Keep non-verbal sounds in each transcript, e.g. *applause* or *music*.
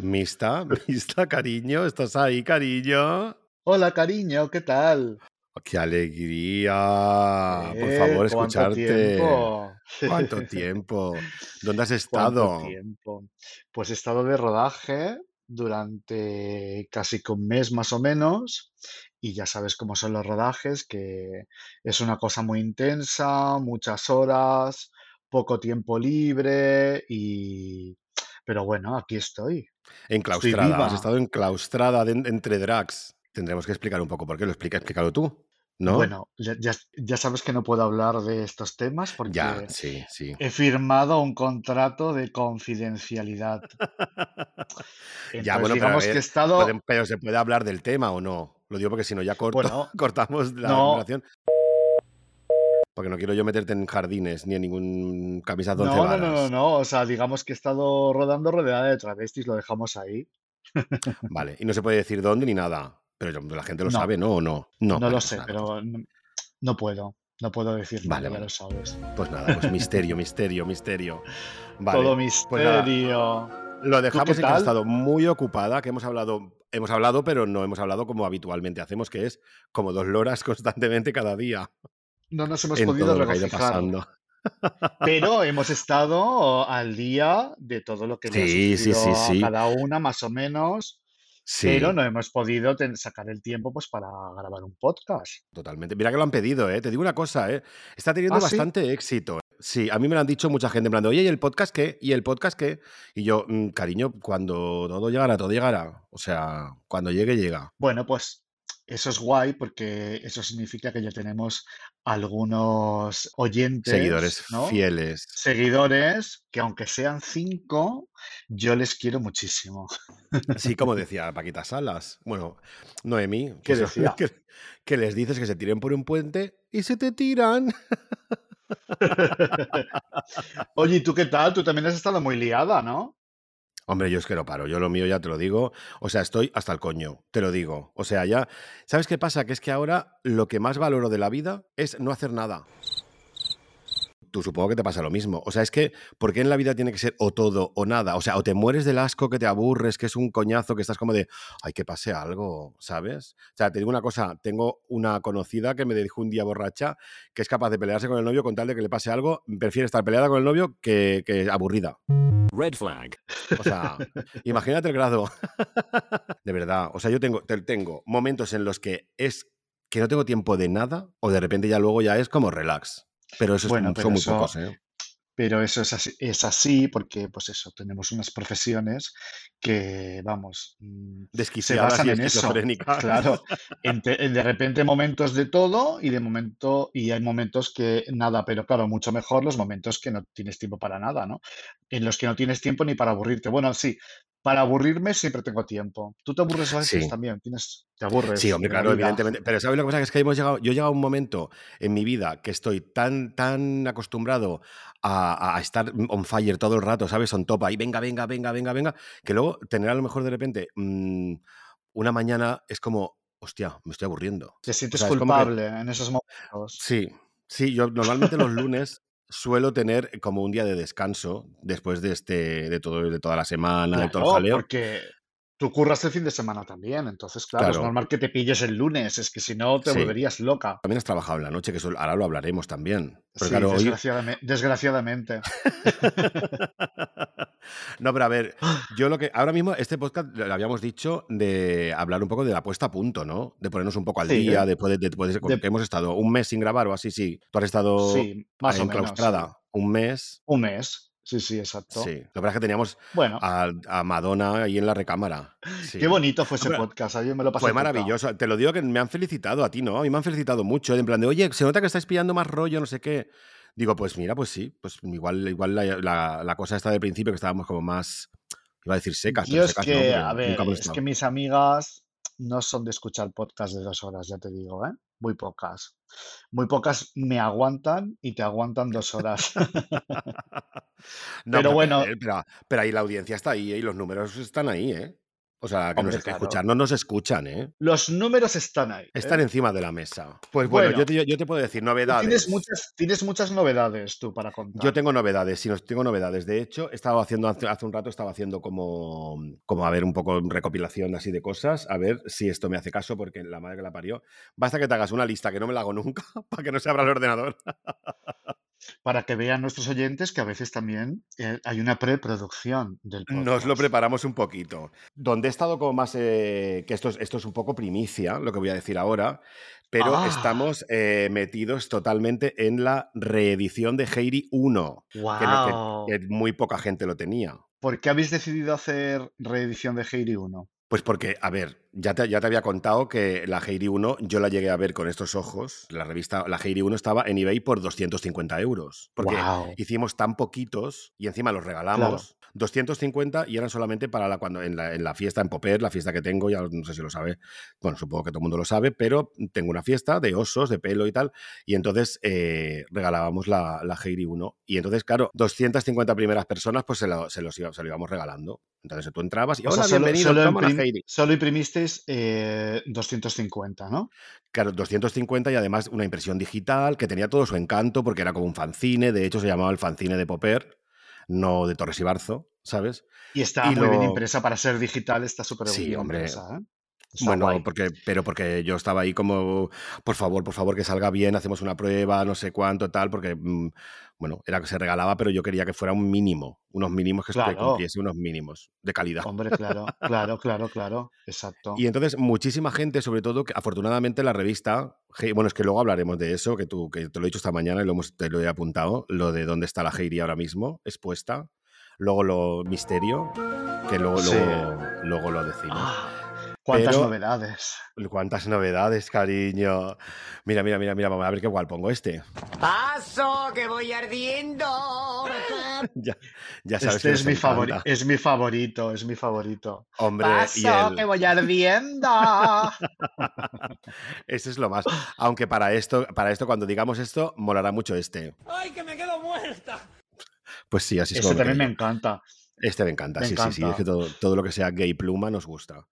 Mista, *laughs* Mista, cariño, ¿estás ahí, cariño? Hola, cariño, ¿qué tal? ¡Qué alegría! Por Eh, favor, ¿cuánto escucharte. tiempo? ¿Cuánto *laughs* tiempo? ¿Dónde has ¿Cuánto estado? tiempo? Pues he estado de rodaje durante casi un mes más o menos y ya sabes cómo son los rodajes, que es una cosa muy intensa, muchas horas, poco tiempo libre y... Pero bueno, aquí estoy. Estoy Enclaustrada, has viva. estado enclaustrada entre drags. Tendremos que explicar un poco por qué. Lo explica, explícalo tú, ¿no? Bueno, ya, ya- ya sabes que no puedo hablar de estos temas Ya, porque sí, sí. he firmado un contrato de confidencialidad. *laughs* Ya, bueno, pero digamos que he estado, pueden- pero se puede hablar del tema o no. Lo digo porque si no ya corto, bueno, *laughs* cortamos la no, conversación. Porque no quiero yo meterte en jardines ni en ningún camisas de once no, no, no, no, no, o sea, digamos que he estado rodando rodeada de travestis, lo dejamos ahí. *laughs* Vale, y no se puede decir dónde ni nada. Pero la gente lo No, sabe, ¿no? ¿O no? No, no vale, lo sé, nada, pero no, puedo, no puedo decir vale, nada, ya lo sabes. Pues nada, pues misterio, *laughs* misterio, misterio. Todo pues misterio. lo ¿Tú qué dejamos en que has tal? estado muy ocupada, que hemos hablado, hemos hablado, pero no hemos hablado como habitualmente hacemos, que es como dos loras *laughs* constantemente cada día No nos hemos en podido todo lo que ha ido regocijar, pasando. pero *laughs* hemos estado al día de todo lo que ha Sí, sí, sí, cada una, más o menos, pero no hemos podido sacar el tiempo pues para grabar un podcast. totalmente. Mira que lo han pedido, ¿eh? Te digo una cosa, ¿eh? Está teniendo Ah, bastante éxito. Sí, a mí me lo han dicho mucha gente, en plan de, oye, ¿y el podcast qué? ¿Y el podcast qué? Y yo, "Mm, cariño, cuando todo llegará, todo llegará. O sea, cuando llegue, llega. Bueno, pues eso es guay porque eso significa que ya tenemos algunos oyentes, Seguidores ¿no? fieles. Seguidores que aunque sean cinco, yo les quiero muchísimo. Sí, como *laughs* decía Paquita Salas. Bueno, Noemí, ¿Qué que, decía? *laughs* que, que les dices que se tiren por un puente y se te tiran. *laughs* Oye, ¿y tú qué tal? Tú también has estado muy liada, ¿no? Hombre, yo es que no paro. Yo lo mío ya te lo digo. O sea, estoy hasta el coño. Te lo digo. O sea, ya. ¿Sabes qué pasa? Que es que ahora lo que más valoro de la vida es no hacer nada. Tú supongo que te pasa lo mismo. O sea, es que, ¿por qué en la vida tiene que ser o todo o nada? O sea, o te mueres del asco, que te aburres, que es un coñazo, que estás como de, ay, que pase algo, ¿sabes? O sea, te digo una cosa, tengo una conocida que me dijo un día borracha que es capaz de pelearse con el novio con tal de que le pase algo, prefiere estar peleada con el novio que, que aburrida. Red flag. O sea, imagínate el grado. *laughs* De verdad. O sea, yo tengo, te- tengo momentos en los que es que no tengo tiempo de nada o de repente ya luego ya es como relax. Pero eso es- son muy eso, pocos, ¿eh? pero eso es así, es así porque, pues eso, tenemos unas profesiones que, vamos, mm, se Desquiciadas basan y en eso. Claro, *laughs* en te- en de repente momentos de todo y de momento, y hay momentos que nada, pero claro, mucho mejor los momentos que no tienes tiempo para nada, ¿no? En los que no tienes tiempo ni para aburrirte. Bueno, sí, para aburrirme siempre tengo tiempo. ¿Tú te aburres a veces Sí. también? Tienes, te Sí, aburres hombre, de la claro, evidentemente. Pero ¿sabes lo que pasa? Que es que hemos llegado, yo he llegado a un momento en mi vida que estoy tan, tan acostumbrado a, a estar on fire todo el rato, ¿sabes? On top ahí, venga, venga, venga, venga, venga, que luego tener a lo mejor de repente mm, una mañana es como, hostia, me estoy aburriendo. Te O sientes sea, es que, culpable en esos momentos. sí, sí, yo normalmente los lunes suelo tener como un día de descanso después de este, de todo, de toda la semana, de todo el jaleo. porque tú curras el fin de semana también, entonces, claro, es normal que te pilles el lunes, es que si no te sí. volverías loca. También has trabajado en la noche, que eso ahora lo hablaremos también. Pero Sí, claro, hoy, desgraciadamente. *laughs* No, pero a ver, yo lo que. Ahora mismo, este podcast lo habíamos dicho de hablar un poco de la puesta a punto, ¿no? De ponernos un poco al Sí, día, de, de- de- que hemos estado un mes sin grabar o así, sí. Tú has estado sí, más o menos, enclaustrada un mes. Un mes, sí, sí, exacto. Sí. Lo que pasa es que teníamos Bueno, a, a Madonna ahí en la recámara. *laughs* qué bonito fue No, ese podcast, ayer me lo pasé fue maravilloso. Te lo digo que me han felicitado a ti, ¿no? A mí me han felicitado mucho. En plan de, oye, se nota que estáis pillando más rollo, no sé qué. Digo, pues mira, pues sí. Pues igual, igual la, la- la cosa esta del principio que estábamos como más. Iba a decir secas, Yo es no, que, a ver, es que mis amigas no son de escuchar podcast de dos horas, ya te digo, ¿eh? Muy pocas. Muy pocas me aguantan y te aguantan dos horas. *laughs* No, Pero bueno, pero, pero, pero ahí la audiencia está ahí ¿eh? y los números están ahí, ¿eh? O sea, que Hombre, nos claro. escuchar, no nos escuchan, ¿eh? Los números están ahí. ¿eh? Están encima de la mesa. Pues bueno, Bueno. yo, te, yo te puedo decir novedades. Tienes muchas, tienes muchas novedades tú para contar. Yo tengo novedades, sí, tengo novedades. De hecho, he estado haciendo hace, hace un rato, estaba haciendo como, como a ver un poco recopilación así de cosas, a ver si esto me hace caso, porque la madre que la parió. Basta que te hagas una lista que no me la hago nunca *laughs* para que no se abra el ordenador. *laughs* Para que vean nuestros oyentes que a veces también eh, hay una preproducción del podcast. Nos lo preparamos un poquito. Donde he estado como más, eh, que esto es, esto es un poco primicia, lo que voy a decir ahora, pero Ah. estamos eh, metidos totalmente en la reedición de Heidi 1, que, no- que- ¡Guau! que muy poca gente lo tenía. ¿Por qué habéis decidido hacer reedición de Heidi 1? Pues porque, a ver, ya te, ya te había contado que la Heidi 1 yo la llegué a ver con estos ojos. La revista, la Heidi 1 estaba en eBay por 250 euros. Porque hicimos tan poquitos y encima los regalamos. 250 y eran solamente para la, cuando, en, la, en la fiesta en Popper, la fiesta que tengo, ya no sé si lo sabe, bueno, supongo que todo el mundo lo sabe, pero tengo una fiesta de osos, de pelo y tal, y entonces eh, regalábamos la, la Heidi 1. Y entonces, claro, 250 primeras personas, pues se lo, se los iba- se lo íbamos regalando. Entonces tú entrabas y, O hola, sea, solo, bienvenido, solo imprim- Heidi. solo imprimisteis eh, 250, ¿no? Claro, 250 y además una impresión digital que tenía todo su encanto porque era como un fanzine, de hecho se llamaba el fanzine de Popper, no de Torres y Barzo, ¿sabes? Y está Y muy bien impresa para ser digital, está súper Sí, bien hombre. impresa, ¿eh? Está Bueno, guay. porque, pero porque yo estaba ahí como, por favor, por favor, que salga bien, hacemos una prueba, no sé cuánto, tal, porque, mm, bueno, era que se regalaba, pero yo quería que fuera un mínimo, unos mínimos que, Claro. cumpliese unos mínimos de calidad. Hombre, claro, claro, claro, claro. Exacto. Y entonces muchísima gente, sobre todo, que afortunadamente la revista, bueno, es que luego hablaremos de eso, que tú, que te lo he dicho esta mañana y lo hemos, te lo he apuntado, lo de dónde está la Heidi ahora mismo, expuesta. Luego lo misterio, que luego, Sí. luego, luego lo decimos. Ah, cuántas Pero- novedades. Cuántas novedades, cariño. Mira, mira, mira, mira, vamos a ver qué igual pongo este. Paso, que voy ardiendo. *laughs* ya, ya sabes Este que es mi, favori- es mi favorito, es mi favorito. Hombre, y Paso, el- que voy ardiendo. *laughs* Ese es lo más. Aunque para esto, para esto, cuando digamos esto, molará mucho este. ¡Ay, que me quedo muerta! Pues sí, así es Ese como también me encanta. Este me encanta, me sí, sí, sí. Es que todo, todo lo que sea gay pluma nos gusta.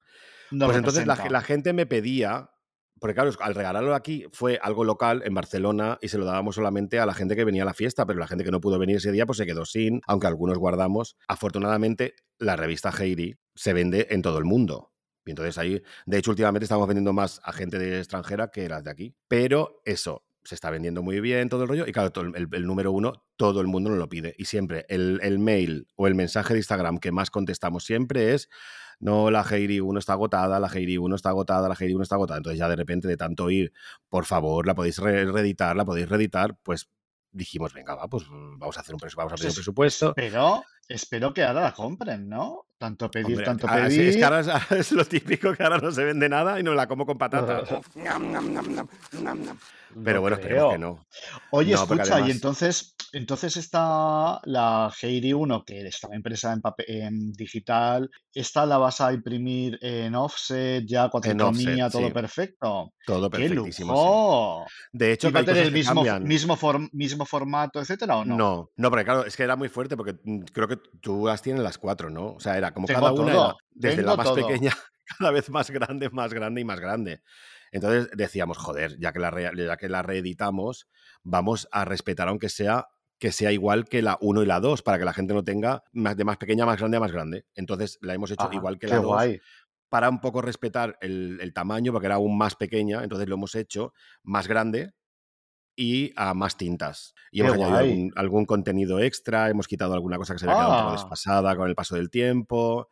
Nos pues entonces la, gente me pedía, porque claro, al regalarlo aquí fue algo local en Barcelona y se lo dábamos solamente a la gente que venía a la fiesta, pero la gente que no pudo venir ese día pues se quedó sin, aunque algunos guardamos. Afortunadamente, la revista Heidi se vende en todo el mundo. Y entonces ahí, de hecho, últimamente estamos vendiendo más a gente de extranjera que las de aquí. Pero eso, se está vendiendo muy bien todo el rollo y claro, el, el número uno, todo el mundo nos lo pide. Y siempre el, el mail o el mensaje de Instagram que más contestamos siempre es no, la Heidi 1 está agotada, la Heidi 1 está agotada, la Heidi 1 está agotada. Entonces ya de repente de tanto ir, por favor, la podéis re- reeditar, la podéis reeditar, pues dijimos, venga, va, pues vamos a hacer un, presu- vamos a pedir un Pues presupuesto. Espero, espero que ahora la compren, ¿no? Tanto pedir, Hombre, tanto ah, sí, pedir. es que ahora es, *laughs* ahora es lo típico que ahora no se vende nada y no la como con patata. Nam, nam, nam, nam, nam, nam. Pero bueno, esperemos creo. que no. Oye, No, escucha, y entonces, entonces está la Heidi 1, que estaba impresa en, papel, en digital, ¿esta la vas a imprimir en offset, ya cuatricromía, offset, todo sí. perfecto? Todo ¡Qué perfectísimo. sí. De hecho, ¿Y va a tener el mismo, mismo, form- mismo formato, etcétera, o no? No, no, porque claro, es que era muy fuerte porque mm, creo que tú las tienes las cuatro, ¿no? O sea, era como Tengo cada una era desde la tengo más todo. pequeña, *laughs* cada vez más grande, más grande y más grande. Entonces decíamos, joder, ya que la, re- ya que la reeditamos, vamos a respetar aunque sea que sea igual que la 1 y la 2, para que la gente no tenga más, de más pequeña a más grande a más grande. Entonces la hemos hecho Ah, igual que la 2, guay. para un poco respetar el, el tamaño, porque era aún más pequeña, entonces lo hemos hecho más grande y a más tintas. Y Qué hemos añadido algún, algún contenido extra, hemos quitado alguna cosa que se había quedado un poco Ah, desfasada con el paso del tiempo.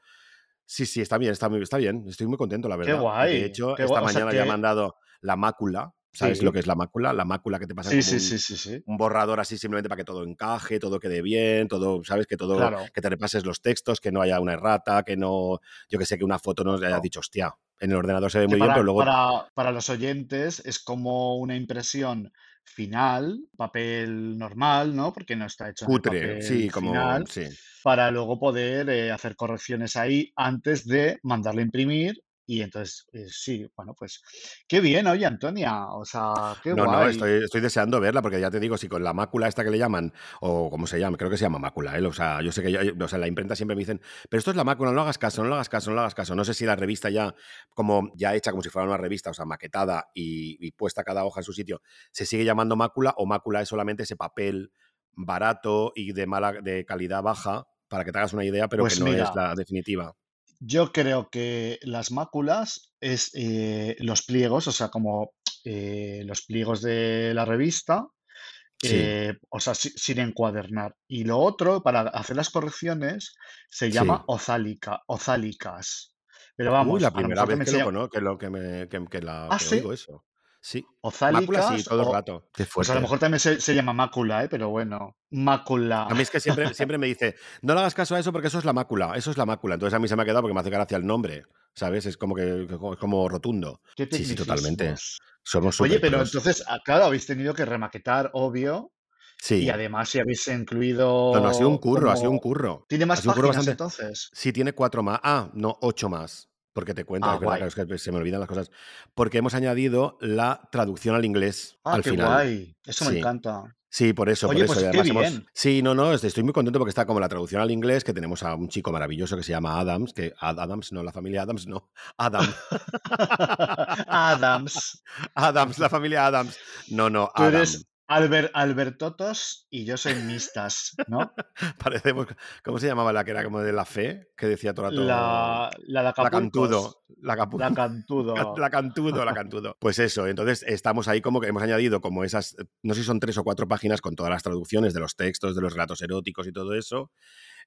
Sí, sí, está bien, está, muy, está bien. Estoy muy contento, la qué verdad. De guay, hecho, qué esta guay. O sea mañana ya me han dado la mácula. ¿Sabes lo que es la mácula? La mácula que te pasa sí, como sí, un, sí, sí, sí. un borrador así simplemente para que todo encaje, todo quede bien, todo, ¿sabes? Que todo, Claro. que te repases los textos, que no haya una errata, que no, yo que sé, que una foto no No. dicho, hostia, en el ordenador se ve Que muy bien, pero luego para, para los oyentes es como una impresión final, papel normal, ¿no? Porque no está hecho en el cutre, papel sí, como, final, sí. para luego poder eh, hacer correcciones ahí antes de mandarlo a imprimir y entonces, eh, sí, bueno, pues qué bien, oye, Antonia, o sea, qué No, no, guay. estoy, estoy deseando verla porque ya te digo, si con la mácula esta que le llaman, o como se llama, creo que se llama mácula, ¿eh? o sea, yo sé que yo- o sea, la imprenta siempre me dicen, pero esto es la mácula, no lo hagas caso, no lo hagas caso, no lo hagas caso. No sé si la revista ya, como ya hecha como si fuera una revista, o sea, maquetada y, y puesta cada hoja en su sitio, se sigue llamando mácula o mácula es solamente ese papel barato y de mala, de calidad baja, para que te hagas una idea, pero que Pues no es la definitiva. Yo creo que las máculas es eh, los pliegos, o sea, como eh, los pliegos de la revista, Sí, eh, o sea, si- sin encuadernar. Y lo otro, para hacer las correcciones, se llama sí. ozálica, ozálicas. Pero Uy, vamos, la a lo primera vez que lo llama que lo que me que, que la Ah, que sí, oigo eso. Sí. Mácula sí, todo el o rato. Pues a lo mejor también se, se llama mácula, ¿eh? Pero bueno, mácula. A mí es que siempre, siempre me dice, no le hagas caso a eso porque eso es la mácula, eso es la mácula. Entonces a mí se me ha quedado porque me hace gracia el nombre, ¿sabes? Es como que es como rotundo. Qué Sí, sí, totalmente. Somos Oye, pero pros. entonces, ah, claro, habéis tenido que remaquetar, obvio, y Sí. además si habéis No, no, ha sido un incluido curro, ha sido un como... curro. ¿Tiene más curro páginas bastante. entonces? Sí, tiene cuatro más. Ah, no, ocho más. Porque te cuento, Ah, es verdad, guay. claro, es que se me olvidan las cosas. Porque hemos añadido la traducción al inglés Ah, al qué final. guay. Eso me encanta. Sí, por eso, por eso. pues qué hemos... Sí, no, no, estoy muy contento porque está como la traducción al inglés, que tenemos a un chico maravilloso que se llama Adams, que Ad- Adams, no, la familia Adams, no, Adam. *laughs* Adams. *laughs* Adams, la familia Adams. No, no, Tú Adam. eres Albert, Albertotos y yo soy Mistas, ¿no? *laughs* Parecemos, ¿cómo se llamaba la que era como de la fe? Que decía todo rato... La, la La cantudo, la capu- La Cantudo. *laughs* La cantudo, la cantudo. Pues eso, entonces estamos ahí como que hemos añadido como esas, no sé si son tres o cuatro páginas con todas las traducciones de los textos, de los relatos eróticos y todo eso.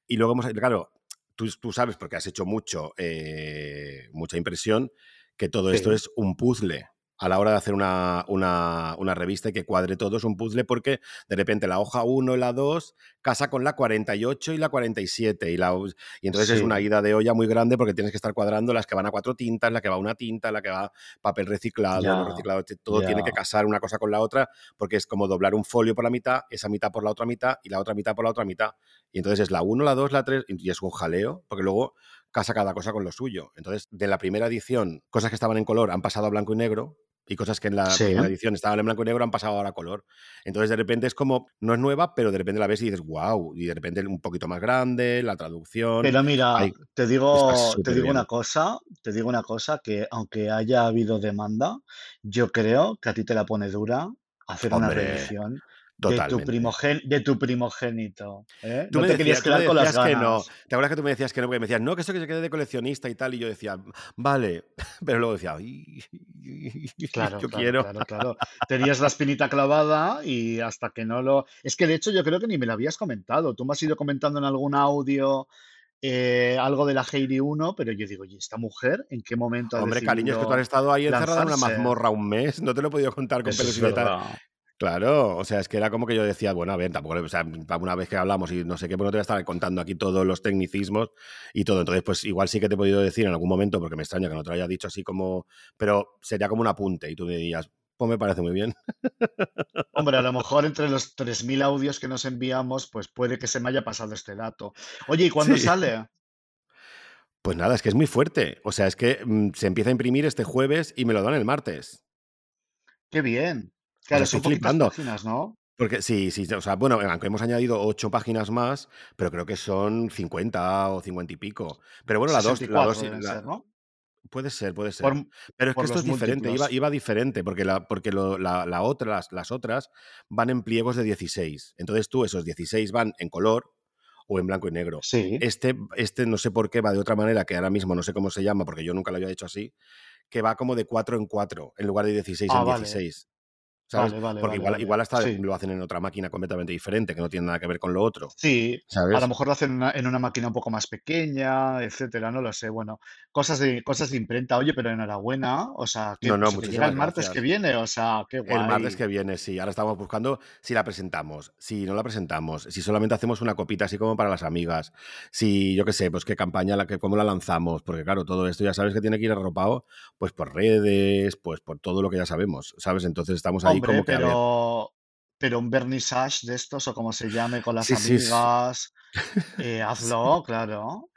Y luego hemos, claro, tú, tú sabes, porque has hecho mucho, eh, mucha impresión, que todo esto es un puzzle. A la hora de hacer una, una, una revista y que cuadre todo es un puzzle porque de repente la hoja 1 y la 2 casa con la 48 y la 47 y, la, y entonces es una ida de olla muy grande porque tienes que estar cuadrando las que van a cuatro tintas, la que va a una tinta, la que va papel reciclado, no reciclado, todo tiene que casar una cosa con la otra porque es como doblar un folio por la mitad, esa mitad por la otra mitad y la otra mitad por la otra mitad. Y entonces es la 1, la 2, la 3 y es un jaleo porque luego casa cada cosa con lo suyo. Entonces, de la primera edición, cosas que estaban en color han pasado a blanco y negro y cosas que en la Sí. primera edición estaban en blanco y negro han pasado ahora a color. Entonces, de repente es como, no es nueva, pero de repente la ves y dices, wow, y de repente un poquito más grande, la traducción. Pero mira, Ay, te digo, te digo una cosa, te digo una cosa, que aunque haya habido demanda, yo creo que a ti te la pone dura hacer una Hombre, de tu, primogen- de tu primogénito. ¿eh? Tú No me, te decías, querías me quedar con las decías que no. ganas. ¿Te acuerdas que tú me decías que no? Porque me decías, no, que eso que se quede de coleccionista y tal. Y yo decía, vale. *laughs* Pero luego decía, "Ay, *laughs* Claro, yo claro, quiero. claro, claro. Tenías la espinita clavada y hasta que no lo... Es que de hecho yo creo que ni me lo habías comentado. Tú me has ido comentando en algún audio eh, algo de la Heidi 1, pero yo digo, ¿y esta mujer en qué momento ha Hombre, cariño, es que tú has estado ahí encerrada en una mazmorra un mes. No te lo he podido contar con pelos y. Claro, o sea, es que era como que yo decía, bueno, a ver, tampoco, o sea, una vez que hablamos y no sé qué, pues no te voy a estar contando aquí todos los tecnicismos y todo. Entonces, pues igual sí que te he podido decir en algún momento, porque me extraña que no te lo haya dicho así como, pero sería como un apunte y tú me dirías, pues me parece muy bien. *laughs* Hombre, a lo mejor entre los 3.000 audios que nos enviamos, pues puede que se me haya pasado este dato. Oye, ¿y cuándo Sí. sale? Pues nada, es que es muy fuerte. O sea, es que mm, se empieza a imprimir este jueves y me lo dan el martes. Qué bien. Claro, estoy flipando. páginas, ¿no? Porque sí, sí, o sea, bueno, aunque hemos añadido ocho páginas más, pero creo que son 50 o 50 y pico. Pero bueno, la dos, la 64 dos, la- ser, ¿no? puede ser, puede ser. Por, Pero es que esto es diferente, iba, iba diferente, porque, la, porque lo- la, la otra, las, las otras van en pliegos de 16. Entonces tú, esos 16 van en color o en blanco y negro. Sí. Este, este no sé por qué va de otra manera, que ahora mismo no sé cómo se llama, porque yo nunca lo había hecho así, que va como de 4 en 4, en lugar de 16 Ah, en vale. 16. ¿Sabes? Vale, vale, Porque vale, igual, igual hasta Sí. lo hacen en otra máquina completamente diferente, que no tiene nada que ver con lo otro. Sí, a lo mejor lo hacen en una, en una máquina un poco más pequeña, etcétera, no lo sé. Bueno, cosas de, cosas de imprenta. Oye, pero enhorabuena. O sea, que No, no, se llega el martes gracias. que viene. O sea, qué El martes guay. que viene, sí. Ahora estamos buscando si la presentamos, si no la presentamos, si solamente hacemos una copita así como para las amigas, si yo qué sé, pues qué campaña, la que, cómo la lanzamos, porque claro, todo esto ya sabes que tiene que ir arropado, pues por redes, pues por todo lo que ya sabemos, ¿sabes? Entonces estamos ahí Hombre, como que a ver. pero, pero un vernissage de estos, o como se llame, con las Sí, sí, sí. amigas, eh, *laughs* Sí. hazlo, claro,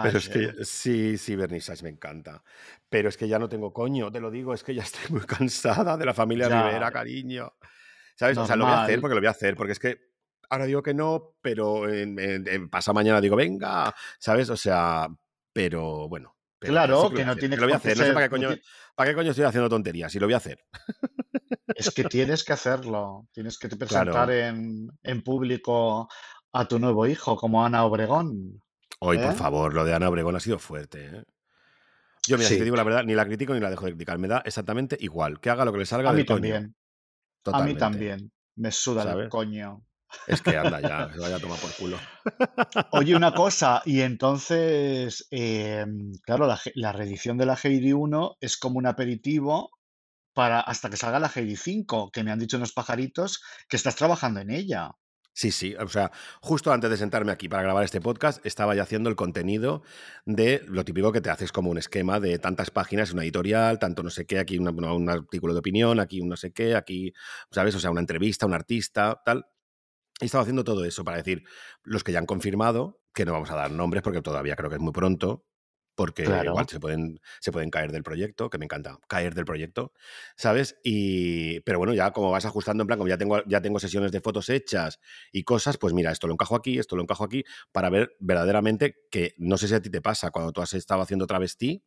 Pero vernissage, es eh. que sí, sí, vernissage me encanta. Pero es que ya no tengo coño, te lo digo, es que ya *laughs* estoy muy cansada de la familia Ya, Rivera, cariño. ¿Sabes? O sea, lo voy a hacer normal. porque lo voy a hacer, porque es que ahora digo que no, pero en, en- en pasado mañana digo, venga, ¿sabes? O sea, pero bueno, pero Claro, que no hacer, tiene que lo voy a hacer. No sé para qué coño, para qué coño estoy haciendo tonterías, y lo voy a hacer. es que tienes que hacerlo, tienes que te presentar Claro. en en público a tu nuevo hijo, como Ana Obregón, Hoy, por ¿eh? favor, lo de Ana Obregón ha sido fuerte, ¿eh? Yo, mira, si te digo la verdad, ni la critico ni la dejo de criticar. Me da exactamente igual. Que haga lo que le salga a mí del coño. también, a mí también, me suda el ¿Sabes? coño. Es que anda ya, se vaya a tomar por culo. Oye, una cosa, y entonces, em, claro, la, la reedición de la Heidi 1 es como un aperitivo para hasta que salga la Heidi 5, que me han dicho unos pajaritos que estás trabajando en ella. Sí, sí, o sea, justo antes de sentarme aquí para grabar este podcast, estaba ya haciendo el contenido de lo típico que te haces como un esquema de tantas páginas, una editorial, tanto no sé qué, aquí una- un artículo de opinión, aquí un no sé qué, aquí, ¿sabes? O sea, una entrevista, un artista, tal. He estado haciendo todo eso para decir los que ya han confirmado, que no vamos a dar nombres porque todavía creo que es muy pronto, porque igual se pueden, se pueden caer del proyecto, que me encanta caer del proyecto, ¿sabes? Y, pero bueno, ya como vas ajustando, en plan, como ya tengo, ya tengo sesiones de fotos hechas y cosas, pues mira, esto lo encajo aquí, esto lo encajo aquí, para ver verdaderamente que no sé si a ti te pasa cuando tú has estado haciendo travestí,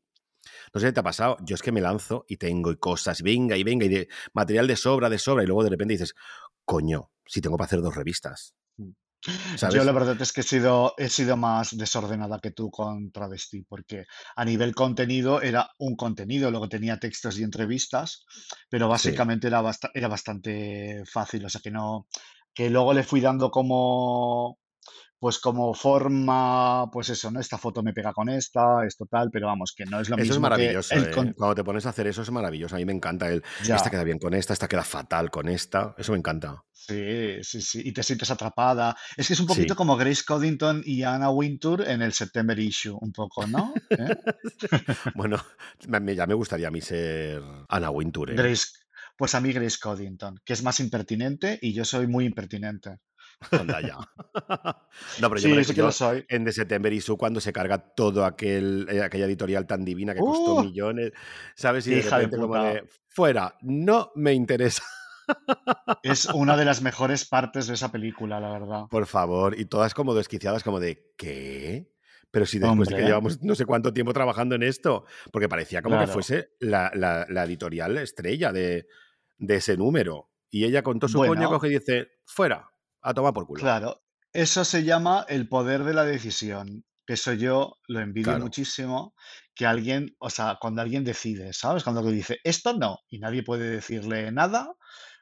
no sé si te ha pasado, yo es que me lanzo y tengo y cosas, y venga y venga, y de material de sobra, de sobra, y luego de repente dices, coño, si tengo para hacer dos revistas, Yo la verdad es que he sido, he sido más desordenada que tú con Travesti, porque a nivel contenido era un contenido, luego tenía textos y entrevistas, pero Sí. básicamente era, era bastante fácil, o sea que no, que luego le fui dando como, pues como forma, pues eso, ¿no? Esta foto me pega con esta, esto tal, pero vamos, que no es lo Eso es mismo que maravilloso, el ¿eh? con... Cuando te pones a hacer eso es maravilloso. A mí me encanta el, esta Ya, queda bien con esta, esta queda fatal con esta. Eso me encanta. sí, sí, sí, y te sientes atrapada. Es que es un poquito Sí. como Grace Coddington y Anna Wintour en el September Issue, un poco, ¿no? ¿Eh? *laughs* Bueno, ya me gustaría a mí ser Anna Wintour, ¿eh? Grace, pues a mí Grace Coddington, que es más impertinente y yo soy muy impertinente. Anda ya. *laughs* No, pero yo, me, Sí, recu- sí que lo soy. en The September Issue, cuando se carga todo aquel, eh, aquella editorial tan divina que costó ¡Uh! millones, ¿sabes? Y Hija de repente como puta. de, fuera, no me interesa. Es una de *laughs* las mejores partes de esa película, la verdad. Por favor, y todas como desquiciadas, como de, ¿qué? Pero si después de que llevamos no sé cuánto tiempo trabajando en esto, porque parecía como que fuese la, la- la editorial estrella de, de ese número. Y ella con todo su coño coge y dice, fuera, a tomar por culo. claro. Eso se llama el poder de la decisión. que Eso yo lo envidio Claro, muchísimo, que alguien, o sea, cuando alguien decide, ¿sabes? Cuando alguien dice, esto no, y nadie puede decirle nada,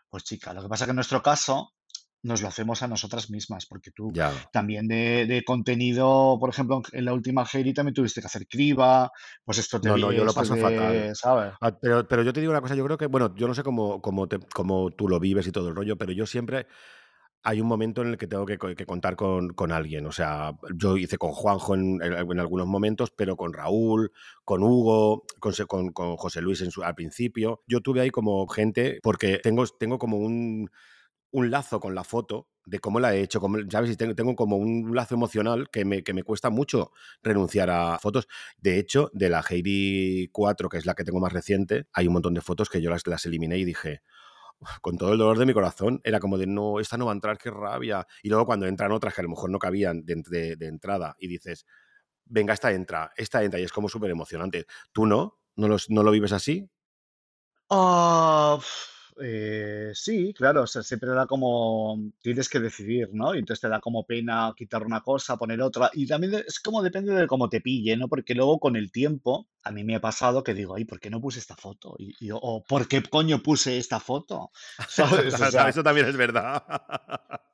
pues chica, lo que pasa que en nuestro caso nos lo hacemos a nosotras mismas, porque tú ya. también de, de contenido, por ejemplo, en la última Heidi también tuviste que hacer criba, pues esto te No, no, yo lo paso fatal. de, ¿sabes? Ah, Pero, pero yo te digo una cosa, yo creo que, bueno, yo no sé cómo, cómo, te- cómo tú lo vives y todo el rollo, pero yo siempre hay un momento en el que tengo que, co- que contar con, con alguien. O sea, yo hice con Juanjo en, en- algunos momentos, pero con Raúl, con Hugo, con, José Luis en su- al principio. Yo tuve ahí como gente, porque tengo, tengo como un, un lazo con la foto de cómo la he hecho, ¿sabes? Y tengo, tengo como un lazo emocional que me, que me cuesta mucho renunciar a fotos. De hecho, de la Heidi 4, que es la que tengo más reciente, hay un montón de fotos que yo las, las eliminé y dije, con todo el dolor de mi corazón, era como de, no, esta no va a entrar, qué rabia. Y luego cuando entran otras que a lo mejor no cabían de, de- entrada y dices, venga, esta entra, esta entra, y es como súper emocionante. ¿Tú no? ¿No, los- ¿No lo vives así? Uf, eh, sí, claro, o sea, siempre da como, tienes que decidir, ¿no? Y entonces te da como pena quitar una cosa, poner otra, y también es como depende de cómo te pille, ¿no? Porque luego con el tiempo, a mí me ha pasado que digo, ay, ¿por qué no puse esta foto? Y, y- o ¿por qué coño puse esta foto? *laughs* ¿Sabes? O sea, Eso también es verdad.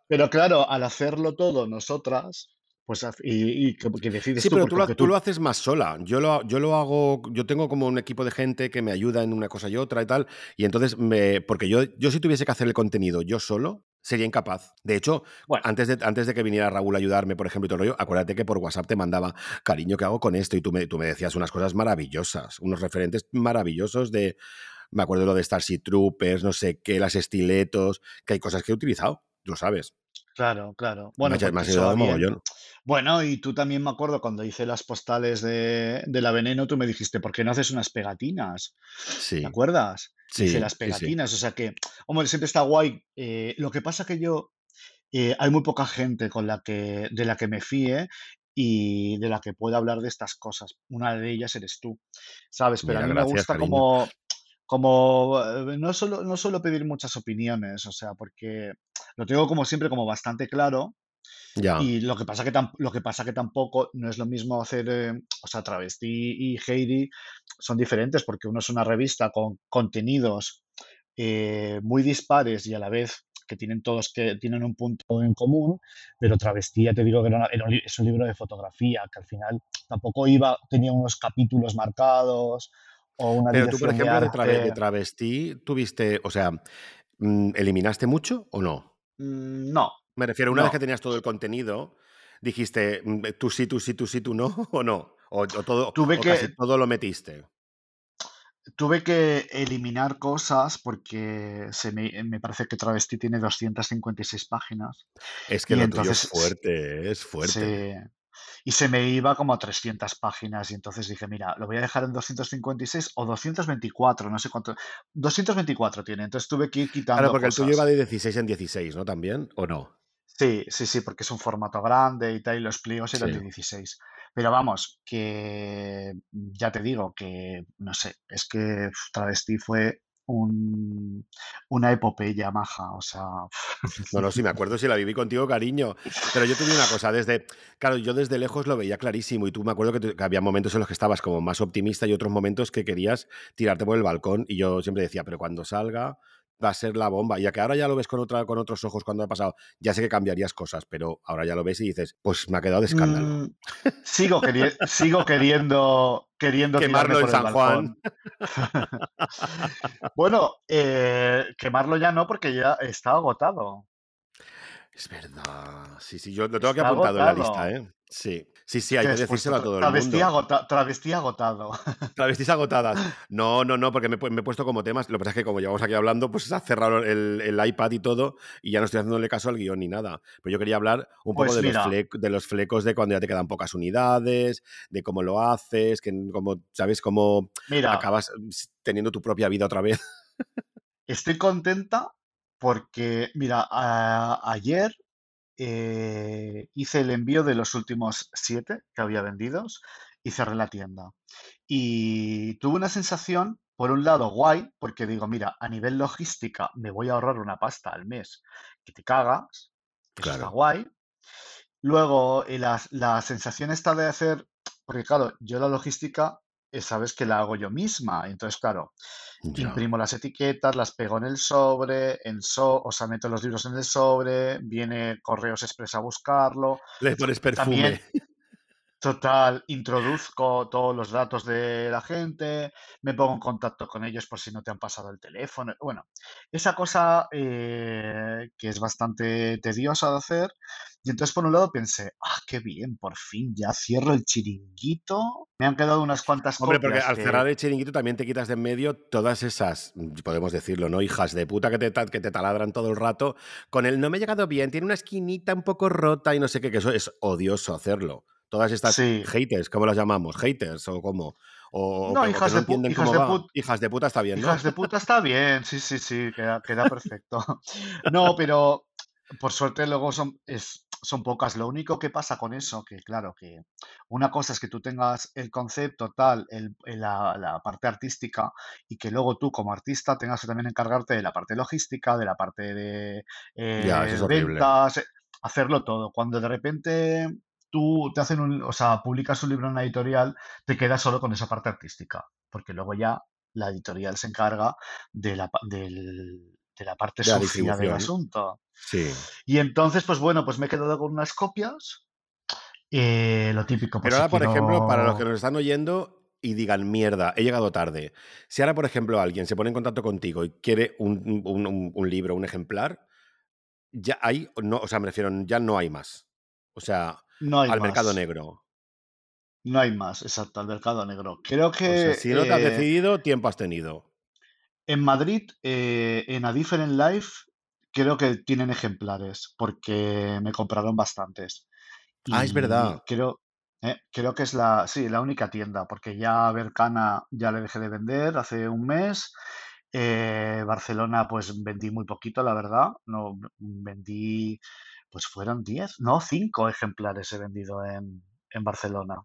pero claro, al hacerlo todo nosotras, pues, y, y que, que decides Sí, tú, pero tú lo, tú lo haces más sola. Yo lo, yo lo hago, yo tengo como un equipo de gente que me ayuda en una cosa y otra y tal. Y entonces, me, porque yo, yo si tuviese que hacer el contenido yo solo, sería incapaz. De hecho, bueno, antes de, antes de que viniera Raúl a ayudarme, por ejemplo, y todo el rollo, acuérdate que por WhatsApp te mandaba, cariño, ¿qué hago con esto? Y tú me, tú me decías unas cosas maravillosas, unos referentes maravillosos de, Me acuerdo lo de Starship Troopers, no sé qué, las estiletos, que hay cosas que he utilizado, lo sabes. Claro, claro. Bueno, ha, me ha porque eso ayudado mogollón. Bueno, y tú también me acuerdo cuando hice las postales de, de la Veneno, tú me dijiste, ¿por qué no haces unas pegatinas? ¿Te Sí, acuerdas? Hice sí, las sí, sí. pegatinas, o sea que, hombre, siempre está guay. Eh, lo que pasa que yo, eh, hay muy poca gente con la que, de la que me fíe y de la que pueda hablar de estas cosas. Una de ellas eres tú, ¿sabes? Pero a mí me gusta cariño. como, como, eh, no solo, no suelo pedir muchas opiniones, o sea, porque lo tengo como siempre como bastante claro Ya. y lo que pasa que tam- lo que pasa que tampoco no es lo mismo hacer, eh, o sea, Travesti y Heidi son diferentes porque uno es una revista con contenidos eh, muy dispares y a la vez que tienen todos que tienen un punto en común, pero Travesti ya te digo que era una- era un es un libro de fotografía que al final tampoco iba, tenía unos capítulos marcados o una Pero tú, por ejemplo, de, trave- de arte. travesti, tuviste, o sea, mm, ¿eliminaste mucho o no? Mm, No, Me refiero, una vez que tenías todo el contenido, dijiste, mm, tú sí, tú sí, tú sí, tú no, *laughs* o no. O, o todo, Tuve o casi que, todo lo metiste. Tuve que eliminar cosas porque se me, me parece que Travesti tiene 256 páginas Es que y lo tuyo es entonces fuerte, es fuerte. Y se me iba como a 300 páginas y entonces dije, mira, lo voy a dejar en 256 o 224, no sé cuánto. 224 tiene, entonces tuve que ir Claro, quitando porque el tuyo iba de 16 en 16, ¿no? También, ¿o no? Sí, sí, sí, porque es un formato grande y tal, y los pliegos eran Sí. de 16. Pero vamos, que ya te digo que, no sé, es que Travesti fue un, una epopeya maja, o sea, *laughs* No, no, sí me acuerdo, si la viví contigo, cariño. Pero yo te digo una cosa, desde, claro, yo desde lejos lo veía clarísimo y tú me acuerdo que, había momentos en los que estabas como más optimista y otros momentos que querías tirarte por el balcón y yo siempre decía, pero cuando salga va a ser la bomba. Y a que ahora ya lo ves con, otra, con otros ojos cuando ha pasado, ya sé que cambiarías cosas, pero ahora ya lo ves y dices, pues me ha quedado de escándalo. mm, sigo, queri- sigo queriendo, queriendo Quemarlo en San Juan. *laughs* Bueno, eh, quemarlo ya no, porque ya está agotado. Es verdad. Sí, sí, yo lo tengo aquí Está apuntado en la lista. ¿eh? Sí, sí, sí, hay ¿Qué que puesto? decírselo a todo el mundo. agota- travesti agotado. *laughs* Travestis agotadas. No, no, no, porque me, he pu- me he puesto como temas. Lo que pasa es que como llevamos aquí hablando, pues se ha cerrado el, el iPad y todo, y ya no estoy haciéndole caso al guion ni nada. Pero yo quería hablar un poco Pues de los, de flecos de cuando ya te quedan pocas unidades, de cómo lo haces, que cómo, ¿sabes? Cómo mira, acabas teniendo tu propia vida otra vez. estoy contenta porque, mira, a- ayer eh, hice el envío de los últimos siete que había vendidos y cerré la tienda. Y tuve una sensación, por un lado, guay, porque digo, mira, a nivel logística me voy a ahorrar una pasta al mes que te cagas, está Claro, guay. Luego, eh, la, la sensación está de hacer, porque claro, yo la logística, sabes que la hago yo misma, entonces, claro, imprimo las etiquetas, las pego en el sobre, en so, o sea, meto los libros en el sobre, viene Correos Express a buscarlo. Le pones También, perfume. Total, introduzco todos los datos de la gente, me pongo en contacto con ellos por si no te han pasado el teléfono. Bueno, esa cosa eh, que es bastante tediosa de hacer. Y entonces, por un lado, pensé, ah, qué bien, por fin ya cierro el chiringuito. Me han quedado unas cuantas Hombre, porque al que, cerrar el chiringuito también te quitas de en medio todas esas, podemos decirlo, ¿no? Hijas de puta que te, que te taladran todo el rato con el no me ha llegado bien, tiene una esquinita un poco rota y no sé qué, que eso es odioso hacerlo. Todas estas sí, haters, ¿cómo las llamamos? Haters o cómo. O, No, o hijas no de, pu- hijas de put- Hijas de puta está bien, ¿no? hijas de puta está bien, sí, sí, sí, queda, queda perfecto. No, pero por suerte luego son, es, son pocas. Lo único que pasa con eso, que claro, que una cosa es que tú tengas el concepto tal, el, el- la, la parte artística, y que luego tú como artista tengas que también encargarte de la parte logística, de la parte de eh, ventas, eh, hacerlo todo. Cuando de repente tú te hacen un, o sea, publicas un libro en una editorial, te quedas solo con esa parte artística, porque luego ya la editorial se encarga de la, del- de la parte la sucia del asunto. Sí. Y entonces, pues bueno, pues me he quedado con unas copias. eh, lo típico, por Pero si ahora, por ejemplo, para los que nos están oyendo y digan, mierda, he llegado tarde. Si ahora, por ejemplo, alguien se pone en contacto contigo y quiere un, un- un- un libro, un ejemplar, ya hay, no, o sea, me refiero, ya no hay más. O sea, No hay al mercado más. negro. No hay más, exacto, al mercado negro. Creo O sea, que si no te has eh, decidido, tiempo has tenido. En Madrid, eh, en A Different Life, creo que tienen ejemplares, porque me compraron bastantes. Ah, es verdad. creo, eh, creo que es la, sí, la única tienda, porque ya Bercana ya le dejé de vender hace un mes. Eh, Barcelona, pues vendí muy poquito, la verdad. No, vendí, pues fueron 10, no, 5 ejemplares he vendido en, en Barcelona.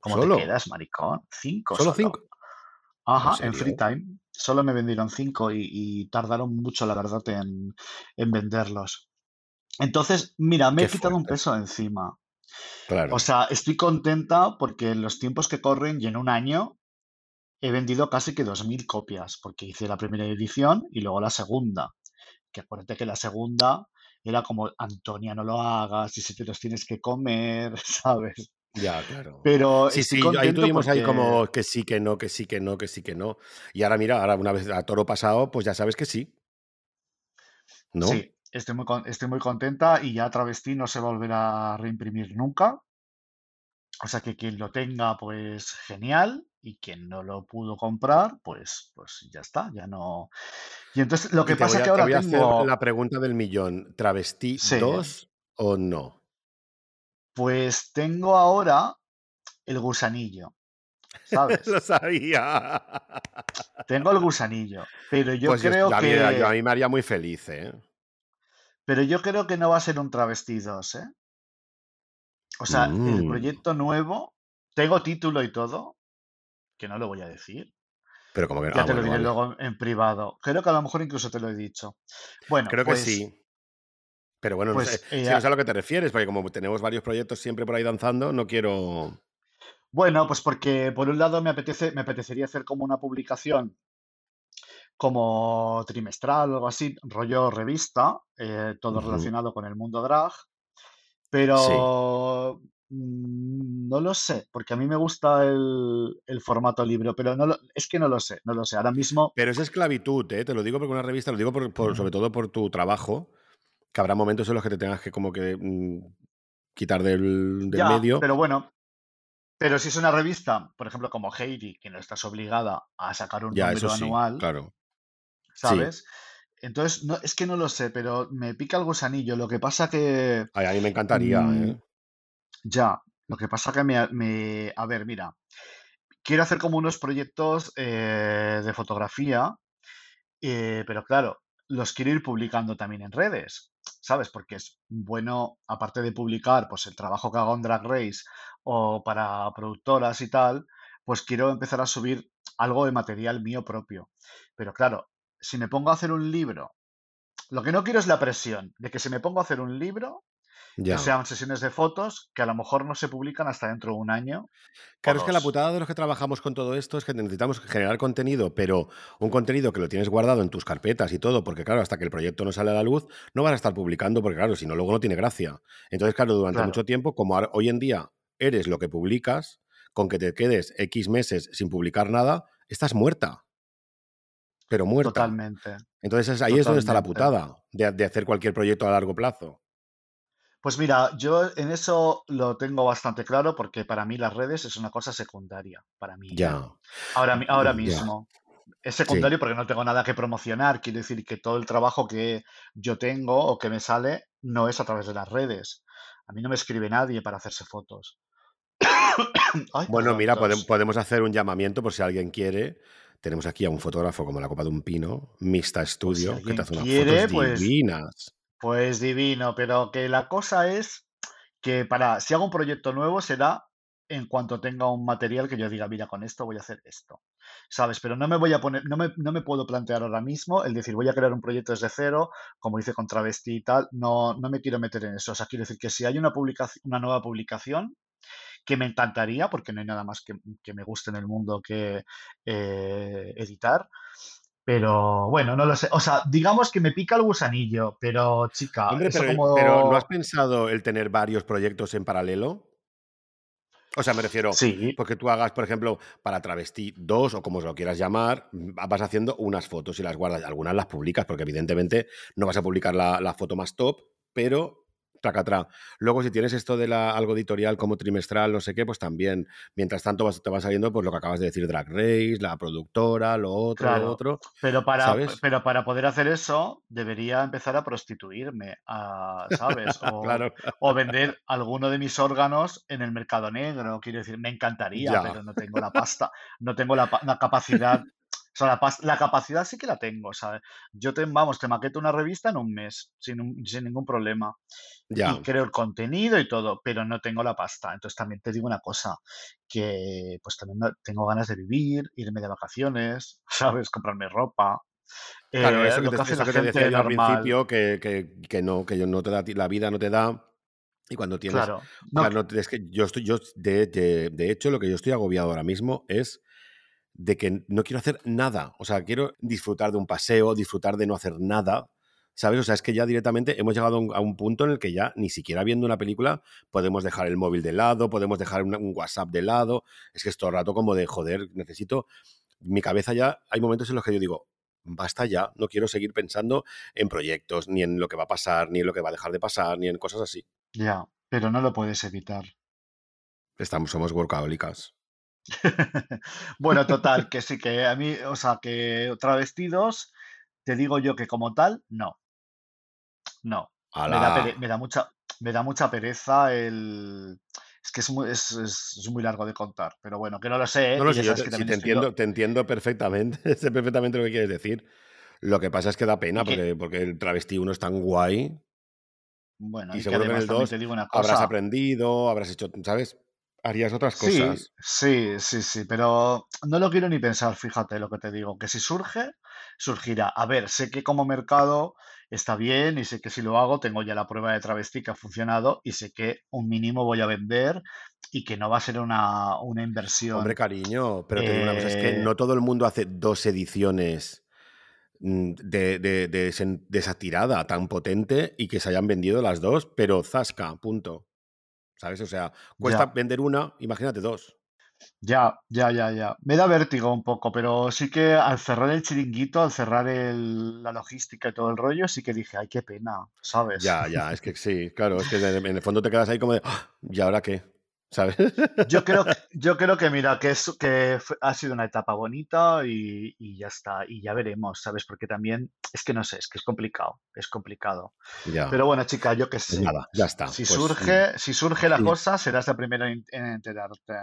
¿Cómo te quedas, maricón? Cinco ¿Solo solo. cinco? ¿En Ajá, en Free? Time. Solo me vendieron cinco y, y tardaron mucho, la verdad, en, en venderlos. Entonces, mira, me Qué he quitado un peso de encima. O Claro. sea, estoy contenta porque en los tiempos que corren y en un año he vendido casi que 2.000 copias, porque hice la primera edición y luego la segunda. Que acuérdate que la segunda era como, Antonia, no lo hagas, y si te los tienes que comer, *laughs* ¿sabes? Ya, claro. Pero Sí, sí, ahí tuvimos ahí como que sí, que no, que sí, que no, que sí, que no. Y ahora mira, ahora una vez a toro pasado, pues ya sabes que sí, ¿no? sí, estoy muy, estoy muy contenta y ya Travesti no se volverá a reimprimir nunca. O sea que quien lo tenga, pues genial. Y quien no lo pudo comprar, pues, pues ya está, ya no. Y entonces lo que te pasa es que te ahora voy a hacer tengo, la pregunta del millón. ¿Travestí sí, 2 o no? pues tengo ahora el gusanillo, *laughs* Lo ¿sabes? sabía. Tengo el gusanillo, pero yo Pues yo, creo a mí, yo- a que, mí me haría muy feliz, ¿eh? pero yo creo que no va a ser un Travesti 2, ¿eh? O sea, el Mm, proyecto nuevo, tengo título y todo, que no lo voy a decir. pero como que. Ya Ah, te lo diré vale. luego en privado. Creo que a lo mejor incluso te lo he dicho. Bueno, Creo que pues, sí. Pero bueno, no sé, pues, eh, si no sé a lo que te refieres, porque como tenemos varios proyectos siempre por ahí danzando, no quiero. bueno, pues porque por un lado me apetece, me apetecería hacer como una publicación como trimestral o algo así, rollo revista, eh, todo relacionado con el mundo drag, pero no lo sé, porque a mí me gusta el, el formato libro, pero no lo- es que no lo sé, no lo sé. Ahora mismo, Pero es esclavitud, ¿eh? Te lo digo porque una revista, lo digo por, por- sobre todo por tu trabajo, que habrá momentos en los que te tengas que como que mm, quitar del, del ya, medio. pero bueno, pero si es una revista, por ejemplo, como Heidi, que no estás obligada a sacar un Ya, número sí, anual, claro. Sí. ¿sabes? Entonces, no, es que no lo sé, pero me pica el gusanillo. Lo que pasa que, Ay, a mí me encantaría, mm, ¿eh? Ya, lo que pasa que me, me- a ver, mira, quiero hacer como unos proyectos eh, de fotografía, eh, pero claro, los quiero ir publicando también en redes, ¿sabes? Porque es bueno, aparte de publicar, pues el trabajo que hago en Drag Race o para productoras y tal, pues quiero empezar a subir algo de material mío propio. Pero claro, si me pongo a hacer un libro Lo que no quiero es la presión de que si me pongo a hacer un libro, que Ya. sean sesiones de fotos que a lo mejor no se publican hasta dentro de un año Claro, es que la putada de los que trabajamos con todo esto es que necesitamos generar contenido, pero un contenido que lo tienes guardado en tus carpetas y todo, porque claro, hasta que el proyecto no sale a la luz, no vas a estar publicando, porque claro, si no, luego no tiene gracia. Entonces, claro, durante Claro, mucho tiempo, como hoy en día eres lo que publicas, con que te quedes X meses sin publicar nada, estás muerta, pero muerta. totalmente, Entonces es- ahí es donde está la putada de, de hacer cualquier proyecto a largo plazo. Pues mira, yo en eso lo tengo bastante claro porque para mí las redes es una cosa secundaria, para mí, ¿eh? Ya, Ahora, ahora ya, mismo. Es sí. secundario porque no tengo nada que promocionar. Quiero decir que todo el trabajo que yo tengo o que me sale no es a través de las redes. A mí no me escribe nadie para hacerse fotos. *coughs* Ay, Bueno, mira, podemos hacer un llamamiento por si alguien quiere. Tenemos aquí a un fotógrafo como la copa de un pino, Mista Pues si Studio, que te hace unas quiere, fotos pues, divinas. pues divino. Pero que la cosa es que para, si hago un proyecto nuevo será en cuanto tenga un material que yo diga, mira, con esto voy a hacer esto. ¿Sabes? Pero no me voy a poner, no me, no me puedo plantear ahora mismo el decir, voy a crear un proyecto desde cero, como hice con Travesti y tal. No, no me quiero meter en eso. O sea, quiero decir que si hay una publicación, una nueva publicación, que me encantaría, porque no hay nada más que, que me guste en el mundo que eh, editar. Pero bueno, no lo sé. O sea, digamos que me pica el gusanillo, pero chica, Hombre, eso pero, pero ¿no has pensado el tener varios proyectos en paralelo? O sea, me refiero, Sí, porque tú hagas, por ejemplo, para Travesti 2 o como lo quieras llamar, mm, vas haciendo unas fotos y las guardas. Algunas las publicas, porque evidentemente no vas a publicar la, la foto más top, pero tracatrá. Luego, si tienes esto de la, algo editorial como trimestral, no sé qué, pues también. Mientras tanto, vas- te va saliendo pues lo que acabas de decir, Drag Race, la productora, lo otro, lo otro. pero para, ¿Sabes? pero para poder hacer eso debería empezar a prostituirme, a- ¿sabes? *laughs* O, Claro, o vender alguno de mis órganos en el mercado negro. Quiero decir, me encantaría, ya. pero no tengo la pasta, no tengo la, la capacidad. O sea, la, la capacidad sí que la tengo, ¿sabes? Yo te, vamos, te maqueto una revista en un mes, sin, un- sin ningún problema. Ya. Y creo el contenido y todo, pero no tengo la pasta. Entonces también te digo una cosa, que pues también tengo ganas de vivir, irme de vacaciones, *laughs* ¿sabes? Comprarme ropa. Claro, eh, eso que te, hace eso la que te decía yo al principio, que, que, que no, que yo no te da, la vida no te da. Y cuando tienes. Claro. No, Claro, es que yo estoy. Yo, de, de- de hecho, lo que yo estoy agobiado ahora mismo es de que no quiero hacer nada. O sea, quiero disfrutar de un paseo, disfrutar de no hacer nada. ¿Sabes? O sea, es que ya directamente hemos llegado a un, punto en el que ya ni siquiera viendo una película podemos dejar el móvil de lado, podemos dejar un, WhatsApp de lado. Es que es todo el rato como de joder, necesito. Mi cabeza ya. Hay momentos en los que yo digo, basta ya, no quiero seguir pensando en proyectos, ni en lo que va a pasar, ni en lo que va a dejar de pasar, ni en cosas así. ya, pero no lo puedes evitar. Estamos, somos workahólicas. *laughs* Bueno, total, que sí, que a mí, o sea, que travestidos, te digo yo que como tal, no, no. Me da, pere- ¡Hala! me da mucha, me da mucha pereza el... Es que es muy, es, muy largo de contar, pero bueno, que no lo sé, ¿eh? No, yo sabes te, que entiendo, te entiendo perfectamente, *laughs* sé perfectamente lo que quieres decir. Lo que pasa es que da pena porque, porque el travesti 1 es tan guay bueno, y y seguro que en el también 2 te digo una habrás aprendido, habrás hecho, ¿sabes? Harías otras Sí, cosas. sí, sí, sí, pero no lo quiero ni pensar, fíjate lo que te digo, que si surge, surgirá. A ver, sé que como mercado está bien y sé que si lo hago tengo ya la prueba de travesti que ha funcionado y sé que un mínimo voy a vender y que no va a ser una, una Hombre, inversión. cariño, pero te digo una cosa, es que Eh, no todo el mundo hace dos ediciones mm, de, de, de esa tirada tan potente y que se hayan vendido las dos, pero zasca, punto. ¿Sabes? O sea, cuesta ya, vender una, imagínate dos. ya, ya, ya, ya. Me da vértigo un poco, pero sí que al cerrar el chiringuito, al cerrar el- la logística y todo el rollo, sí que dije, ay, qué pena, ¿sabes? Ya, ya, es que *laughs* sí, claro, es que en el fondo te quedas ahí como de, "Ah, ¿y ahora qué? ¿Sabes? Yo creo, *laughs* que- yo creo que, mira, que, es, que ha sido una etapa bonita y, y ya está, y ya veremos, ¿sabes? Porque también, es que no sé, es que es complicado, es complicado. Ya, Pero bueno, chica, yo qué pues sé. nada, ya está. Si Pues surge, si surge la sí. cosa, serás la primera en, en enterarte.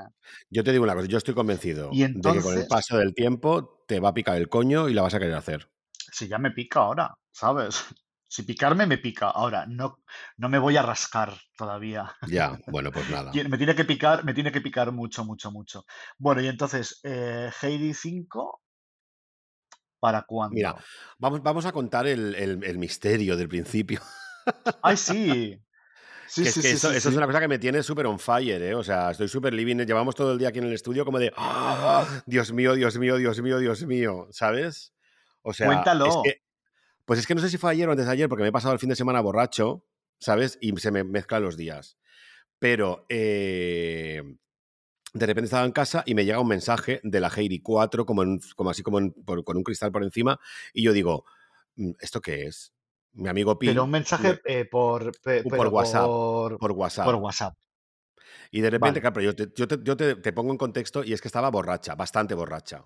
yo te digo una cosa, yo estoy convencido Y de que con el paso del tiempo te va a picar el coño y la vas a querer hacer. si ya me pica ahora, ¿sabes? Si picarme, me pica. Ahora, no, no me voy a rascar todavía. Ya, *laughs* bueno, pues nada. Me tiene que picar, me tiene que picar mucho, mucho, mucho. Bueno, y entonces, eh, Heidi 5, ¿para Mira, cuándo? vamos, vamos a contar el, el- el misterio del principio. ¡Ay, *laughs* sí! Sí, Que es sí, que sí, eso, sí, eso es sí. una cosa que me tiene súper on fire, ¿eh? O sea, estoy súper living. Llevamos todo el día aquí en el estudio como de, "Ah, *laughs* Dios mío, Dios mío, Dios mío, Dios mío, ¿sabes? O sea, es Cuéntalo. que, pues es que no sé si fue ayer o antes de ayer, porque me he pasado el fin de semana borracho, ¿sabes? Y se me mezclan los días. Pero eh, de repente estaba en casa y me llega un mensaje de la Heidi 4, como, en- como así como en- por- con un cristal por encima, y yo digo, "Mm, ¿esto qué es? Mi amigo Pero Pi, un mensaje eh, por, pe- por pero WhatsApp, por, por por WhatsApp. WhatsApp. Y de repente, Vale. claro, pero yo, te, yo te- yo te- te pongo en contexto y es que estaba borracha, bastante borracha.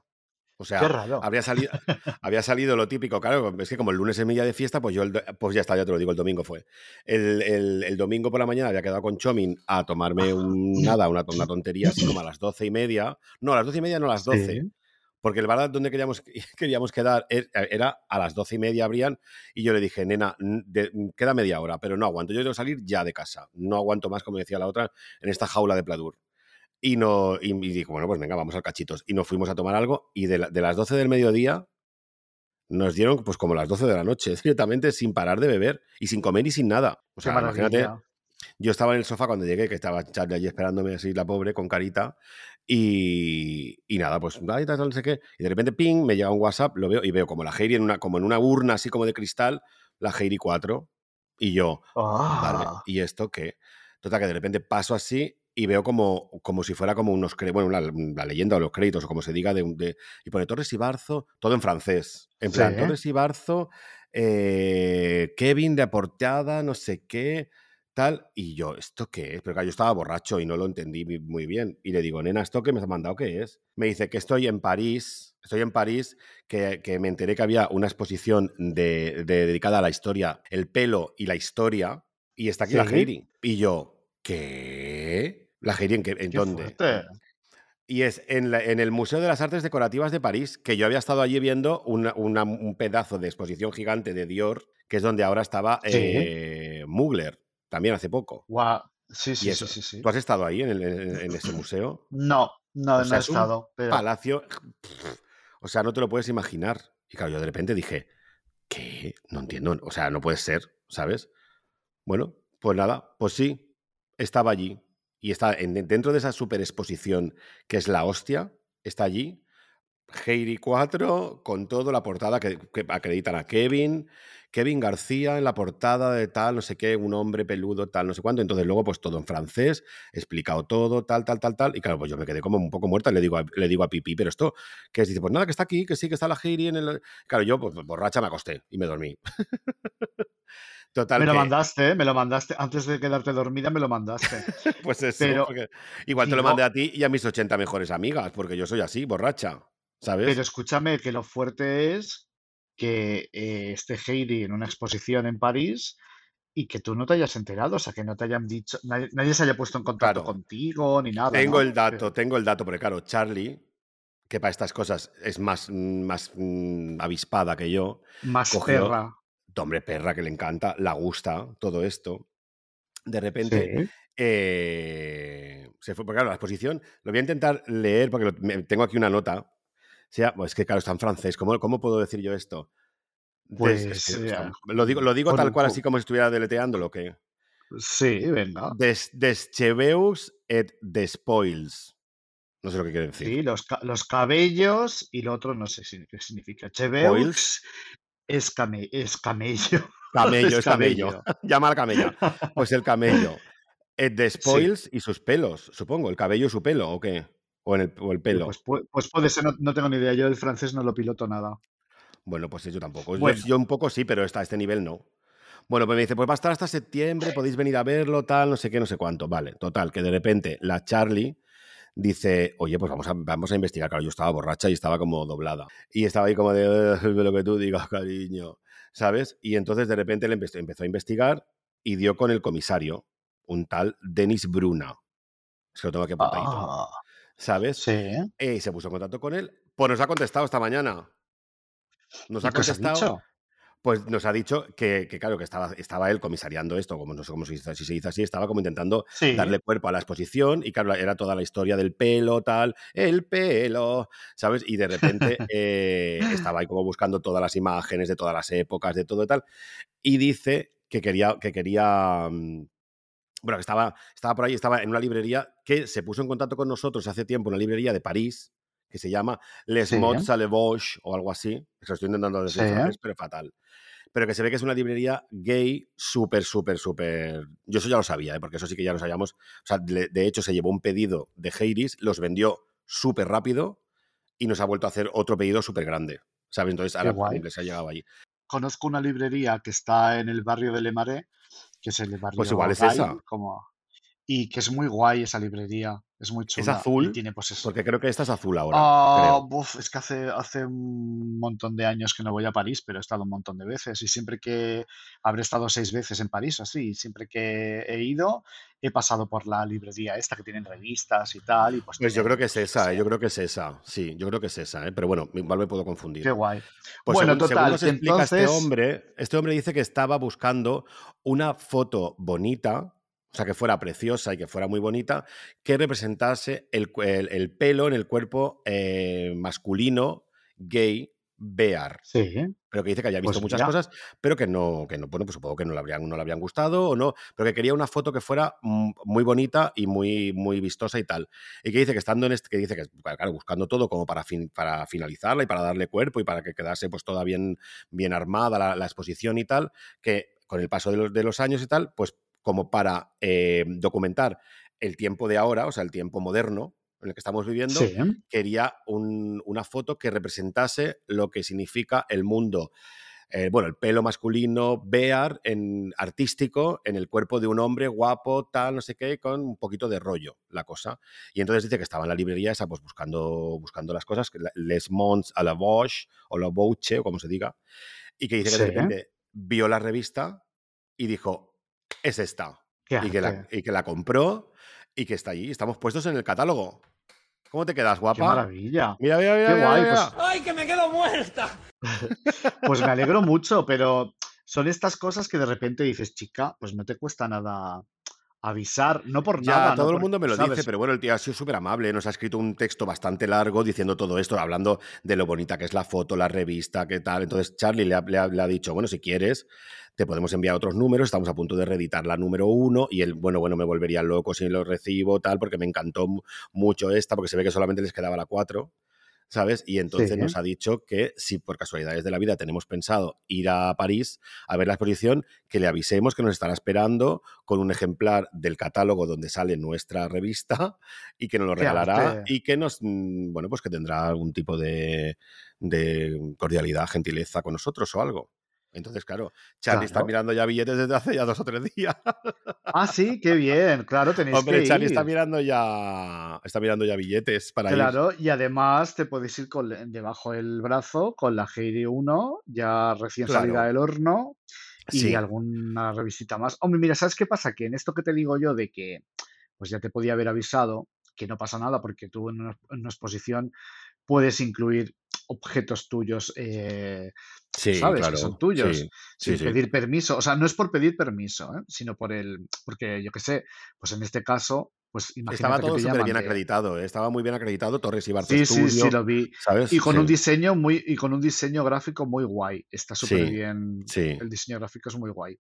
O sea, habría salido, *laughs* había salido lo típico, claro, es que como el lunes es mi día de fiesta, pues yo, el pues ya está, ya te lo digo, el domingo fue. El, el- el domingo por la mañana había quedado con Chomin a tomarme un, nada, una, una tontería así como a las doce y media. No, a las doce y media, no a las doce. Sí. Porque el bar donde queríamos, *laughs* queríamos quedar er- era a las doce y media abrían y yo le dije, nena, de- queda media hora, pero no aguanto, yo tengo que salir ya de casa, no aguanto más, como decía la otra, en esta jaula de Pladur. Y, no, y, y dijo, bueno, pues venga, vamos al cachitos. Y nos fuimos a tomar algo y de, la- de las 12 del mediodía nos dieron pues como las 12 de la noche, *laughs* directamente sin parar de beber y sin comer y sin nada. O sea, imagínate, yo estaba en el sofá cuando llegué, que estaba Charlie allí esperándome así, la pobre, con carita. Y, y nada, pues ay, tal, no sé qué. Y de repente, ping, me llega un WhatsApp, lo veo y veo como la Heidi en una, como en una urna así como de cristal, la Heidi 4. Y yo, vale, Ah, ¿y esto qué? Total, que de repente paso así y veo como, como si fuera como unos bueno, la, la leyenda o los créditos, o como se diga, de, de- y pone Torres Ibarzo, todo en francés. En plan, sí. Torres Ibarzo, eh, Kevin de portada, no sé qué, tal, y yo, ¿esto qué es? Pero claro, yo estaba borracho y no lo entendí muy bien. Y le digo, nena, ¿esto que me has mandado qué es? Me dice que estoy en París, estoy en París, que, que me enteré que había una exposición de, de- dedicada a la historia, el pelo y la historia, y está aquí la Sí. Heidi. Y yo, ¿qué? ¿La en, qué, en Qué dónde? fuerte. Y es en, la- en el Museo de las Artes Decorativas de París, que yo había estado allí viendo una- una- un pedazo de exposición gigante de Dior, que es donde ahora estaba Sí. eh, Mugler, también hace poco. Guau. Sí, sí, sí, sí, sí. ¿tú has estado ahí en, el- en- ese museo? No, no, O sea, no he es un estado, pero palacio, o sea, no te lo puedes imaginar. Y claro, yo de repente dije, ¿qué? No entiendo, o sea, no puede ser, ¿sabes? Bueno, pues nada, pues sí, estaba allí. Y está en- dentro de esa super exposición que es la hostia, está allí Heidi 4 con todo la portada que, que acreditan a Kevin, Kevin García en la portada de tal, no sé qué, un hombre peludo, tal, no sé cuánto. Entonces luego pues todo en francés, explicado todo, tal, tal, tal, tal. Y claro, pues yo me quedé como un poco muerta, le digo a, le digo a Pipi, pero esto, que es? Dice, pues nada, que está aquí, que sí, que está la Heidi en el... Claro, yo pues borracha me acosté y me dormí. *laughs* Total me lo que, mandaste, ¿eh? me lo mandaste. Antes de quedarte dormida, me lo mandaste. *laughs* pues eso, Pero igual te lo mandé a ti y a mis 80 mejores amigas, porque yo soy así, borracha, pero ¿sabes? escúchame que lo fuerte es que eh, esté Heidi en una exposición en París y que tú no te hayas enterado, o sea, que no te hayan dicho, nadie, nadie se haya puesto en contacto Claro, contigo ni nada, tengo ¿no? el dato, tengo el dato, porque claro, Charlie, que para estas cosas es más, mm, más mm, avispada que yo, más cogió, perra. hombre, perra que le encanta, la gusta todo esto. De repente Sí, eh, se fue, porque claro, la exposición, lo voy a intentar leer porque lo- me- tengo aquí una nota. Sea, pues es que claro, está en francés, ¿cómo, cómo puedo decir yo esto? Des- es pues que lo, digo, lo digo tal cual, así como si estuviera deletreándolo, que Sí, venga. des, Descheveus et despoils. No sé lo que quiere decir. Sí, los, los cabellos y lo otro no sé qué significa. Cheveux es, came- es camello. *laughs* camello, es camello. *laughs* Llama a la camella. Pues el *laughs* camello. Et Sí. despoils y sus pelos, supongo. El cabello y su pelo, ¿o qué? O, en el, o el Yo, pelo. Pues, pu- pues puede ser, no, no tengo ni idea. Yo el francés no lo piloto nada. Bueno, pues yo tampoco. Yo, Bueno, yo un poco sí, pero hasta este nivel no. Bueno, pues me dice, pues va a estar hasta septiembre, podéis venir a verlo, tal, no sé qué, no sé cuánto. Vale, total, que de repente la Charlie dice, oye, pues vamos a, vamos a investigar. Claro, yo estaba borracha y estaba como doblada. Y estaba ahí como de, "Eh, lo que tú digas, cariño, ¿sabes? Y entonces de repente le empe- empezó a investigar y dio con el comisario, un tal Denis Bruna. Es que lo tengo aquí apuntadito, ah, ¿sabes? sí. Eh, Y se puso en contacto con él. Pues nos ha contestado esta mañana. Nos ¿Y ha contestado dicho? pues nos ha dicho que, que, claro, que estaba, estaba él comisariando esto, como no sé cómo se dice, si se dice así, estaba como intentando Sí, darle cuerpo a la exposición y claro, era toda la historia del pelo, tal, el pelo, ¿sabes? Y de repente *laughs* eh, estaba ahí como buscando todas las imágenes de todas las épocas, de todo y tal, y dice que quería, que quería, mm, bueno, que estaba, estaba por ahí, estaba en una librería que se puso en contacto con nosotros hace tiempo, una librería de París, que se llama Les sí, Mots à la Vauche o algo así, lo estoy intentando decir en sí. francés, pero fatal pero que se ve que es una librería gay súper, súper, súper... Yo eso ya lo sabía, ¿eh? porque eso sí que ya lo sabíamos. O sea, de, hecho, se llevó un pedido de Heiris, los vendió súper rápido y nos ha vuelto a hacer otro pedido súper grande. ¿Sabes? Entonces, ahora les ha llegado allí. Conozco una librería que está en el barrio de Le Marais, que es el Pues igual es gay, esa. como, y que es muy guay esa librería. Es muy Es chula. Y azul, tiene pues eso. porque creo que esta es azul ahora, Ah, creo. buf, es que hace, hace un montón de años que no voy a París, pero he estado un montón de veces y siempre que habré estado seis veces en París, así, siempre que he ido he pasado por la librería esta que tienen revistas y tal, y pues Pues yo creo que es qué esa, ¿eh? yo creo que es esa. Sí, yo creo que es esa, ¿eh? pero bueno, igual me puedo qué confundir. guay. Pues Bueno, según, según total, nos que explica este entonces, hombre, este hombre dice que estaba buscando una foto bonita, o sea, que fuera preciosa y que fuera muy bonita, que representase el, el- el pelo en el cuerpo eh, masculino, gay, bear. sí, Pero que dice que había visto pues muchas cosas, pero que no, que no, bueno, pues supongo que no le habrían, no le habrían gustado o no, pero que quería una foto que fuera muy bonita y muy, muy vistosa y tal. Y que dice que estando en este, que dice que, claro, buscando todo como para, fin- para finalizarla y para darle cuerpo y para que quedase pues toda bien, bien armada la, la exposición y tal, que con el paso de los, de los años y tal, pues como para eh, documentar el tiempo de ahora, o sea, el tiempo moderno en el que estamos viviendo, sí, quería un- una foto que representase lo que significa el mundo eh, bueno, el pelo masculino, bear, en, artístico, en el cuerpo de un hombre guapo, tal, no sé qué, con un poquito de rollo la cosa. Y entonces dice que estaba en la librería esa, pues buscando, buscando las cosas, Les Monts a la Bosch, o la Bouche, o como se diga, y que dice que de repente vio la revista y dijo, es esta. Qué Y que, la, arte. y que la compró y que está allí. Estamos puestos en el catálogo. ¿Cómo te quedas, Qué guapa? maravilla. Mira, mira, mira. Qué mira, guay, mira. pues- ¡Ay, que me quedo muerta! *laughs* Pues me alegro mucho, pero son estas cosas que de repente dices, chica, pues no te cuesta nada avisar, no por Ya, nada, no todo el por- mundo me lo ¿sabes? dice, pero bueno, el tío ha sido súper amable, nos ha escrito un texto bastante largo diciendo todo esto, hablando de lo bonita que es la foto, la revista, qué tal. Entonces Charlie le ha, le ha- le ha dicho, bueno, si quieres, te podemos enviar otros números, estamos a punto de reeditar la número uno y él, bueno, bueno, me volvería loco si lo recibo, tal, porque me encantó mu- mucho esta, porque se ve que solamente les quedaba la cuatro. ¿Sabes? Y entonces Sí. nos ha dicho que si por casualidades de la vida tenemos pensado ir a París a ver la exposición, que le avisemos que nos estará esperando con un ejemplar del catálogo donde sale nuestra revista y que nos lo regalará y que nos, mm, bueno, pues que tendrá algún tipo de, de cordialidad, gentileza con nosotros o algo. Entonces, claro, Charlie está mirando ya billetes desde hace ya dos o tres días. Ah, sí, qué bien, claro, *laughs* tenéis Hombre, que Charlie está ir. mirando ya está mirando ya billetes para ir. Claro, y además te puedes ir con, debajo del brazo con la Heidi 1, ya recién salida del horno, y Sí, alguna revisita más. Hombre, mira, ¿sabes qué pasa? Que en esto que te digo yo de que pues ya te podía haber avisado, que no pasa nada porque tú en una, en una exposición puedes incluir objetos tuyos, eh, sí, ¿sabes? Que son tuyos, Sí, sin sí, sí. pedir permiso. O sea, no es por pedir permiso, ¿eh? sino por el, porque yo qué sé, pues en este caso, pues Estaba todo súper bien de... acreditado, ¿eh? estaba muy bien acreditado, Torres y Barça Sí, sí, sí, lo vi. ¿sabes? Y con un diseño muy, y con un diseño gráfico muy guay. Está súper sí, bien. sí, El diseño gráfico es muy guay.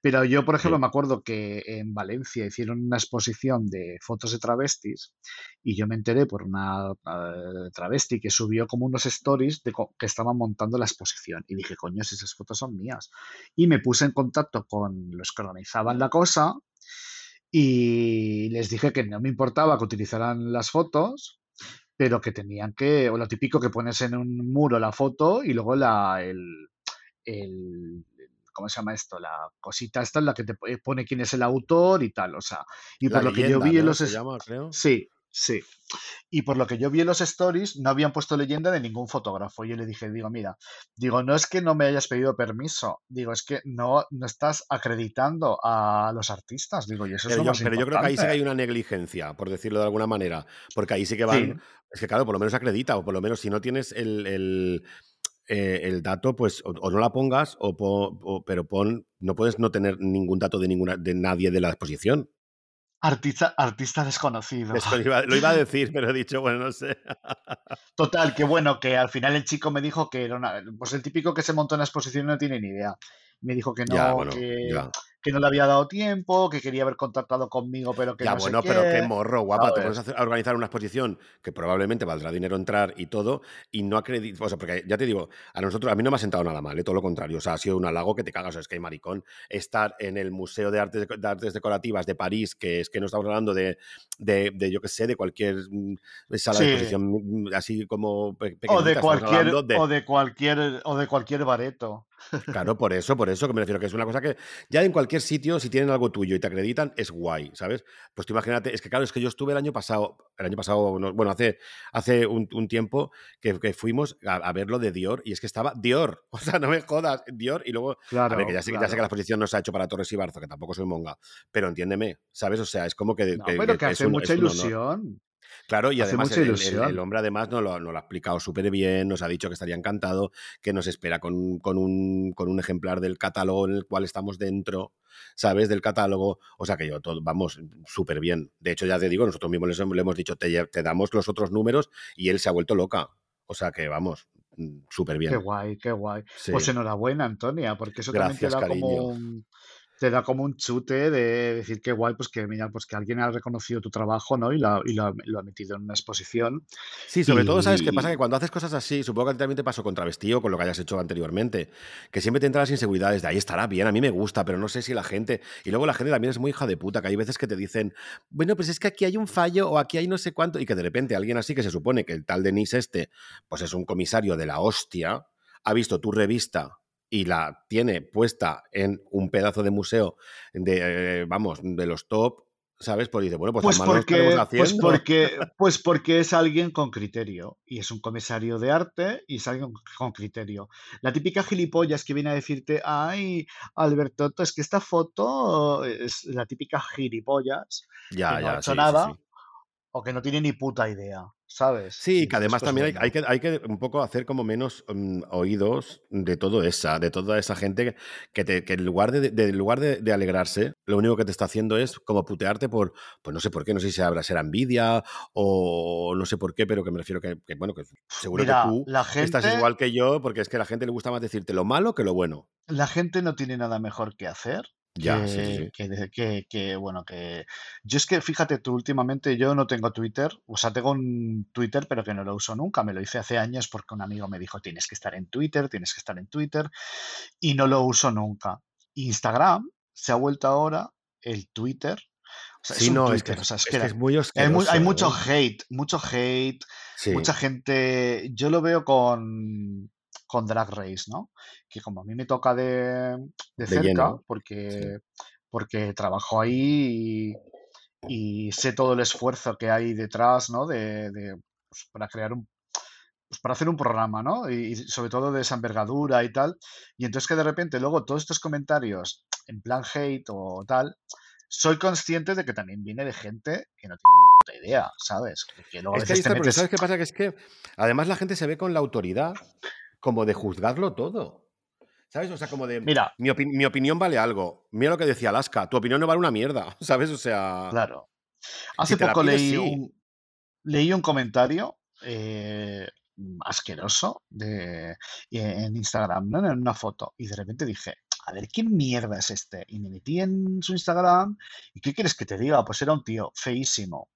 Pero yo, por ejemplo, me acuerdo que en Valencia hicieron una exposición de fotos de travestis y yo me enteré por una eh, travesti que subió como unos stories de co- que estaban montando la exposición. Y dije, coño, si esas fotos son mías. Y me puse en contacto con los que organizaban la cosa y les dije que no me importaba que utilizaran las fotos, pero que tenían que, o lo típico que pones en un muro la foto y luego la, el, el, ¿cómo se llama esto? La cosita esta en la que te po- pone quién es el autor y tal, o sea, y La por lo que yo leyenda, vi en ¿no? los... Se llama, creo. Sí, sí. Y por lo que yo vi en los stories, no habían puesto leyenda de ningún fotógrafo. Yo le dije, digo, mira, digo, no es que no me hayas pedido permiso, digo, es que no, no estás acreditando a los artistas, digo, y eso es Pero lo yo, más pero yo creo que ahí sí que hay una negligencia, por decirlo de alguna manera, porque ahí sí que Sí, van, es que claro, por lo menos acredita, o por lo menos si no tienes el, el, eh, el dato, pues o, o no la pongas, o, po- o- pero pon, no puedes no tener ningún dato de ninguna de nadie de la exposición. Artista, artista desconocido. Lo *laughs* iba, lo iba a decir, pero he dicho, bueno, no sé. *laughs* Total, que bueno, que al final el chico me dijo que era una, pues el típico que se montó en la exposición no tiene ni idea. Me dijo que Ya, no, bueno, que. Que no le había dado tiempo, que quería haber contactado conmigo, pero que Ya, no sé bueno, pero qué qué, morro, guapa. Te a organizar una exposición que probablemente valdrá dinero entrar y todo, y no acreditas. O sea, porque ya te digo, a nosotros, a mí no me ha sentado nada mal, ¿eh? todo lo contrario. O sea, ha sido un halago que te cagas. O sea, es que hay maricón. Estar en el Museo de Artes, de Artes Decorativas de París, que es que no estamos hablando de, de, de, yo qué sé, de cualquier mm, sala de exposición mm, así como pe- o de pequeñita. Cualquier, de, o de cualquier, o de cualquier bareto. Claro, por eso, por eso que me refiero que es una cosa que ya en cualquier sitio, si tienen algo tuyo y te acreditan, es guay, ¿sabes? Pues tú imagínate, es que claro, es que yo estuve el año pasado, el año pasado, no, bueno, hace, hace un, un tiempo que, que fuimos a, a ver lo de Dior y es que estaba Dior, *laughs* o sea, no me jodas, Dior y luego, a ver, que Claro, ya sé, ya sé que la exposición no se ha hecho para Torres y Barzo, que tampoco soy monga, pero entiéndeme, ¿sabes? O sea, es como que, No, que- pero que que hace un, mucha ilusión. Claro, y Hace además el, el- hombre además nos lo, nos lo ha explicado súper bien, nos ha dicho que estaría encantado, que nos espera con, con un, con un ejemplar del catálogo en el cual estamos dentro, ¿sabes? Del catálogo. O sea que yo, todo, vamos, súper bien. De hecho, ya te digo, nosotros mismos le hemos dicho, te, damos los otros números y él se ha vuelto loca. O sea que, vamos, mm, súper Qué bien. guay, qué guay. Sí, Pues enhorabuena, Antonia, porque eso también te da como un, te da como un chute de decir qué guay, pues que mira, pues que alguien ha reconocido tu trabajo, ¿no? Y, lo, ha- y lo, ha, lo ha metido en una exposición. Sí, sobre todo, ¿sabes qué pasa? Que cuando haces cosas así, supongo que a ti también te pasó con travesti o con lo que hayas hecho anteriormente, que siempre te entran las inseguridades de ahí estará bien, a mí me gusta, pero no sé si la gente. Y luego la gente también es muy hija de puta, que hay veces que te dicen, bueno, pues es que aquí hay un fallo o aquí hay no sé cuánto, y que de repente alguien así que se supone que el tal Denis este, pues es un comisario de la hostia, ha visto tu revista y la tiene puesta en un pedazo de museo de, eh, vamos, de los top, ¿sabes? Pues dice, bueno, pues, Pues no porque, pues haciendo. porque, *laughs* pues porque es alguien con criterio y es un comisario de arte y es alguien con criterio. La típica gilipollas que viene a decirte, ay, Alberto, es que esta foto es la típica gilipollas que Ya, no ha ya, hecho sí, sí, nada sí. o que no tiene ni puta idea, ¿sabes? Sí, que además también hay, hay que, hay que un poco hacer como menos mm, oídos de todo esa, de toda esa gente que, te, que en lugar, de, de- en lugar de, de alegrarse, lo único que te está haciendo es como putearte por, pues no sé por qué, no sé si habrá será envidia o no sé por qué, pero que me refiero que, que, bueno, que seguro que Mira, tú la estás gente, igual que yo, porque es que a la gente le gusta más decirte lo malo que lo bueno. la gente no tiene nada mejor que hacer Ya, sí, que, sí. que, de- que- que, bueno, que yo es que fíjate tú, últimamente yo no tengo Twitter, o sea, tengo un Twitter, pero que no lo uso nunca, me lo hice hace años porque un amigo me dijo, tienes que estar en Twitter, tienes que estar en Twitter, y no lo uso nunca. Instagram se ha vuelto ahora el Twitter, o sea, es Sí, un no, es que, Twitter, o sea, es es es muy hay, mu- hay mucho ¿eh? hate, mucho hate, mucha gente, yo lo veo con, con Drag Race, ¿no? Que como a mí me toca de, de cerca, lleno. Sí. porque, porque trabajo ahí y, y sé todo el esfuerzo que hay detrás, ¿no? De, de, pues, para crear un, pues, para hacer un programa, ¿no? Y, y sobre todo de esa envergadura y tal. Y entonces que de repente luego todos estos comentarios en plan hate o tal, soy consciente de que también viene de gente que no tiene ni puta idea, ¿sabes? Que, luego Es que ahí está, metes... ¿sabes qué pasa? Que es que además la gente se ve con la autoridad como de juzgarlo todo. ¿Sabes? O sea, como de Mira, mi, opi- mi opinión vale algo. Mira lo que decía Alaska, tu opinión no vale una mierda, *laughs* ¿sabes? O sea, claro. Hace poco pides, leí sí. un, leí un comentario eh, asqueroso de, en Instagram, ¿no? En una foto. Y de repente dije, a ver, ¿qué mierda es este? Y me metí en su Instagram. ¿Y qué quieres que te diga? Pues era un tío feísimo,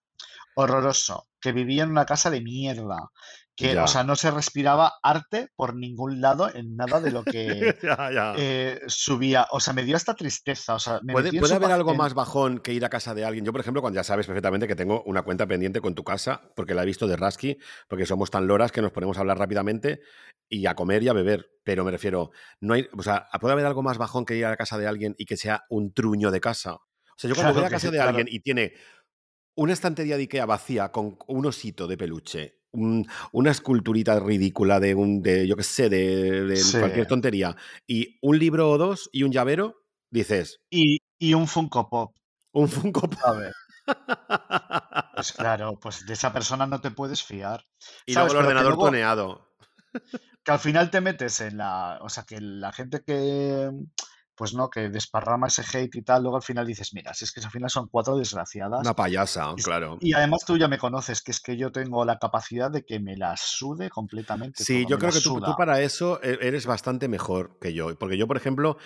horroroso, que vivía en una casa de mierda. Que, o sea, no se respiraba arte por ningún lado en nada de lo que *laughs* ya, ya. eh, subía. O sea, me dio hasta tristeza. O sea, me ¿Puede, haber algo más bajón que ir a casa de alguien? Yo, por ejemplo, cuando ya sabes perfectamente que tengo una cuenta pendiente con tu casa, porque la he visto de Rasky, porque somos tan loras que nos ponemos a hablar rápidamente y a comer y a beber. Pero me refiero, no hay, o sea, ¿puede haber algo más bajón que ir a la casa de alguien y que sea un truño de casa? O sea, yo cuando voy a casa sí, de claro. alguien y tiene una estantería de Ikea vacía con un osito de peluche, un- una esculturita ridícula de un, de, yo qué sé, de, de Sí. cualquier tontería, y un libro o dos y un llavero, dices, Y, y un Funko Pop, un Funko Pop. ¿sabes? Pues *laughs* claro, pues de esa persona no te puedes fiar. y luego ¿Sabes? el Pero que ordenador luego, tuneado. que al final te metes en la, o sea, que la gente que, pues no, que desparrama ese hate y tal, luego al final dices, mira, si es que al final son cuatro desgraciadas. Una payasa, Y, claro. y además tú ya me conoces, que es que yo tengo la capacidad de que me la sude completamente Sí, yo creo que tú, para eso e- eres bastante mejor que yo. Porque yo, por ejemplo,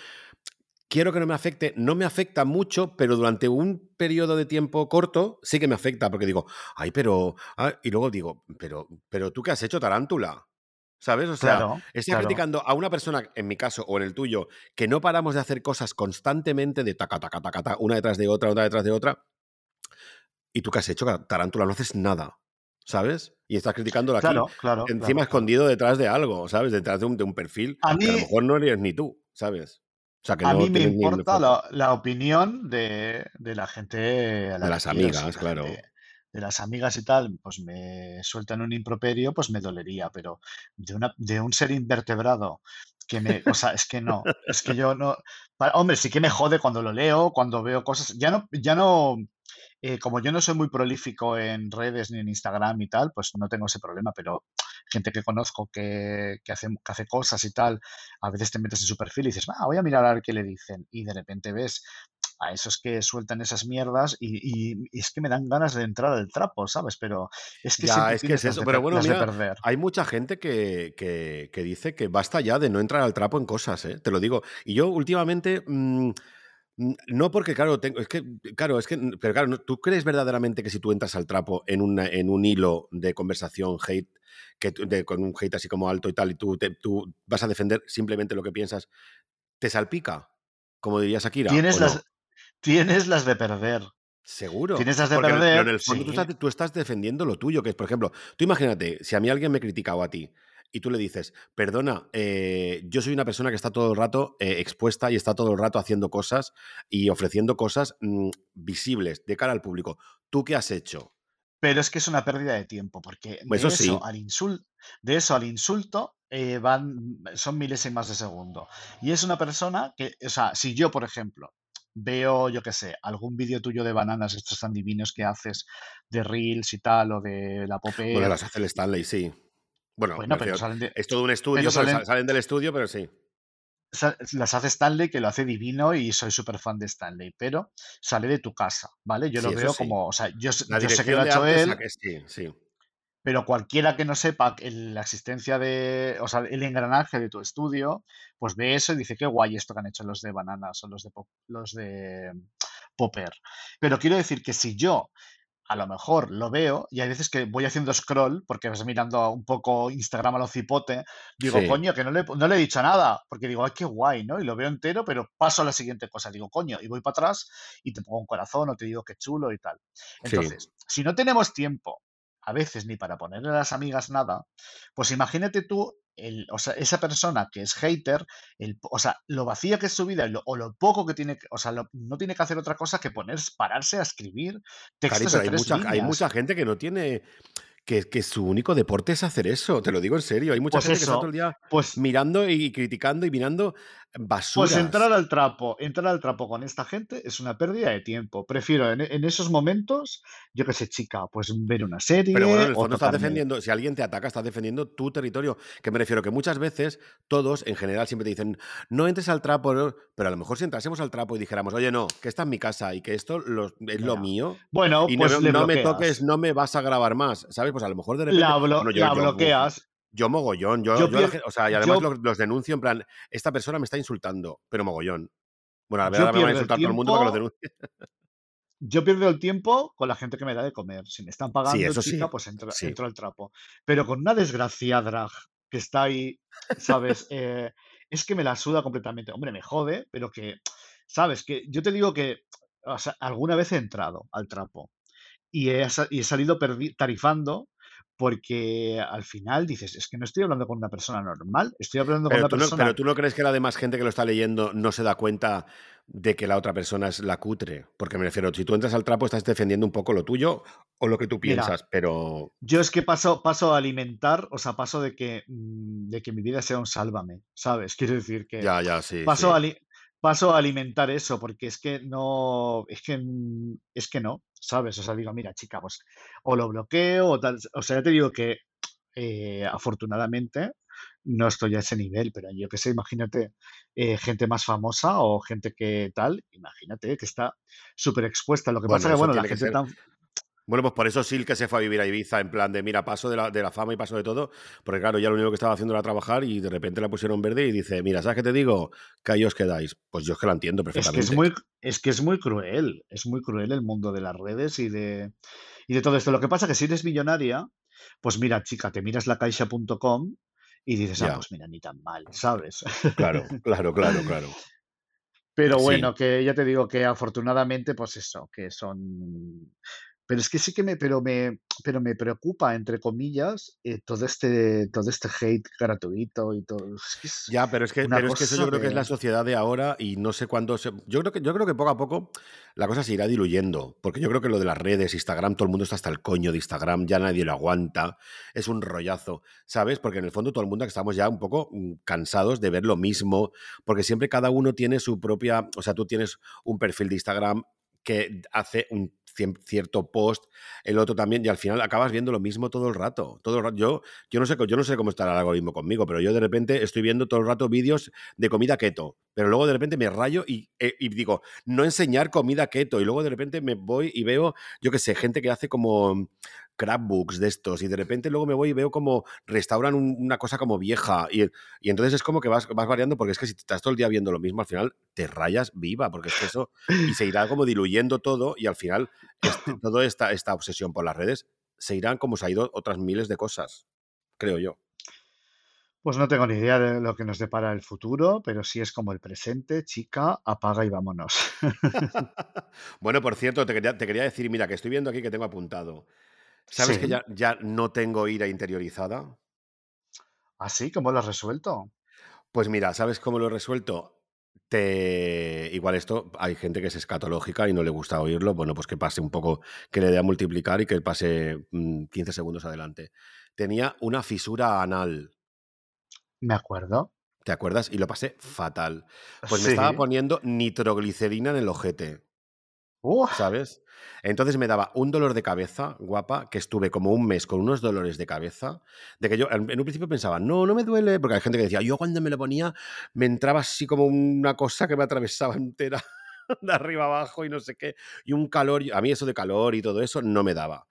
quiero que no me afecte, no me afecta mucho, pero durante un periodo de tiempo corto sí que me afecta, porque digo, ay, pero. ah", y luego digo, pero, pero tú qué has hecho, tarántula. ¿Sabes? O sea, Claro, claro. criticando a una persona, en mi caso o en el tuyo, que no paramos de hacer cosas constantemente de taca, taca, taca, taca, una detrás de otra, una detrás de otra. ¿Y tú qué has hecho, tarántula? No haces nada. ¿Sabes? Y estás criticándolo aquí, Claro, claro, encima claro, claro. escondido detrás de algo, ¿sabes? Detrás de un, de un perfil A que a lo mí, mejor no eres ni tú, ¿sabes? O sea, que a no mí me importa la, la opinión de, de la gente a De la las amigas, la claro. gente de las amigas y tal, pues me sueltan un improperio, pues me dolería, pero de una, de un ser invertebrado que me, o sea, es que no, es que yo no, hombre, sí que me jode cuando lo leo, cuando veo cosas, ya no, ya no, eh, como yo no soy muy prolífico en redes ni en Instagram y tal, pues no tengo ese problema, pero gente que conozco que, que hace, que hace cosas y tal, a veces te metes en su perfil y dices, ah, voy a mirar a ver qué le dicen, y de repente ves a esos que sueltan esas mierdas y, y- y es que me dan ganas de entrar al trapo, ¿sabes? Pero es que Ya, es que es eso. de, Pero per- bueno, mira, perder. hay mucha gente que, que- que dice que basta ya de no entrar al trapo en cosas, ¿eh? Te lo digo. Y yo últimamente. mm, mm, no porque, claro, tengo, es que, claro, es que, pero claro, ¿tú crees verdaderamente que si tú entras al trapo en, una, en un hilo de conversación hate, que, de- con un hate así como alto y tal, y tú, te- tú vas a defender simplemente lo que piensas, ¿te salpica? Como diría Shakira, Tienes ¿o las? Tienes las de perder. Seguro. Tienes las de Porque el- pero en perder, el fondo tú estás, tú estás defendiendo lo tuyo, que es, por ejemplo, tú imagínate, si a mí alguien me critica o a ti, y tú le dices, perdona, eh, yo soy una persona que está todo el rato eh, expuesta y está todo el rato haciendo cosas y ofreciendo cosas mm, visibles de cara al público. ¿Tú qué has hecho? Pero es que es una pérdida de tiempo, porque Pues de eso sí. al insulto, de eso al insulto eh, van, son milésimas de segundo. Y es una persona que, o sea, si yo, por ejemplo, veo, yo qué sé, algún vídeo tuyo de bananas, estos tan divinos que haces, de Reels y tal, o de la Bueno, Popper, las hace el Stanley, sí. Bueno, bueno, pero refiero, salen de, es todo un estudio, salen, sa- salen del estudio, pero sí. las hace Stanley, que lo hace divino y soy súper fan de Stanley, pero sale de tu casa, ¿vale? Yo Sí, lo veo sí. como, o sea, yo, yo sé que lo ha hecho él, sí, sí. Pero cualquiera que no sepa el- la existencia de, o sea, el engranaje de tu estudio, pues ve eso y dice, qué guay esto que han hecho los de Bananas o los de, Pop- los de Popper. Pero quiero decir que si yo a lo mejor lo veo y hay veces que voy haciendo scroll porque vas mirando un poco Instagram a lo cipote, digo, Sí, coño, que no le, no le he dicho nada, porque digo, ay, qué guay, ¿no? Y lo veo entero, pero paso a la siguiente cosa, digo, coño, y voy para atrás y te pongo un corazón o te digo qué chulo y tal. sí. Entonces, si no tenemos tiempo a veces ni para ponerle a las amigas nada, pues imagínate tú, el, o sea, esa persona que es hater, el, o sea, lo vacía que es su vida lo- o lo poco que tiene, o sea, lo- no tiene que hacer otra cosa que poner, pararse a escribir textos de hay mucha, hay líneas. mucha gente que no tiene, que, que su único deporte es hacer eso, te lo digo en serio. Hay mucha Pues gente que está todo el día pues, mirando y criticando y mirando pues entrar al trapo, entrar al trapo con esta gente es una pérdida de tiempo. Prefiero en, en esos momentos, yo qué sé, chica, pues ver una Pero bueno, en serie el fondo estás defendiendo, si alguien te ataca, estás defendiendo tu territorio. Que me refiero que muchas veces todos, en general, siempre te dicen, no entres al trapo, no", pero a lo mejor si entrásemos al trapo y dijéramos, oye, no, que esta es mi casa y que esto lo- es lo mío Bueno, y no, pues le no me toques, no me vas a grabar más, ¿sabes? Pues a lo mejor de repente, La, blo- bueno, yo, la yo, uf, bloqueas. yo mogollón, yo, Yo yo la gen- o sea, y además yo, los, los denuncio en plan, esta persona me está insultando, pero mogollón. Bueno, a ver, yo ahora me van a insultar todo el mundo para que los tiempo. denuncie. Yo pierdo el tiempo con la gente que me da de comer. Si me están Sí, pagando, eso chica, sí, pues entro, sí. entro al trapo. Pero con una desgraciada drag que está ahí, ¿sabes? Eh, es que me la suda completamente. Hombre, me jode, pero que, ¿sabes? Que yo te digo que o sea, alguna vez he entrado al trapo y he, sa- y he salido tarifando porque al final dices, es que no estoy hablando con una persona normal, estoy hablando con una no, persona pero tú no crees que la demás gente que lo está leyendo no se da cuenta de que la otra persona es la cutre. Porque me refiero, si tú entras al trapo estás defendiendo un poco lo tuyo o lo que tú Mira, piensas, pero Yo es que paso, paso a alimentar, o sea, paso de que, mm, de que mi vida sea un sálvame, ¿sabes? *laughs* Quiero decir que ya, ya, sí, paso sí. a, paso a alimentar eso, porque es que no, es que, mm, es que no, ¿sabes? O sea, digo, mira, chica, pues o lo bloqueo o tal. O sea, ya te digo que eh, afortunadamente no estoy a ese nivel, pero yo qué sé, imagínate eh, gente más famosa o gente que tal, imagínate que está súper expuesta. Lo que pasa Bueno, que, eso bueno, la que gente tan... Bueno, pues por eso Sil que se fue a vivir a Ibiza, en plan de, mira, paso de la, de la fama y paso de todo, porque claro, ya lo único que estaba haciendo era trabajar y de repente la pusieron verde y dice, mira, ¿sabes qué te digo? Que ahí os quedáis. Pues yo es que la entiendo Es que es perfectamente. muy, es que es muy cruel, es muy cruel el mundo de las redes y de, y de todo esto. Lo que pasa que si eres millonaria, pues mira, chica, te miras lacaixa.com y dices, ah, Ya, pues mira, ni tan mal, ¿sabes? claro, claro, claro, *laughs* claro. Pero Sí. bueno, que ya te digo que afortunadamente, pues eso, que son... Pero es que sí que me, pero me, pero me preocupa, entre comillas, eh, todo este, todo este hate gratuito y todo. Es que es Ya, pero es que, pero es que eso yo creo que es la sociedad de ahora y no sé cuándo se... Yo creo que, yo creo que poco a poco la cosa se irá diluyendo, porque yo creo que lo de las redes, Instagram, todo el mundo está hasta el coño de Instagram, ya nadie lo aguanta, es un rollazo, ¿sabes? Porque en el fondo todo el mundo estamos ya un poco mm, cansados de ver lo mismo, porque siempre cada uno tiene su propia, o sea, tú tienes un perfil de Instagram que hace un cierto post, el otro también, y al final acabas viendo lo mismo todo el rato. Todo. Yo, yo, no sé, yo no sé cómo estará el algoritmo conmigo, pero yo de repente estoy viendo todo el rato vídeos de comida keto, pero luego de repente me rayo y, eh, y digo, no enseñar comida keto, y luego de repente me voy y veo, yo qué sé, gente que hace como crapbooks de estos, y de repente luego me voy y veo como restauran un- una cosa como vieja, y, y entonces es como que vas, vas variando, porque es que si estás todo el día viendo lo mismo, al final te rayas viva, porque es que eso, y se irá como diluyendo todo, y al final este, *laughs* toda esta, esta obsesión por las redes se irán como se ha ido otras miles de cosas, creo yo. Pues no tengo ni idea de lo que nos depara el futuro, pero sí es como el presente, chica, apaga y vámonos. *laughs* *laughs* bueno, por cierto, te quería, te quería decir, mira, que estoy viendo aquí que tengo apuntado. ¿Sabes que ya, ya no tengo ira interiorizada? ¿Así? ¿Cómo lo has resuelto? Pues mira, ¿sabes cómo lo he resuelto? Te... Igual esto, hay gente que es escatológica y no le gusta oírlo, bueno, pues que pase un poco, que le dé a multiplicar y que pase mm, 15 segundos adelante. Tenía una fisura anal, Me acuerdo. ¿te acuerdas? Y lo pasé fatal. Pues me estaba poniendo nitroglicerina en el ojete. ¿Sabes? Entonces me daba un dolor de cabeza, guapa, que estuve como un mes con unos dolores de cabeza, de que yo en un principio pensaba, no, no me duele, porque hay gente que decía, yo cuando me lo ponía me entraba así como una cosa que me atravesaba *laughs* entera de arriba abajo y no sé qué, y un calor, a mí eso de calor y todo eso no me daba.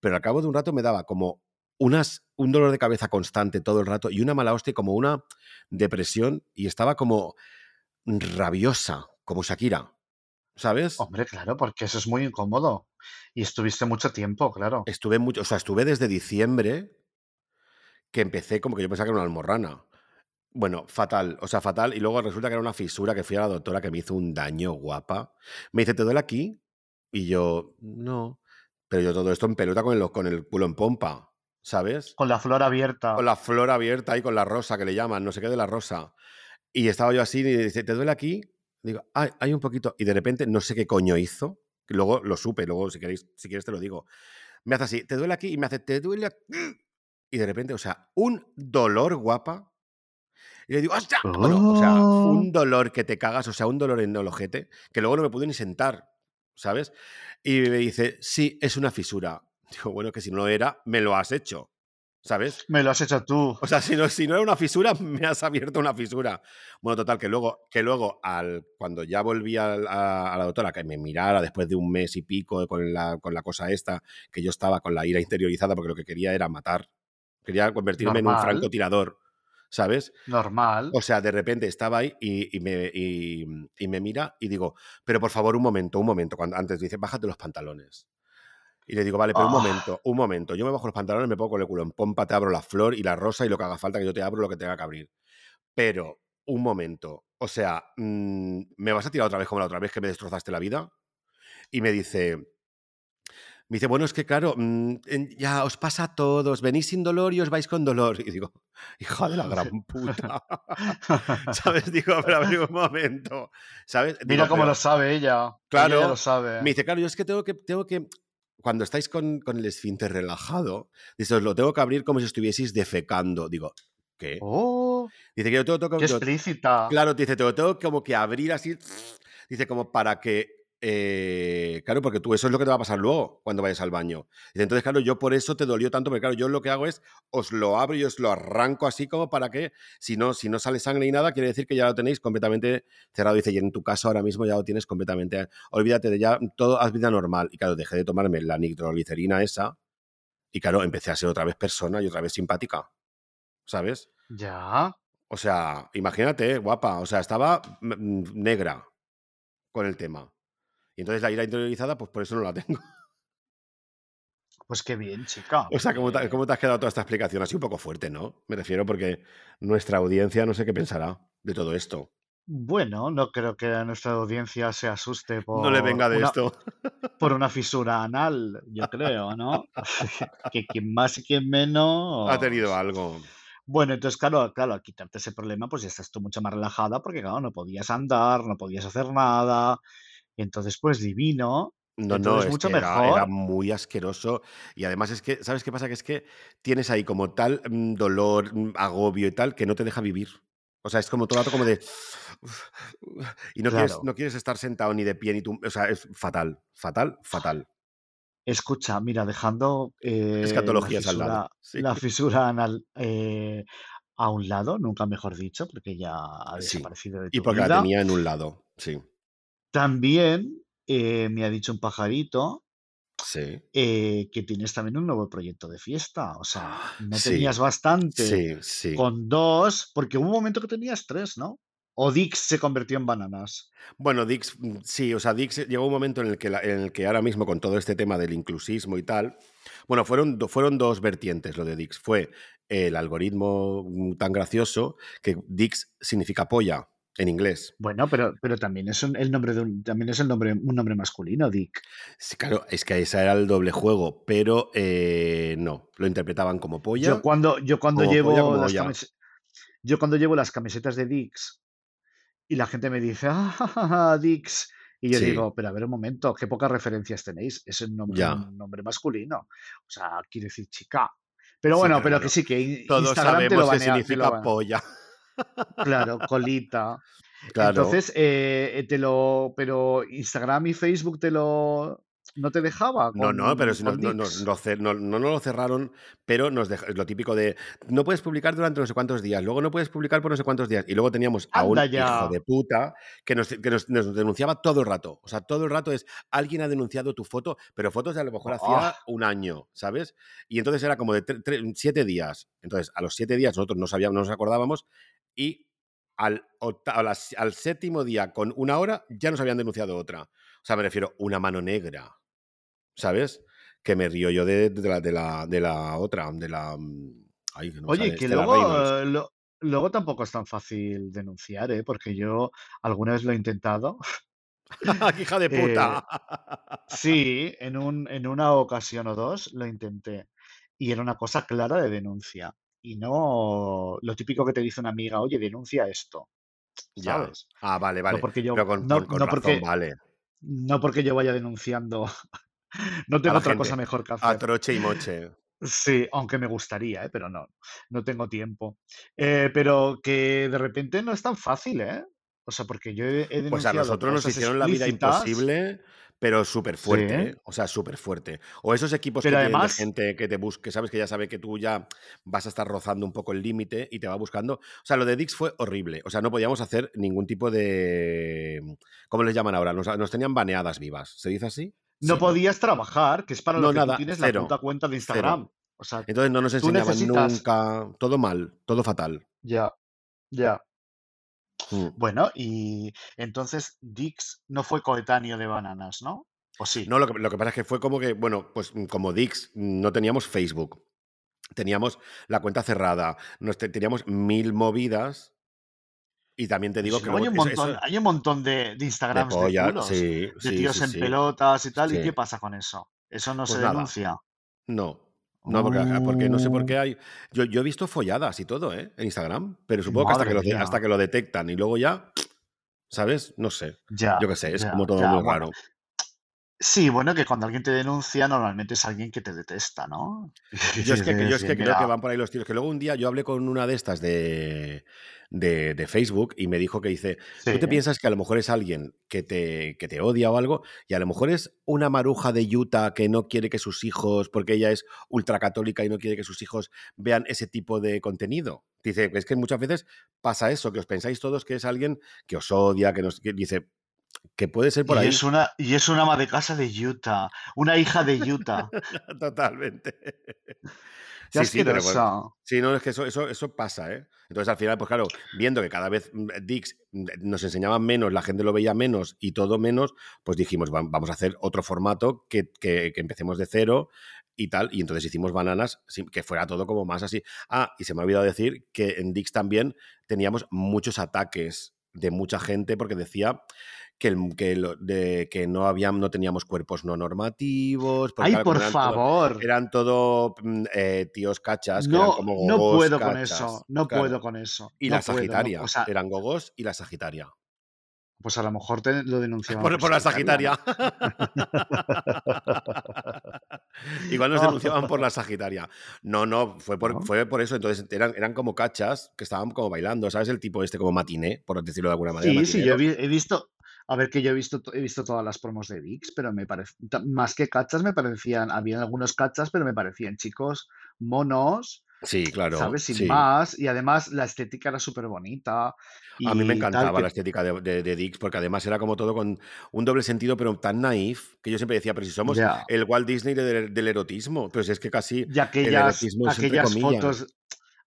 Pero al cabo de un rato me daba como unas, un dolor de cabeza constante todo el rato y una mala hostia, como una depresión, y estaba como rabiosa, como Shakira, ¿sabes? hombre, claro, porque eso es muy incómodo. Y estuviste mucho tiempo, claro. Estuve mucho, o sea, estuve desde diciembre que empecé como que yo pensaba que era una almorrana. Bueno, fatal, o sea, fatal. Y luego resulta que era una fisura que fui a la doctora que me hizo un daño guapa. Me dice, ¿te duele aquí? Y yo, no. Pero yo todo esto en pelota con el, con el culo en pompa, ¿sabes? Con la flor abierta. Con la flor abierta ahí, con la rosa que le llaman, no sé qué de la rosa. Y estaba yo así y dice, ¿te duele aquí? Digo, ay, hay un poquito. Y de repente no sé qué coño hizo. que Luego lo supe, luego si queréis, si quieres te lo digo. Me hace así, ¿te duele aquí? Y me hace, ¿te duele aquí? Y de repente, o sea, un dolor guapa. Y le digo, ¡hostia! Bueno, o sea, Oh. un dolor que te cagas, o sea, un dolor en el ojete, que luego no me pude ni sentar, ¿sabes? Y me dice, sí, es una fisura. *laughs* Digo, bueno, que si no era, me lo has hecho, ¿sabes? Me lo has hecho tú. O sea, si no, si no era una fisura, me has abierto una fisura. Bueno, total, que luego, que luego al, cuando ya volví al- a, a la doctora, que me mirara después de un mes y pico con la, con la cosa esta, que yo estaba con la ira interiorizada porque lo que quería era matar. Quería convertirme en un francotirador, ¿sabes? Normal. O sea, de repente estaba ahí y, y me, y- y me mira y digo, pero por favor, un momento, un momento. Cuando antes dice, bájate los pantalones. Y le digo, vale, pero un Ah. momento, un momento. Yo me bajo los pantalones, me pongo con el culo en pompa, te abro la flor y la rosa y lo que haga falta, que yo te abro lo que tenga que abrir. Pero, un momento. O sea, mm, ¿me vas a tirar otra vez como la otra vez que me destrozaste la vida? Y me dice, me dice, bueno, es que claro, mm, ya os pasa a todos, venís sin dolor y os vais con dolor. Y digo, *laughs* hija de la gran puta. *laughs* ¿Sabes? Digo, pero a ver un momento. ¿Sabes? Mira Digo, cómo pero- lo sabe ella. Claro. Ella lo sabe. me dice, claro, yo es que tengo que, tengo que, cuando estáis con, con el esfínter relajado, dice, os lo tengo que abrir como si estuvieseis defecando. Digo, ¿qué? Oh, Dice que yo tengo, tengo- qué yo- explícita. Claro, dice, te lo tengo como que abrir así. Dice, como para que. Eh, claro, porque tú eso es lo que te va a pasar luego cuando vayas al baño. Entonces, claro, yo por eso te dolió tanto, porque claro, yo lo que hago es os lo abro y os lo arranco así como para que, si no, si no sale sangre ni nada, quiere decir que ya lo tenéis completamente cerrado. Dice, y en tu caso ahora mismo ya lo tienes completamente. Olvídate de ya todo, haz vida normal. Y claro, dejé de tomarme la nitroglicerina esa. Y claro, empecé a ser otra vez persona y otra vez simpática. ¿Sabes? Ya. O sea, imagínate, eh, guapa. O sea, estaba mm, negra con el tema. Y entonces la ira interiorizada, pues por eso no la tengo. *laughs* Pues qué bien, chica. O sea, ¿cómo te, porque- cómo te has quedado toda esta explicación? Así un poco fuerte, ¿no? Me refiero porque nuestra audiencia no sé qué pensará de todo esto. Bueno, no creo que a nuestra audiencia se asuste por, No le venga de una, esto. por una *laughs* fisura anal, yo creo, ¿no? *laughs* que quien más y quien menos. Ha tenido algo. Bueno, entonces, claro, claro, al quitarte ese problema, pues ya estás tú mucho más relajada, porque claro, no podías andar, no podías hacer nada. Y entonces, pues divino. No, no, Entonces, es mucho que era, mejor. era muy asqueroso. Y además es que, ¿sabes qué pasa? Que es que tienes ahí como tal mm, dolor, mm, agobio y tal, que no te deja vivir. O sea, es como todo el rato como de... Y no, quieres, no quieres estar sentado ni de pie ni tú... O sea, es fatal, fatal, fatal. Escucha, mira, dejando eh, la Escatologías al lado. fisura, Sí. la fisura anal eh, a un lado, nunca mejor dicho, porque ya ha Sí. desaparecido de Y tu porque la tenía en un lado, sí. También eh, me ha dicho un pajarito Sí. eh, que tienes también un nuevo proyecto de fiesta. O sea, no Sí, tenías bastante Sí, sí. con dos, porque hubo un momento que tenías tres, ¿no? O Dix se convirtió en bananas. Bueno, Dix, mm, sí, o sea, Dix eh, llegó un momento en el que, la- en el que ahora mismo con todo este tema del inclusismo y tal, bueno, fueron, fueron dos vertientes lo de Dix. Fue el algoritmo mm, tan gracioso que Dix significa polla, en inglés. Bueno, pero, pero también es un- el nombre de un, también es el nombre, un nombre masculino, Dick. Sí, claro, es que ese era el doble juego, pero eh, no, lo interpretaban como Yo polla. cuando, yo cuando Como polla, llevo como las camis- yo cuando llevo las camisetas de Dix y la gente me dice, ah, Dix, y yo Sí. digo, pero a ver un momento, qué pocas referencias tenéis. Es un nombre, Ya. un nombre masculino. O sea, quiere decir chica. Pero Sí, bueno, pero pero bueno, que sí, que Todos Instagram te lo sabemos qué banea, te lo significa banea. polla. Claro, colita. Claro. Entonces, eh, te lo, pero Instagram y Facebook te lo, no te dejaba No, no, pero si no, no, no, no lo cerraron, pero nos dej- lo típico de no puedes publicar durante no sé cuántos días, luego no puedes publicar por no sé cuántos días, y luego teníamos a un Anda hijo ya. de puta que, nos, que nos- nos denunciaba todo el rato. O sea, todo el rato es alguien ha denunciado tu foto, pero fotos de a lo mejor hacía Ah, un año, ¿sabes? Y entonces era como de siete días. Entonces, a los siete días nosotros no sabíamos, no nos acordábamos, y al, al séptimo día con una hora ya nos habían denunciado otra. O sea, me refiero, una mano negra. ¿sabes? Que me río yo de, de la, de, la, de la otra, de la... mm, Ay, no Oye, sale, que luego, eh, lo- luego tampoco es tan fácil denunciar, ¿eh? Porque yo alguna vez lo he intentado. *laughs* ¡Qué hija de *laughs* Eh, puta! sí, en un, en una ocasión o dos lo intenté. Y era una cosa clara de denuncia. Y no lo típico que te dice una amiga, oye, denuncia esto, Ya. ¿sabes? Ah, vale, No vale. porque yo, Pero con, no, con, no razón, porque, vale. no porque yo vaya denunciando. *laughs* No A tengo otra cosa mejor que A hacer. troche y moche. Sí, aunque me gustaría, ¿eh? Pero no, no tengo tiempo. Eh, pero que de repente no es tan fácil, ¿eh? O sea, porque yo he, he Pues a denunciado nosotros nos hicieron la vida imposible, pero súper sí, fuerte, ¿eh? O sea, súper fuerte. O esos equipos que pero tienen de además, gente que te busca, que sabes que ya sabe que tú ya vas a estar rozando un poco el límite y te va buscando. O sea, lo de Dix fue horrible. O sea, no podíamos hacer ningún tipo de... ¿Cómo les llaman ahora? Nos, nos tenían baneadas vivas. ¿Se dice así? no podías trabajar, que es para lo que tú nada, tienes la puta cuenta de cero. Instagram. O sea, Entonces no nos tú enseñaban necesitas, nunca, todo mal, todo fatal. ya, ya. Mm. Bueno, y entonces Dix no fue coetáneo de Bananas, ¿no? ¿O sí? No, lo que, lo que pasa es que fue como que, bueno, pues mm, como Dix, mm, no teníamos Facebook, teníamos la cuenta cerrada, nos te- teníamos mil movidas y también te digo que luego hay un montón, eso hay un montón de, de de Instagrams de pollas, culos, sí, de sí, tíos en pelotas y tal, ¿y qué pasa con eso? ¿Eso no se Pues nada, denuncia? no. No, porque, porque no sé por Oh, qué hay. Yo, yo he visto folladas y todo, ¿eh? En Instagram, pero supongo que hasta que, lo, hasta que lo detectan y luego ya, ¿sabes? No sé. Ya, Yo qué sé, es ya, como todo ya. muy Bueno, raro. Sí, bueno, que cuando alguien te denuncia, normalmente es alguien que te detesta, ¿no? *laughs* Yo es que, yo es que creo que van por ahí los tiros. Que luego un día yo hablé con una de estas de, de, de Facebook y me dijo que dice, tú te piensas que a lo mejor es alguien que te, que te odia o algo y a lo mejor es una maruja de Utah que no quiere que sus hijos, porque ella es ultracatólica y no quiere que sus hijos vean ese tipo de contenido. Dice, es que muchas veces pasa eso, que os pensáis todos que es alguien que os odia, que nos... que dice, que puede ser por y ahí. es una, y es una ama de casa de Utah, una hija de Utah. *laughs* Totalmente. *laughs* Sí, sí, pero bueno, asquerosa. sí, no, es que eso, eso, eso pasa, ¿eh? Entonces al final, pues claro, viendo que cada vez mm, Dix mm, nos enseñaban menos, la gente lo veía menos y todo menos, pues dijimos, "Va- vamos a hacer otro formato que, que- que empecemos de cero y tal. Y entonces hicimos bananas, que fuera todo como más así. Ah, y se me ha olvidado decir que en Dix también teníamos muchos ataques de mucha gente porque decía que, el- que, lo- de, que no, habían, no teníamos cuerpos no normativos, porque Ay, claro, por todo, favor. eran todo mm, eh, tíos cachas, que eran No, como no puedo con eso, no claro. puedo con eso, Y no la puedo, no, Sagitaria, o sea, eran gogos y la Sagitaria. pues a lo mejor te lo denunciaban Por, la Sagitaria. *laughs* Igual nos ¿no? *laughs* denunciaban por la Sagitaria. No, no, fue por, ¿No? fue por eso. Entonces eran, eran como cachas que estaban como bailando, ¿sabes? El tipo este como matiné, por decirlo de alguna manera, Sí, sí, yo he visto, a ver que yo he visto, to- he visto todas las promos de VIX, pero me parece, más que cachas me parecían, habían algunos cachas, pero me parecían chicos monos, Sí, claro, ¿sabes? Sin sí. más, y además la estética era súper bonita A mí me tal, encantaba la estética de, de, de Dix, porque además era como todo con un doble sentido, pero tan naif, que yo siempre decía, pero si somos el Walt Disney del, del erotismo, pues es que casi y el aquellas, erotismo es entre aquellas fotos,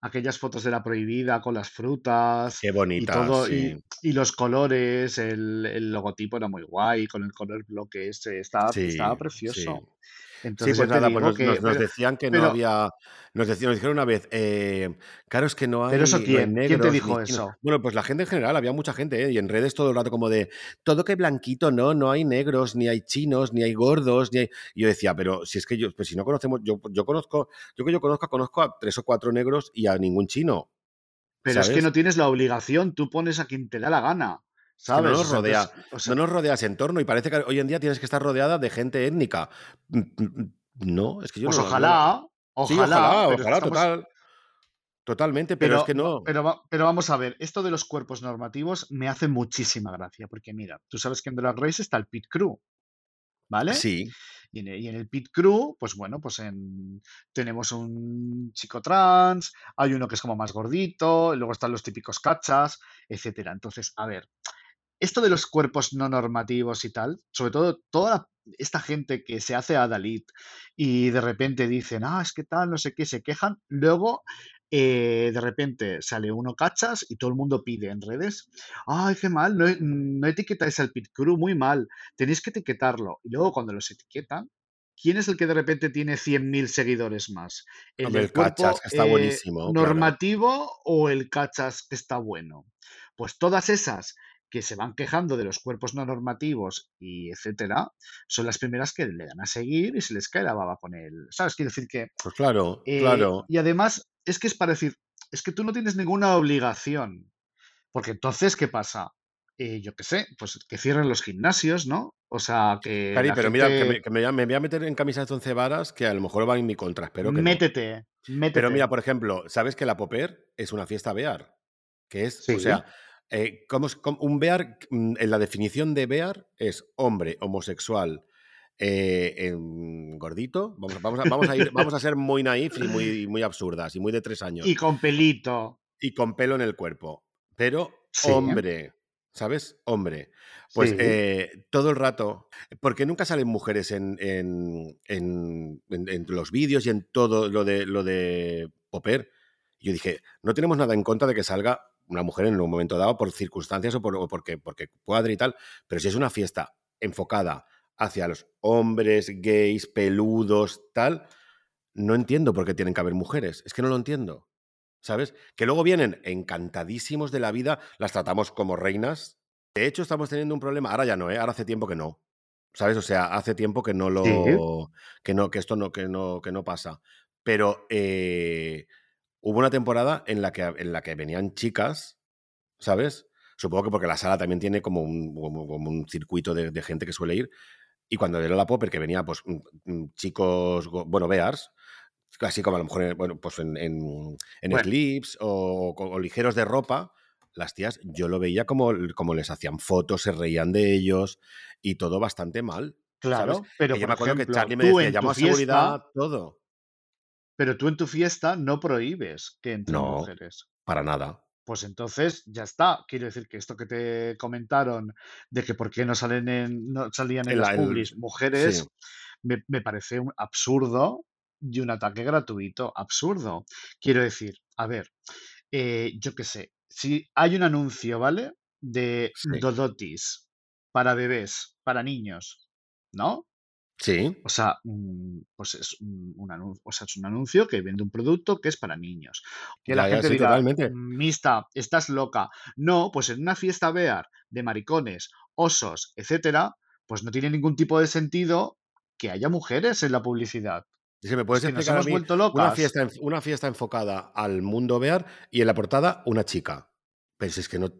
aquellas fotos de la prohibida con las frutas Qué y bonitas, todo, y, sí. y los colores, el, el logotipo era muy guay, con el color bloque ese, estaba, estaba Sí, precioso. sí. Sí, Entonces pues ya te nada, pues nos, nos- que, nos pero, decían que no había, nos decían, nos dijeron una vez, eh, claro, es que no pero eso hay, no hay quién, ¿quién te negros dijo eso? Bueno, pues la gente en general, había mucha gente, ¿eh? Y en redes todo el rato como de, todo que blanquito, no, no hay negros, ni hay chinos, ni hay gordos, ni hay... Y yo decía, pero si es que yo, pues si no conocemos, yo, yo conozco, yo que yo conozco, conozco a tres o cuatro negros y a ningún chino, Pero es que no tienes la obligación, tú pones a quien te da la gana, No nos rodea, no nos rodea ese entorno y parece que hoy en día tienes que estar rodeada de gente étnica. Mm, mm, mm, No, es que yo pues no, lo... ojalá, Sí, ojalá, ojalá, ojalá, estamos, total, totalmente, pero es que no. pero, pero vamos a ver, esto de los cuerpos normativos me hace muchísima gracia, porque mira, tú sabes que en Drag Race está el pit crew, ¿vale? Sí, Y en, el, y en el pit crew, pues bueno, pues en, tenemos un chico trans, hay uno que es como más gordito, luego están los típicos cachas, etcétera. Entonces, a ver, esto de los cuerpos no normativos y tal, sobre todo toda esta gente que se hace Dalit y de repente dicen, ah, es que tal, no sé qué, se quejan, luego eh, de repente sale uno cachas y todo el mundo pide en redes, ay, qué mal, no, no etiquetáis al pit crew, muy mal, tenéis que etiquetarlo. Y luego cuando los etiquetan, ¿quién es el que de repente tiene 100.000 seguidores más? ¿El hombre, del el cachas, cuerpo que está eh, buenísimo, claro. normativo o el cachas que está bueno? Pues todas esas que se van quejando de los cuerpos no normativos y etcétera, son las primeras que le dan a seguir y se les cae la baba con él. ¿Sabes? Quiero decir que. Pues claro, eh, claro. y además, es que es para decir, es que tú no tienes ninguna obligación. Porque entonces, ¿qué pasa? Eh, yo qué sé, pues que cierren los gimnasios, ¿no? O sea, que Cari, pero mira, que, me, gente. que me, me voy a meter en camisas de once varas que a lo mejor van en mi contra, que no. Métete, Pero métete. mira, por ejemplo, ¿sabes que la Popper es una fiesta bear? Que es, o Sí, sea, eh, ¿cómo es- cómo- un bear, mm, en la definición de bear es hombre homosexual eh, gordito. Vamos, a- vamos, a, vamos, a ir, vamos a ser muy naif y muy, muy absurdas y muy de tres años. y con pelito. y con pelo en el cuerpo. Pero Sí, hombre, ¿sabes? Hombre. Pues sí. eh, todo el rato, porque nunca salen mujeres en, en, en- en- en los vídeos y en todo lo de, lo de Popper. Yo dije, no tenemos nada en contra de que salga una mujer en un momento dado por circunstancias o, por, o porque, porque cuadre y tal, pero si es una fiesta enfocada hacia los hombres, gays, peludos, tal, no entiendo por qué tienen que haber mujeres. Es que no lo entiendo. ¿Sabes? Que luego vienen encantadísimos de la vida, las tratamos como reinas. De hecho, estamos teniendo un problema. Ahora ya no, ¿eh? Ahora hace tiempo que no. ¿Sabes? O sea, hace tiempo que no Sí. lo. que no, que esto no, que no, que no pasa. Pero eh, hubo una temporada en la que, en la que venían chicas, ¿sabes? Supongo que porque la sala también tiene como un, como, como un circuito de, de gente que suele ir. Y cuando era la Popper, que venía, pues, mm, mm, chicos, bueno, bears, así como a lo mejor, en- bueno, pues en, en, en Bueno, clips o, o ligeros de ropa, las tías, yo lo veía como, como les hacían fotos, se reían de ellos y todo bastante mal, ¿sabes? claro, pero Que yo me acuerdo que ejemplo, Charlie me decía, llamo a fiesta, seguridad, todo. Pero tú en tu fiesta no prohíbes que entren No, mujeres. para nada. Pues entonces ya está. Quiero decir que esto que te comentaron de que por qué no salen en, no salían en El, las el- publis sí, mujeres, me, me parece un absurdo y un ataque gratuito. Absurdo. Quiero decir, a ver, eh, yo qué sé, si hay un anuncio, ¿vale? De sí, Dodotis para bebés, para niños, ¿no? Sí, O sea, mm, pues es un, un anuncio, o sea, es un anuncio que vende un producto que es para niños. Que la ya, ya, gente sí, diga, totalmente. Mista, estás loca. No, pues en una fiesta bear de maricones, osos, etcétera, pues no tiene ningún tipo de sentido que haya mujeres en la publicidad. Dice, ¿me Es puedes que nos explicar a hemos mí vuelto una locas. fiesta, una fiesta enfocada al mundo bear y en la portada una chica? Pero si es que no...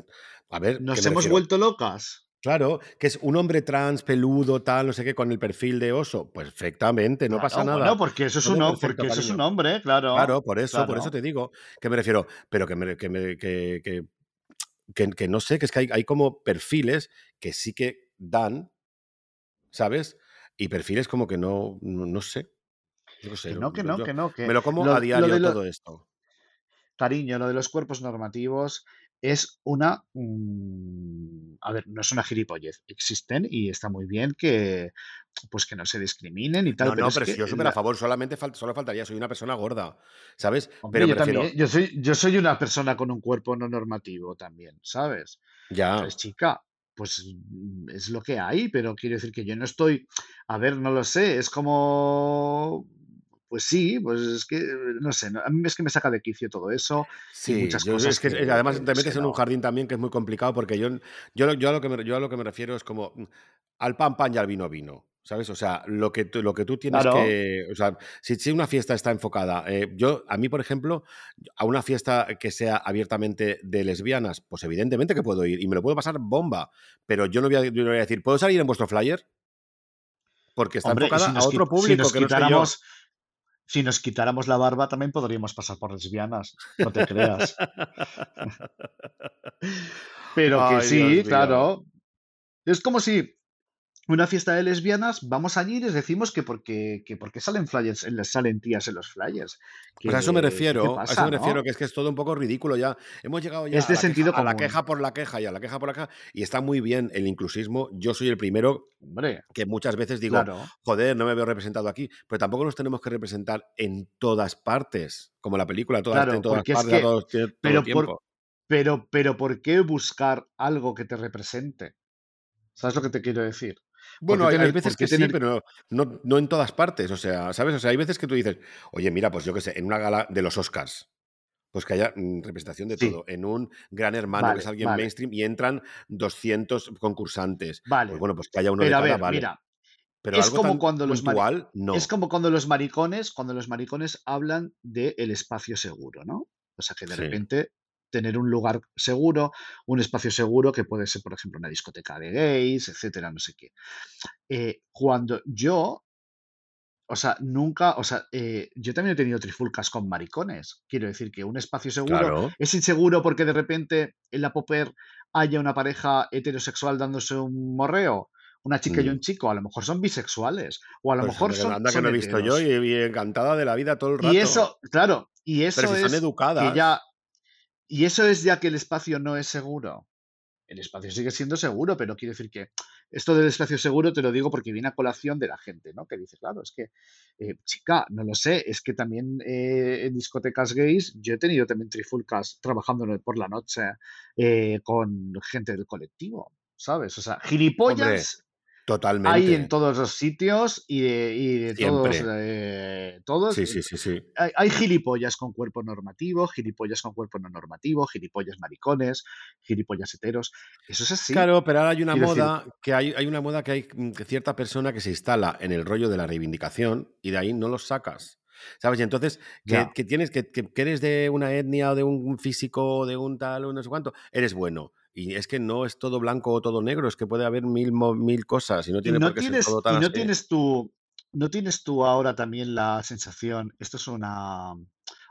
A ver, ¿qué Nos hemos refiero? vuelto locas. Claro, que es un hombre trans, peludo, tal, no sé qué, con el perfil de oso. Perfectamente, no pasa Claro, nada. porque eso es Todo un, hom- perfecto, porque eso es un hombre, claro, Claro, por eso, por eso te digo. Que me refiero, pero que, me- que, me- que, que, que- no sé, que es que hay, hay como perfiles que sí que dan, ¿sabes? Y perfiles como que no, no, no sé. Sé, Que no- no, que no, yo que no, que me lo como lo, a diario lo, todo esto. Cariño, lo de los cuerpos normativos es una... mm, a ver, no es una gilipollez. Existen y está muy bien que, pues que no se discriminen y tal, No, pero no, pero si yo súper a favor, solamente fal- solo faltaría, soy una persona gorda, ¿sabes? Hombre, Pero yo me refiero, también, yo soy, yo soy una persona con un cuerpo no normativo también, ¿sabes? ya, Entonces, chica, pues mm, es lo que hay, pero quiero decir que yo no estoy, a ver, no lo sé, es como, pues sí, pues es que, no sé, a mí es que me saca de quicio todo eso y Sí, muchas yo cosas es que que, además te es que metes en un jardín también que es muy complicado porque yo, yo, yo, a lo que me, yo a lo que me refiero es como mm, al pan pan y al vino vino, ¿sabes? O sea, lo que lo que tú tienes Claro, que, o sea, si, si una fiesta está enfocada, eh, yo, a mí, por ejemplo, a una fiesta que sea abiertamente de lesbianas, pues evidentemente que puedo ir y me lo puedo pasar bomba, pero yo no voy a, yo no voy a decir, ¿puedo salir en vuestro flyer? Porque está hombre, y enfocada si a otro si público nos que no soy yo. Si nos quitáramos la barba también podríamos pasar por lesbianas, no te creas. *laughs* Pero que Ay, sí, claro. Es como si una fiesta de lesbianas, vamos allí y les decimos que porque, que porque salen flyers, en- les salen tías en los flyers. Pues a eso me ¿Qué, qué te refiero, a eso me refiero, que es que es todo un poco ridículo ya. Hemos llegado ya Es a la, queja, sentido a la queja por la queja y a la queja por la queja, y está muy bien el inclusismo. Yo soy el primero Hombre, que muchas veces digo, claro. joder, no me veo representado aquí, pero tampoco nos tenemos que representar en todas partes, como la película, todas, en Claro, todas porque es partes, a que, todo, pero por, pero, pero ¿por qué buscar algo que te represente? ¿Sabes lo que te quiero decir? ¿Por Bueno, hay, tener, veces que sí, tener, pero no, no en todas partes, o sea, ¿sabes? O sea, hay veces que tú dices, oye, mira, pues yo qué sé, en una gala de los Oscars, pues que haya mm, representación de sí, todo. En un gran hermano, que es alguien vale, mainstream, y entran 200 concursantes. Pues vale. bueno, pues que haya uno de a cada, ver, vale. mira, Pero es como cuando los puntual, es no. como cuando los maricones, cuando los maricones hablan del espacio seguro, ¿no? O sea que de Sí, repente tener un lugar seguro, un espacio seguro que puede ser, por ejemplo, una discoteca de gays, etcétera, no sé qué. Eh, cuando yo, o sea, nunca, o sea, eh, yo también he tenido trifulcas con maricones. Quiero decir que un espacio seguro claro. es inseguro porque de repente en la popper haya una pareja heterosexual dándose un morreo, una chica y Mm. un chico, a lo mejor son bisexuales, o a lo Pues mejor anda son, anda que son no he visto yo y, y encantada de la vida todo el Y rato. eso, claro, y Pero eso si son es que educadas, ya, y eso es ya que el espacio no es seguro. El espacio sigue siendo seguro, pero quiero decir que esto del espacio seguro te lo digo porque viene a colación de la gente, ¿no? Que dice, claro, es que, eh, chica, no lo sé, es que también eh, en discotecas gays yo he tenido también trifulcas trabajando por la noche eh, con gente del colectivo, ¿sabes? O sea, hombre, gilipollas hay en totalmente. todos los sitios y de, y de todos, eh, todos, Sí, sí, sí, sí. hay, hay gilipollas con cuerpo normativo, gilipollas con cuerpo no normativo, gilipollas maricones, gilipollas heteros. Eso es así. Claro, pero ahora hay una Quiero decir, moda que hay, hay una moda que hay mm, que cierta persona que se instala en el rollo de la reivindicación y de ahí no los sacas. ¿Sabes? Y entonces, que, que tienes, que, que- que eres de una etnia o de un físico o de un tal o no sé cuánto, eres bueno. Y es que no es todo blanco o todo negro, es que puede haber mil, mil cosas y no Y tiene no por qué ser tienes, todo y no así. tienes tú, no tienes tú ahora también la sensación, esto es una,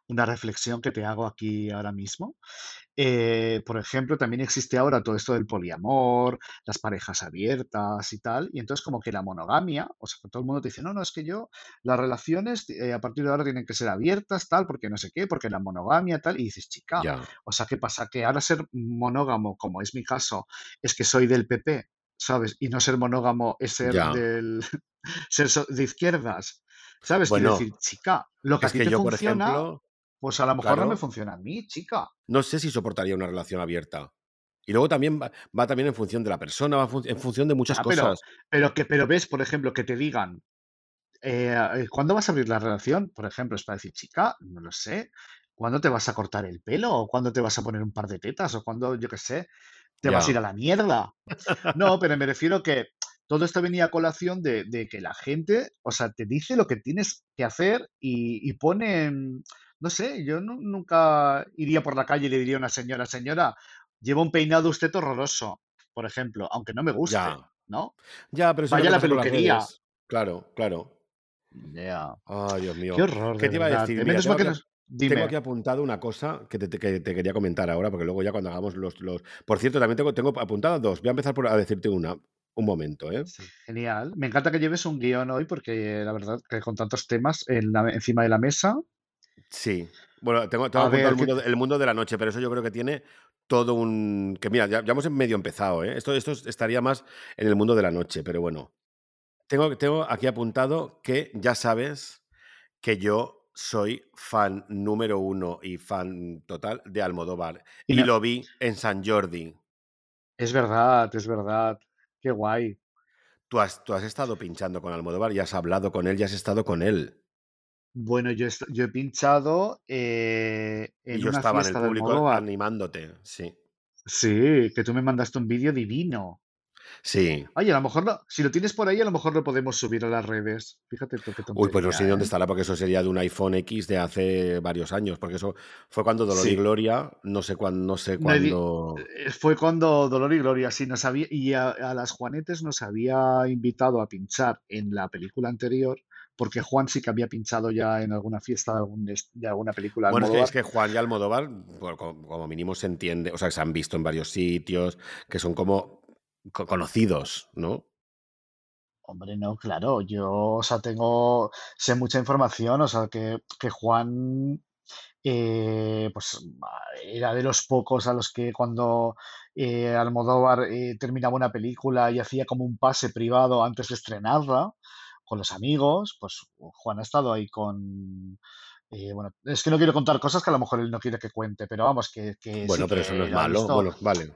una reflexión que te hago aquí ahora mismo. Eh, por ejemplo, también existe ahora todo esto del poliamor, las parejas abiertas y tal, y entonces como que la monogamia, o sea, todo el mundo te dice, no, no, es que yo, las relaciones eh, a partir de ahora tienen que ser abiertas, tal, porque no sé qué, porque la monogamia, tal, y dices, chica, Ya. o sea, ¿qué pasa? Que ahora ser monógamo, como es mi caso, es que soy del PP, ¿sabes? Y no ser monógamo es ser Ya. del *laughs* ser de izquierdas, ¿sabes? Quiero Bueno, decir, chica, lo que a es ti que te yo, por ejemplo, pues a lo mejor no me funciona a mí, chica. no sé si soportaría una relación abierta. Y luego también va, va también en función de la persona, va en función de muchas pero, cosas. pero que, pero ves, por ejemplo, que te digan, eh, eh, ¿cuándo vas a abrir la relación? Por ejemplo, es para decir, chica, no lo sé, ¿cuándo te vas a cortar el pelo? ¿O cuándo te vas a poner un par de tetas? ¿O cuándo, yo qué sé, te vas a ir a la mierda? No, pero me refiero que todo esto venía a colación de, de que la gente, o sea, te dice lo que tienes que hacer y, y pone, no sé, yo nu- nunca iría por la calle y le diría a una señora, señora, lleva un peinado usted horroroso, por ejemplo, aunque no me guste, Ya. ¿no? Ya, pero Vaya a la peluquería. Claro, claro. Ya. Ay, Dios Qué mío. horror, ¿Qué te iba a decir? Mira, tengo que aquí, nos... tengo aquí apuntado una cosa que te, te- que te quería comentar ahora, porque luego ya cuando hagamos los... los... Por cierto, también tengo, tengo apuntadas dos. Voy a empezar por a decirte una. Un momento, ¿eh? Sí, genial. Me encanta que lleves un guion hoy porque la verdad que con tantos temas en la- encima de la mesa. Sí. Bueno, tengo, tengo ver, el ¿qué mundo, el mundo de la noche, pero eso yo creo que tiene todo un... Que mira, ya, ya hemos medio empezado, ¿eh? Esto, esto estaría más en el mundo de la noche, pero bueno. Tengo, tengo aquí apuntado que ya sabes que yo soy fan número uno y fan total de Almodóvar. y lo vi en San Jordi. Es verdad, es verdad. Qué guay. Tú has, tú has estado pinchando con Almodóvar y has hablado con él y has estado con él. Bueno, yo, est- yo he pinchado eh, Y en yo una estaba en el fiesta público animándote, sí. Sí, que tú me mandaste un vídeo divino. Sí. Oye, a lo mejor lo- si lo tienes por ahí, a lo mejor lo podemos subir a las redes. Fíjate qué Uy, pues no sé tontería, dónde ¿eh? estará, porque eso sería de un iPhone X de hace varios años, porque eso fue cuando Dolor y. Gloria, no sé cuándo, no sé No, cuándo. eh, fue cuando Dolor y Gloria, sí, nos había, y a, a las Juanetes nos había invitado a pinchar en la película anterior, porque Juan sí que había pinchado ya en alguna fiesta de, algún de alguna película Bueno, es que, es Almodóvar. que Juan y Almodóvar, como, como mínimo se entiende, o sea, que se han visto en varios sitios, que son como co- conocidos, ¿no? Hombre, no, claro, yo, o sea, tengo, sé mucha información, o sea, que, que Juan, eh, pues, era de los pocos a los que cuando eh, Almodóvar eh, terminaba una película y hacía como un pase privado antes de estrenarla con los amigos, pues Juan ha estado ahí con, eh, bueno, es que no quiero contar cosas que a lo mejor él no quiere que cuente, pero vamos, que, que sí Bueno, pero eso no que es malo. visto, Bueno, vale.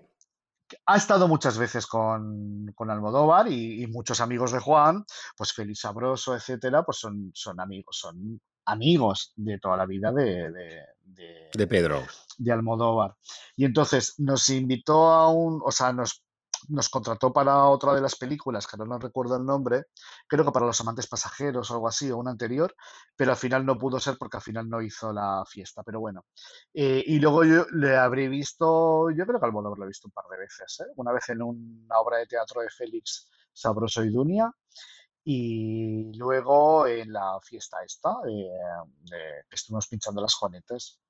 ha estado muchas veces con, con Almodóvar y, y muchos amigos de Juan, pues Félix Sabroso, etcétera, pues son, son amigos, son amigos de toda la vida de, de, de- De Pedro. de Almodóvar. Y entonces nos invitó a un, o sea, nos, nos contrató para otra de las películas, que ahora no recuerdo el nombre, creo que para Los Amantes Pasajeros o algo así, o una anterior, pero al final no pudo ser porque al final no hizo la fiesta, pero bueno. Eh, y luego yo le habré visto, yo creo que Almodóvar lo he visto un par de veces, ¿eh? Una vez en una obra de teatro de Félix Sabroso y Dunia, y luego en la fiesta esta, eh, que estuvimos pinchando las Juanetes.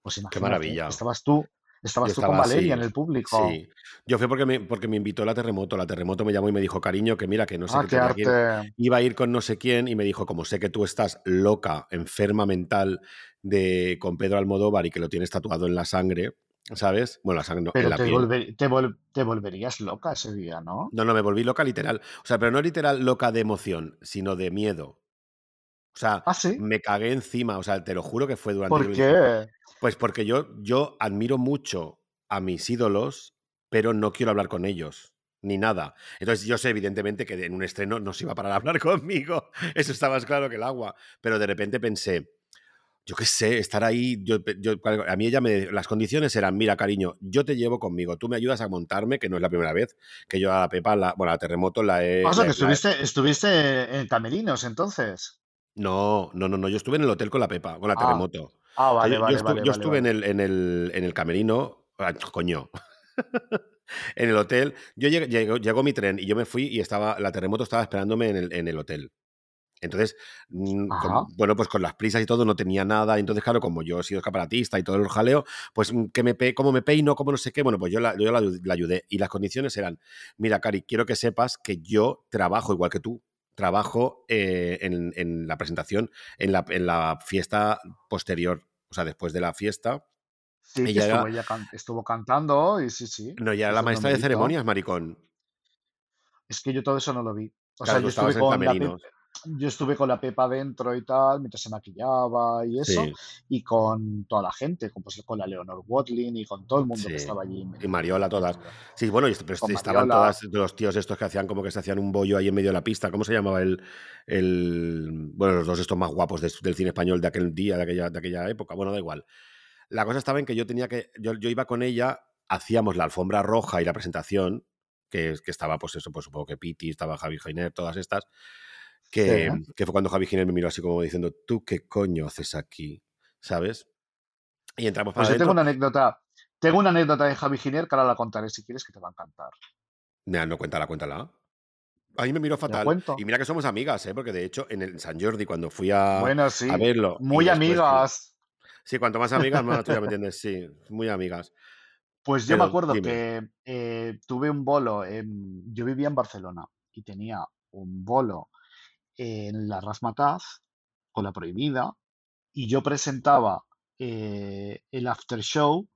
Pues Qué maravilla. estabas tú, Estabas tú con Valeria en el público. Sí. Yo fui porque me, porque me invitó la terremoto. La terremoto me llamó y me dijo, cariño, que mira, que no sé Ah, qué qué ir. Iba a ir con no sé quién y me dijo, como sé que tú estás loca, enferma mental de, con Pedro Almodóvar y que lo tienes tatuado en la sangre, ¿sabes? Bueno, la sangre no, en Pero la te, piel. volver- te, vol- te volverías loca ese día, ¿no? No, no, me volví loca literal. O sea, pero no literal loca de emoción, sino de miedo. O sea, Ah, sí. me cagué encima. O sea, te lo juro que fue durante. ¿Por qué? Pues porque yo, yo admiro mucho a mis ídolos, pero no quiero hablar con ellos, ni nada. Entonces yo sé evidentemente que en un estreno no se iba a parar a hablar *laughs* conmigo, eso está más claro que el agua, pero de repente pensé, yo qué sé, estar ahí, yo, yo- a mí ella me, las condiciones eran, mira cariño, yo te llevo conmigo, tú me ayudas a montarme, que no es la primera vez que yo a la Pepa, la, bueno, a Terremoto la he... O sea, que la he- estuviste, estuviste en Camerinos entonces. No, no, no, no, yo estuve en el hotel con la Pepa, con la Ah, Terremoto. ah, sea, vale, yo, vale, estu- vale, yo vale, estuve en el, en el, en el camerino, ah, coño, *laughs* en el hotel. Yo llegué- llegó, llegó mi tren y yo me fui y estaba, la terremoto estaba esperándome en el, en el hotel. Entonces, mm, con- bueno, pues con las prisas y todo no tenía nada. Entonces, claro, como yo he sido escaparatista y todo el jaleo, pues mm, que me pe cómo me peino, cómo no sé qué, bueno, pues yo, la, yo la, la ayudé. Y las condiciones eran, mira, Cari, quiero que sepas que yo trabajo igual que tú. Trabajo eh, en, en la presentación, en la, en la fiesta posterior, o sea, después de la fiesta. Sí, Ella estuvo, era, ella can- estuvo cantando y sí, sí, no, era la maestra de ceremonias, maricón. Es que yo todo eso no lo vi. O Claro, sea, yo estuve en con la. Yo estuve con la Pepa dentro y tal, mientras se maquillaba y eso, Sí, y con toda la gente, con, pues, con la Leonor Watling y con todo el mundo que estaba allí Y Mariola, todas. Sí, bueno, y pero estaban todas los tíos estos que hacían como que se hacían un bollo ahí en medio de la pista. ¿Cómo se llamaba el, el bueno, los dos estos más guapos de- del cine español de aquel día, de aquella, de aquella época? Bueno, da igual. La cosa estaba en que yo tenía que, yo, yo iba con ella, hacíamos la alfombra roja y la presentación, que, que estaba, pues eso, pues supongo que Piti, estaba Javi Giner, todas estas, Sí. que, fue cuando Javi Giner me miró así como diciendo, ¿tú qué coño haces aquí? ¿Sabes? Y entramos para Pues yo tengo adentro. una anécdota, tengo una anécdota de Javi Giner que ahora la contaré si quieres que te va a encantar. Nah, no, cuéntala, cuéntala. A mí me miró ¿Te la fatal. Y mira que somos amigas, ¿eh? Porque de hecho en el San Jordi, cuando fui a, Bueno, a sí, verlo, muy después amigas. Sí, cuanto más amigas, más tú ya me entiendes. Sí, muy amigas. Pues yo me acuerdo dime. que eh, tuve un bolo, yo vivía en Barcelona y tenía un bolo en la Razmataz con la prohibida y yo presentaba eh, el after show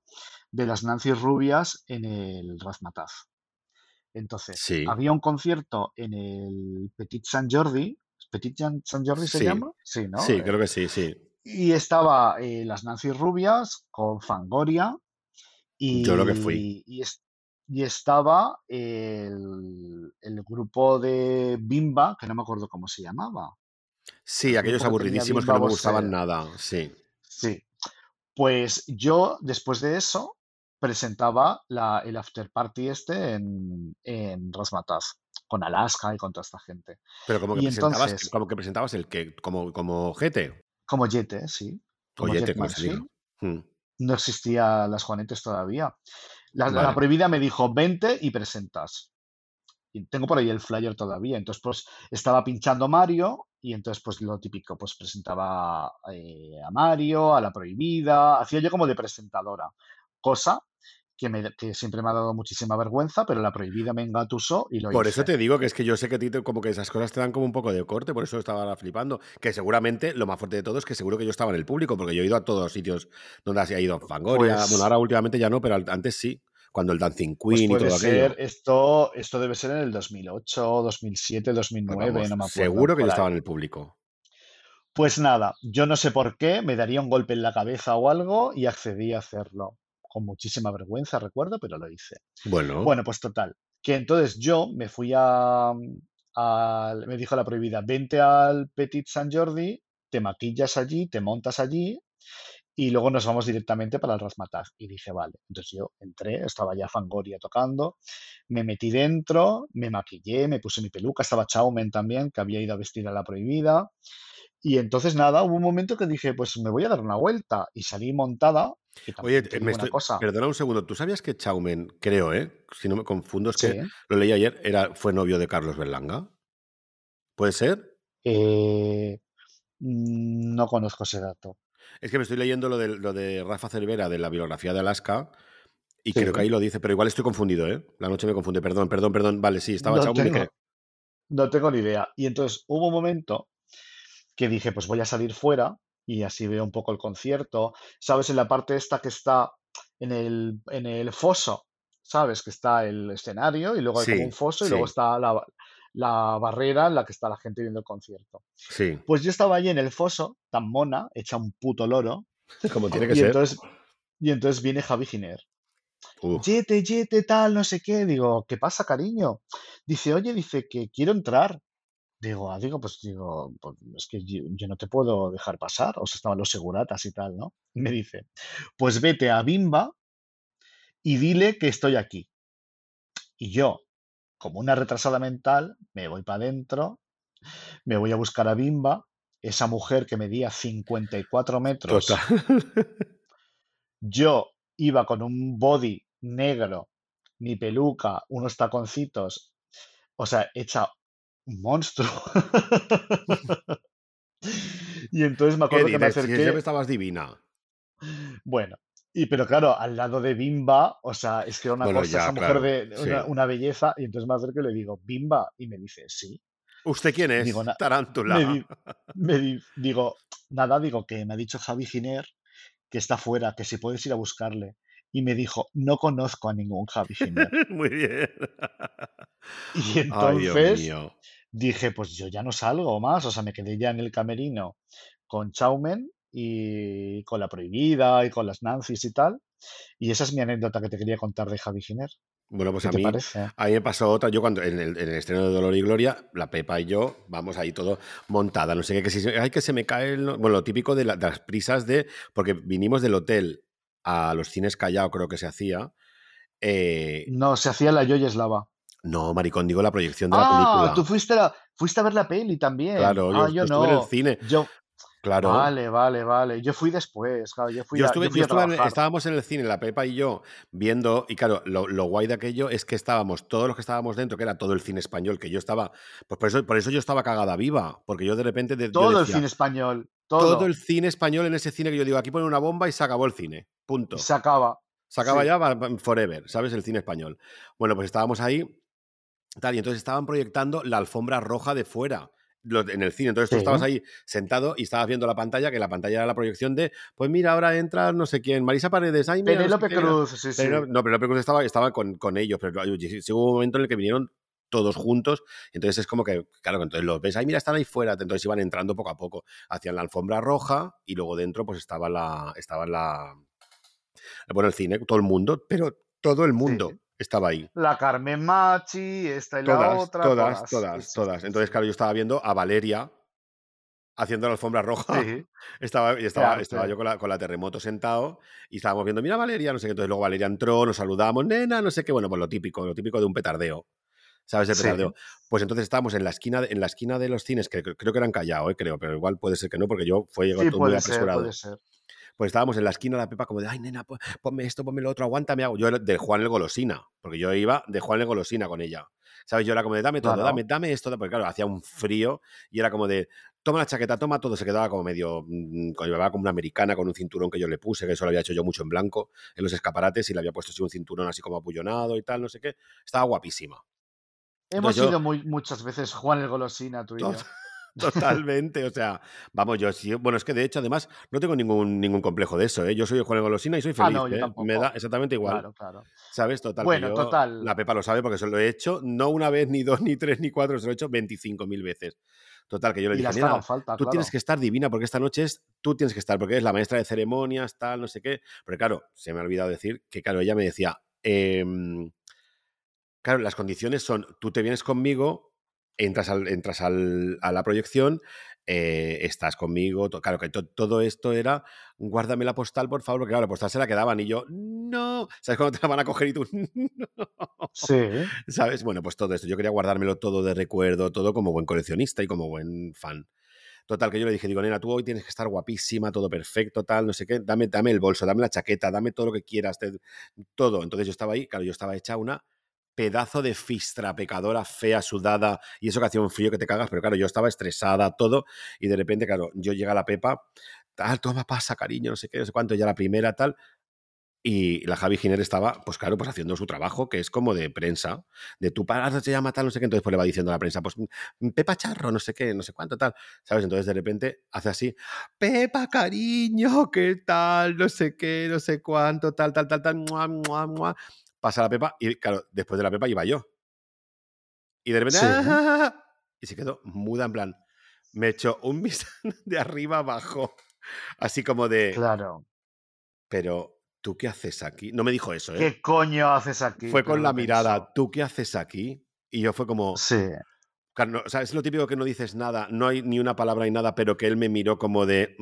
de las Nancy Rubias en el Razmataz. Entonces, Sí, había un concierto en el Petit Sant Jordi. ¿Petit San Jordi se sí, llama? Sí, ¿no? sí, Eh, creo que sí, sí. y estaba eh, las Nancy Rubias con Fangoria Yo lo que fui. y, y y estaba el, el grupo de Bimba, que no me acuerdo cómo se llamaba. Sí, El aquellos aburridísimos que no me gustaban Bosé. nada. Sí. Sí. Pues yo, después de eso, presentaba la, el after party este en, en con Alaska y con toda esta gente. Pero como que Y presentabas, entonces, como que presentabas el que, como, como Gete. como Yete, sí, O como Yete, Jet como se diga. Mansfield, Mm, no existía las Juanetes todavía. La, prohibida me dijo, vente y presentas. Y tengo por ahí el flyer todavía. Entonces, pues estaba pinchando Mario y entonces, pues lo típico, pues presentaba eh, a Mario, a la prohibida, hacía yo como de presentadora, cosa que, me, que siempre me ha dado muchísima vergüenza, pero la prohibida me engatusó y lo Por eso hice. te digo que es que yo sé que a ti te- como que esas cosas te dan como un poco de corte, por eso estaba flipando. Que seguramente, lo más fuerte de todo es que seguro que yo estaba en el público, porque yo he ido a todos los sitios donde se ha ido Fangoria. Bueno, Pues, ahora últimamente ya no, pero antes sí, cuando el Dancing pues Queen y todo ser, aquello. esto, esto debe ser en el 2008, 2007, Pues 2009, vamos, no me acuerdo, seguro que yo por estaba en el público. Pues nada, yo no sé por qué, me daría un golpe en la cabeza o algo y accedí a hacerlo. Con muchísima vergüenza, recuerdo, pero lo hice. Bueno, Bueno, pues total, que entonces yo me fui a, me dijo la prohibida, vente al Petit San Jordi, te maquillas allí, te montas allí y luego nos vamos directamente para el Razzmatazz. Y dije, vale. Entonces yo entré, estaba ya Fangoria tocando, me metí dentro, me maquillé, me puse mi peluca, estaba Chaumen también, que había ido a vestir a la prohibida. Y entonces nada, hubo un momento que dije, pues me voy a dar una vuelta y salí montada, oye, me estoy. cosa, Perdona un segundo, ¿tú sabías que Chaumen, creo, ¿eh? Si no me confundo, es que sí, lo leí ayer, era, fue novio de Carlos Berlanga? ¿Puede ser? eh, mm, no conozco ese dato. Es que me estoy leyendo lo de, lo de Rafa Cervera de la biografía de Alaska y creo que ahí lo dice, pero igual estoy confundido, ¿eh? La noche me confunde, perdón, perdón, perdón. Vale, sí, estaba no Chaumen que. tengo, no tengo ni idea. Y entonces hubo un momento que dije, pues voy a salir fuera y así veo un poco el concierto. ¿Sabes? En la parte esta que está en el, en el foso, ¿sabes? Que está el escenario y luego hay como un foso y luego está la, la barrera en la que está la gente viendo el concierto. sí. Pues yo estaba allí en el foso, tan mona, hecha un puto loro, Como tiene que y ser. entonces, y entonces viene Javi Giner. Uf. Yete, yete, tal, no sé qué. Digo, ¿qué pasa, cariño? Dice, oye, dice que quiero entrar. Digo, ah, digo, pues digo, pues, es que yo, yo no te puedo dejar pasar. O sea, estaban los seguratas y tal, ¿no? Y *laughs* me dice, pues vete a Bimba y dile que estoy aquí. Y yo, como una retrasada mental, me voy para adentro, me voy a buscar a Bimba, esa mujer que medía 54 metros. Total. *laughs* Yo iba con un body negro, mi peluca, unos taconcitos, o sea, hecha un monstruo. *laughs* Y entonces me ¿Qué acuerdo que me dices? Si acerqué, estabas divina. bueno, y pero claro, al lado de Bimba, o sea, es que era una Bueno, cosa, esa ya, mujer claro. de de una, Sí. una belleza, y entonces me acerco y le digo, Bimba, y me dice, sí. ¿Usted quién Digo, es? "Na- me Tarántula. di- me di- digo, nada, digo que me ha dicho Javi Giner que está fuera, que si puedes ir a buscarle. Y me dijo, no conozco a ningún Javi Giner. *laughs* Muy bien. Y Ay, Dios entonces mío. Dije, pues yo ya no salgo más, o sea, me quedé ya en el camerino con Chaumen y con la prohibida y con las Nancy's y tal. Y esa es mi anécdota que te quería contar de Javi Giner. Bueno, pues ¿Qué a mí, a mí me pasó otra. Yo cuando en el, en el estreno de Dolor y Gloria, la Pepa y yo, vamos ahí todo montada, no sé qué, que si, ay, que se me cae el... no- Bueno, lo típico de, la- de las prisas de... Porque vinimos del hotel a los cines Callao, creo que se hacía. eh, No, se hacía la Yoyeslava. No, maricón, digo la proyección de la Ah, película. tú fuiste a, fuiste a ver la peli también. Claro, Ah, yo, yo yo estuve en el cine. Yo, Claro. vale, vale, vale. Yo fui después, claro, yo fui Yo a, estuve, yo fui yo a estuve estábamos en el cine, la Pepa y yo, viendo, y claro, lo, lo guay de aquello es que estábamos, todos los que estábamos dentro, que era todo el cine español, que yo estaba, pues por eso, por eso yo estaba cagada viva, porque yo de repente de- Todo el cine español, todo todo. el cine español en ese cine que yo digo, aquí ponen una bomba y se acabó el cine, Y punto. se acaba. Se acaba Sí. ya forever, ¿sabes? El cine español. Bueno, pues estábamos ahí, tal, y entonces estaban proyectando la alfombra roja de fuera. En el cine, entonces tú Sí. estabas ahí sentado y estabas viendo la pantalla, que la pantalla era la proyección de, pues mira, ahora entra no sé quién, Marisa Paredes, ay, mira, no sé Penélope quién era". Cruz, sí, sí. No, pero Cruz estaba, estaba con, con ellos, pero sí hubo un momento en el que vinieron todos juntos, entonces es como que, claro, entonces los ves, ay, mira, están ahí fuera, entonces iban entrando poco a poco, hacían la alfombra roja y luego dentro pues estaba la, estaba la, bueno, el cine, todo el mundo, pero todo el mundo, Sí. Estaba ahí. La Carmen Machi, esta y la Todas, otra. todas, todas, sí, todas. Entonces, claro, yo estaba viendo a Valeria haciendo la alfombra roja. Sí, *laughs* Estaba, estaba, claro, estaba yo con la, con la terremoto sentado y estábamos viendo, mira Valeria, no sé qué. Entonces luego Valeria entró, nos saludamos, nena, no sé qué. Bueno, pues lo típico, lo típico de un petardeo. ¿Sabes el Sí, petardeo? Pues entonces estábamos en la esquina, de- en la esquina de los cines, que cre- creo que eran Callao, eh, creo, pero igual puede ser que no, porque yo fue llegó todo muy puede ser, apresurado. puede ser. Pues estábamos en la esquina de la Pepa como de, ay, nena, ponme esto, ponme lo otro, aguántame. Hago. Yo era de Juan el Golosina, porque yo iba de Juan el Golosina con ella. ¿Sabes? Yo era como de, dame todo, Claro. dame, dame esto, porque claro, hacía un frío y era como de, toma la chaqueta, toma todo. Se quedaba como medio, mm, llevaba como una americana con un cinturón que yo le puse, que eso lo había hecho yo mucho en blanco, en los escaparates y le había puesto así un cinturón así como apullonado y tal, no sé qué. Estaba guapísima. Hemos yo- ido muy, muchas veces Juan el Golosina, tú y yo. Tot- *laughs* Totalmente, o sea, vamos, yo sí, bueno, es que de hecho, además, no tengo ningún, ningún complejo de eso, ¿eh? Yo soy Juan de Golosina y soy Ah, feliz, no, yo ¿eh? tampoco. Me da exactamente igual. Claro, claro. ¿Sabes? Total. Bueno, yo- total. La Pepa lo sabe porque se lo he hecho, no una vez, ni dos, ni tres, ni cuatro, se lo he hecho 25.000 veces. Total, que yo le dije, "Nena, falta, tú claro. tienes que estar divina porque esta noche es, tú tienes que estar, porque es la maestra de ceremonias, tal, no sé qué. Pero claro, se me ha olvidado decir que, claro, ella me decía, em, claro, las condiciones son, tú te vienes conmigo, entras, al, entras al- a la proyección, eh, estás conmigo, claro, que to- todo esto era, guárdame la postal, por favor, porque claro, la postal se la quedaban y yo, no, ¿sabes cuándo te la van a coger y tú, *laughs* no? Sí, ¿Sabes? Bueno, pues todo esto. Yo quería guardármelo todo de recuerdo, todo como buen coleccionista y como buen fan. Total, que yo le dije, digo, nena, tú hoy tienes que estar guapísima, todo perfecto, tal, no sé qué, dame, dame el bolso, dame la chaqueta, dame todo lo que quieras, te- todo. Entonces yo estaba ahí, claro, yo estaba hecha una pedazo de fistra pecadora, fea, sudada, y eso que hacía un frío que te cagas, pero claro, yo estaba estresada, todo, y de repente, claro, yo llega la Pepa, tal, toma, pasa, cariño, no sé qué, no sé cuánto, ya la primera, tal, y la Javi Giner estaba, pues claro, pues haciendo su trabajo, que es como de prensa, de tu padre se llama tal, no sé qué, entonces pues le va diciendo a la prensa, pues "Mm, Pepa Charro, no sé qué, no sé cuánto, tal, ¿sabes? Entonces de repente hace así, Pepa, cariño, ¿qué tal? No sé qué, no sé cuánto, tal, tal, tal, tal, mua, mua, mua. Pasa la Pepa y claro, después de la Pepa iba yo. Y de repente, Sí. "Ah", y se quedó muda en plan, me echó un *laughs* vistazo de arriba abajo, así como de, claro. pero ¿tú qué haces aquí? No me dijo eso, ¿eh? ¿Qué coño haces aquí? fue con la mirada. ¿tú qué haces aquí? Y yo fue como, Sí, claro, o sea, es lo típico que no dices nada, no hay ni una palabra ni nada, pero que él me miró como de,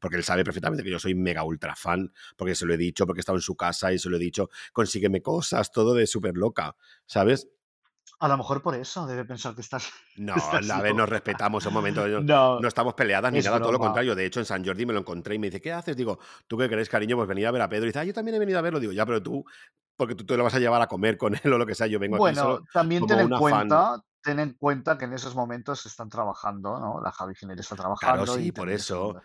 porque él sabe perfectamente que yo soy mega ultra fan, porque se lo he dicho, porque he estado en su casa y se lo he dicho, consígueme cosas, todo de súper loca, ¿sabes? a lo mejor por eso debe pensar que estás. No, *laughs* estás a ver, nos respetamos un momento, no, No, estamos peleadas ni es nada, todo lo broma. contrario. De hecho, en San Jordi me lo encontré y me dice, ¿qué haces? Digo, ¿tú qué crees, cariño? Pues venía a ver a Pedro. Y dice, ah, yo también he venido a verlo. Digo, ya, pero tú, porque tú te lo vas a llevar a comer con él o lo que sea. Yo vengo aquí solo Bueno, también ten en una fan. Ten en cuenta que en esos momentos están trabajando, ¿no? La Javi Giner está Claro, trabajando sí, y por eso. son,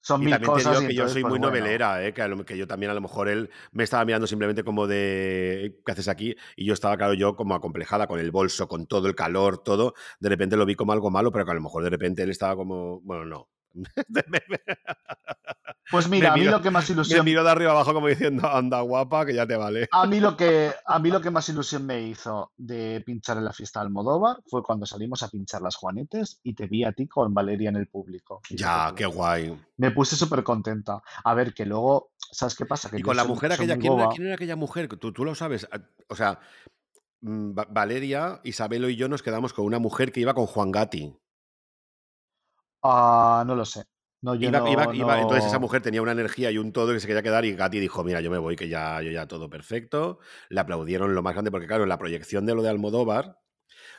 son Y mil también te digo que yo soy pues muy bueno. novelera, ¿eh? que, lo- que yo también a lo mejor él me estaba mirando simplemente como de ¿qué haces aquí? Y yo estaba, claro, yo como acomplejada con el bolso, con todo el calor, todo. De repente lo vi como algo malo, pero que a lo mejor de repente él estaba como, bueno, no. *laughs* me, me- Pues mira, a mí lo que más me ilusión miró de arriba abajo como diciendo, anda guapa, que ya te vale. A mí lo que a mí lo que más ilusión me hizo de pinchar en la fiesta de Almodóvar fue cuando salimos a pinchar las Juanetes y te vi a ti con Valeria en el público. Ya, qué guay. Me puse súper contenta. A ver, que luego, ¿sabes qué pasa? Que Y con la soy- mujer aquella, ¿quién era, quién era aquella mujer? Tú, tú lo sabes. Ah, O sea, mm, Va- Valeria, Isabelo y yo nos quedamos con una mujer que iba con Juan Gatti. Ah, no lo sé. No, yo Iba- no, iba- iba- entonces esa mujer tenía una energía y un todo que se quería quedar y Gatti dijo, mira, yo me voy, que ya, yo ya todo perfecto. Le aplaudieron lo más grande porque, claro, en la proyección de lo de Almodóvar,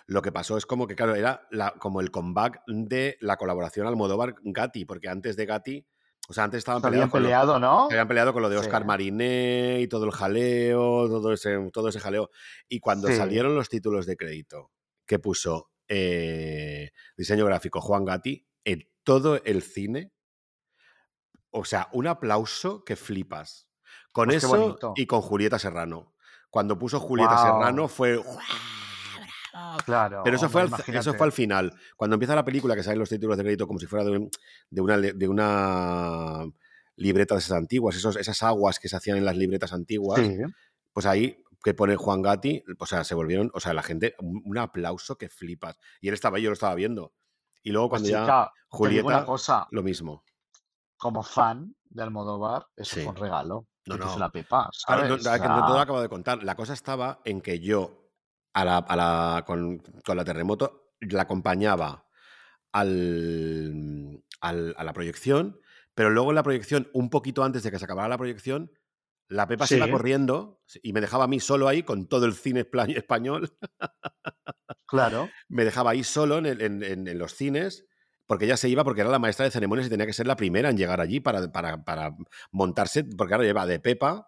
lo que pasó es como que, claro, era la- como el comeback de la colaboración Almodóvar-Gatti, porque antes de Gatti, o sea, antes estaban se habían lo- peleado, ¿no? se habían peleado con lo de Sí. Oscar Mariné y todo el jaleo, todo ese, todo ese jaleo. Y cuando Sí. salieron los títulos de crédito que puso eh, diseño gráfico Juan Gatti en todo el cine, o sea, un aplauso que flipas. Con Pues eso y con Julieta Serrano. Cuando puso Julieta. Serrano fue... Claro, Pero eso fue, al, eso fue al final. Cuando empieza la película, que salen los títulos de crédito como si fuera de, un- de una, de una libreta de esas antiguas, esos, esas aguas que se hacían en las libretas antiguas, Sí. pues ahí que pone Juan Gatti, o sea, se volvieron, o sea, la gente, un, un aplauso que flipas. Y él estaba ahí, yo lo estaba viendo. Y luego Pues cuando ya chica, una Julieta, cosa, lo mismo. como fan, de Almodóvar, eso Sí. fue un regalo. No, no. la Pepa, Claro, no, ¿sabes? la O que no te lo acabo de contar. La cosa estaba en que yo a la, a la- con, con la terremoto la acompañaba al, al- a la proyección, pero luego en la proyección, un poquito antes de que se acabara la proyección, la Pepa se iba corriendo y me dejaba a mí solo ahí con todo el cine español. claro. *laughs* me dejaba ahí solo en, el- en- en- en los cines, porque ella se iba porque era la maestra de ceremonias y tenía que ser la primera en llegar allí para, para, para montarse, porque ahora lleva de Pepa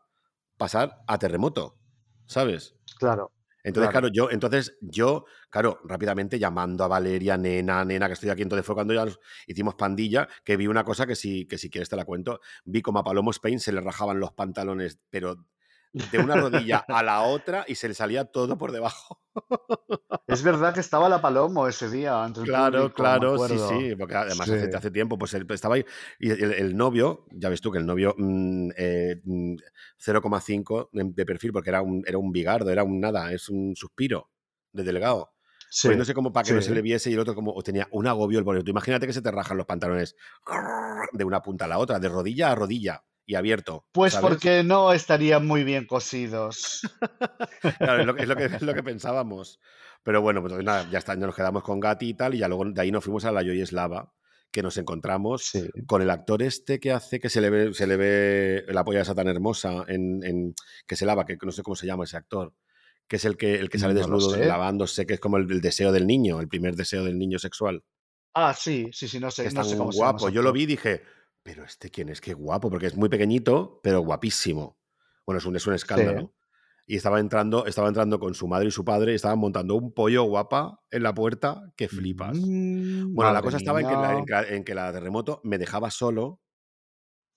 pasar a terremoto, ¿sabes? Claro. Entonces, Claro. claro, yo, entonces yo, claro, rápidamente llamando a Valeria, nena, nena, que estoy aquí. Entonces fue cuando ya hicimos pandilla, que vi una cosa que si, que si quieres te la cuento. Vi como a Palomo Spain se le rajaban los pantalones, pero de una rodilla a la otra y se le salía todo por debajo. Es verdad que estaba la Palomo ese día el Claro, público, claro, sí, sí, porque además Sí. hace, hace tiempo, pues él estaba ahí. Y el, el novio, ya ves tú que el novio mm, eh, mm, 0,5 de, de perfil, porque era un, era un bigardo, era un nada, es un suspiro de delgado. Sí, Poniéndose como para que no sí. se le viese y el otro como o tenía un agobio el. Tú imagínate que se te rajan los pantalones de una punta a la otra, de rodilla a rodilla y abierto. Pues ¿sabes? porque no estarían muy bien cosidos. *laughs* Claro, es lo, que- es lo que, es lo que pensábamos. Pero bueno, pues nada, ya está, ya nos quedamos con Gati y tal, y ya luego de ahí nos fuimos a la Yoyeslava, que nos encontramos Sí. con el actor este que hace que se le ve, se le ve la polla esa tan hermosa en, en- que se lava, que no sé cómo se llama ese actor, que es el que, el que sale No desnudo lavándose, que es como el, el deseo del niño, el primer deseo del niño sexual, Ah, sí, sí, sí, no que sé, es no sé cómo se llama guapo. Yo lo vi y dije, pero este quién es, qué guapo, porque es muy pequeñito, pero guapísimo. Bueno, es un, es un escándalo. Y estaba entrando, estaba entrando con su madre y su padre y estaban montando un pollo guapa en la puerta que flipas. Mm, Bueno, la cosa estaba en que la, en, que la- en que la terremoto me dejaba solo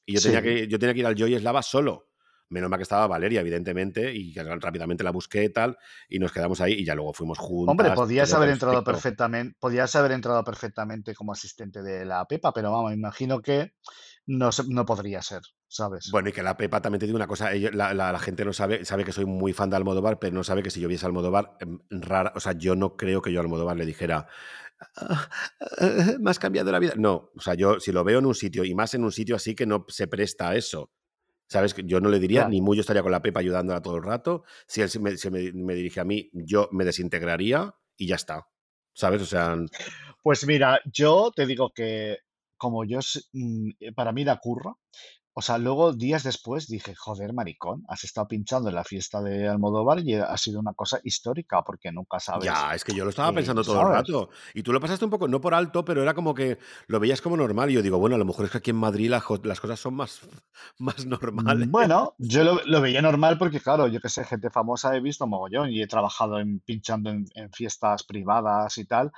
y yo tenía, que, yo tenía que ir al Joy Slava solo. Menos mal que estaba Valeria, evidentemente, y rápidamente la busqué y tal, y nos quedamos ahí y ya luego fuimos juntas. Hombre, podías haber entrado perfectamente, podías haber entrado perfectamente como asistente de la Pepa, pero vamos, me imagino que no, no podría ser, ¿sabes? Bueno, y que la Pepa también te digo una cosa, la, la- la gente no sabe, sabe que soy muy fan de Almodóvar, pero no sabe que si yo viese Almodóvar, em, rara, o sea, yo no creo que yo a Almodóvar le dijera, "Ah, eh, me has cambiado la vida. No, o sea, yo si lo veo en un sitio, y más en un sitio así que no se presta a eso, ¿sabes? Que Yo no le diría, Claro. ni muy yo estaría con la Pepa ayudándola todo el rato, si él se me, se me- me dirige a mí, yo me desintegraría y ya está, ¿sabes? O sea, Pues mira, yo te digo que como yo, mm, eh, para mí la curra, o sea, luego días después dije, joder, maricón, has estado pinchando en la fiesta de Almodóvar y ha sido una cosa histórica porque nunca sabes. Ya, es que yo lo estaba eh, pensando todo el rato. Y tú lo pasaste un poco, no por alto, pero era como que lo veías como normal. Y yo digo, bueno, a lo mejor es que aquí en Madrid las, cosas son más, *laughs* más normales. Bueno, *laughs* yo lo, lo veía normal porque, claro, yo que sé, gente famosa he visto mogollón y he trabajado en, pinchando en, en fiestas privadas y tal.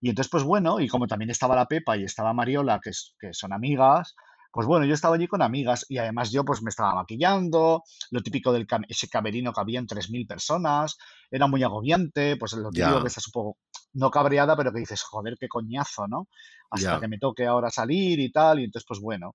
Y entonces, pues bueno, y como también estaba la Pepa y estaba Mariola, que son amigas, pues bueno, yo estaba allí con amigas y además yo pues me estaba maquillando, lo típico del cam- ese camerino que habían 3.000 personas, era muy agobiante, pues lo típico Ya. que estás un poco, no cabreada, pero que dices, joder, qué coñazo, ¿no? Hasta Ya. que me toque ahora salir y tal, y entonces pues bueno.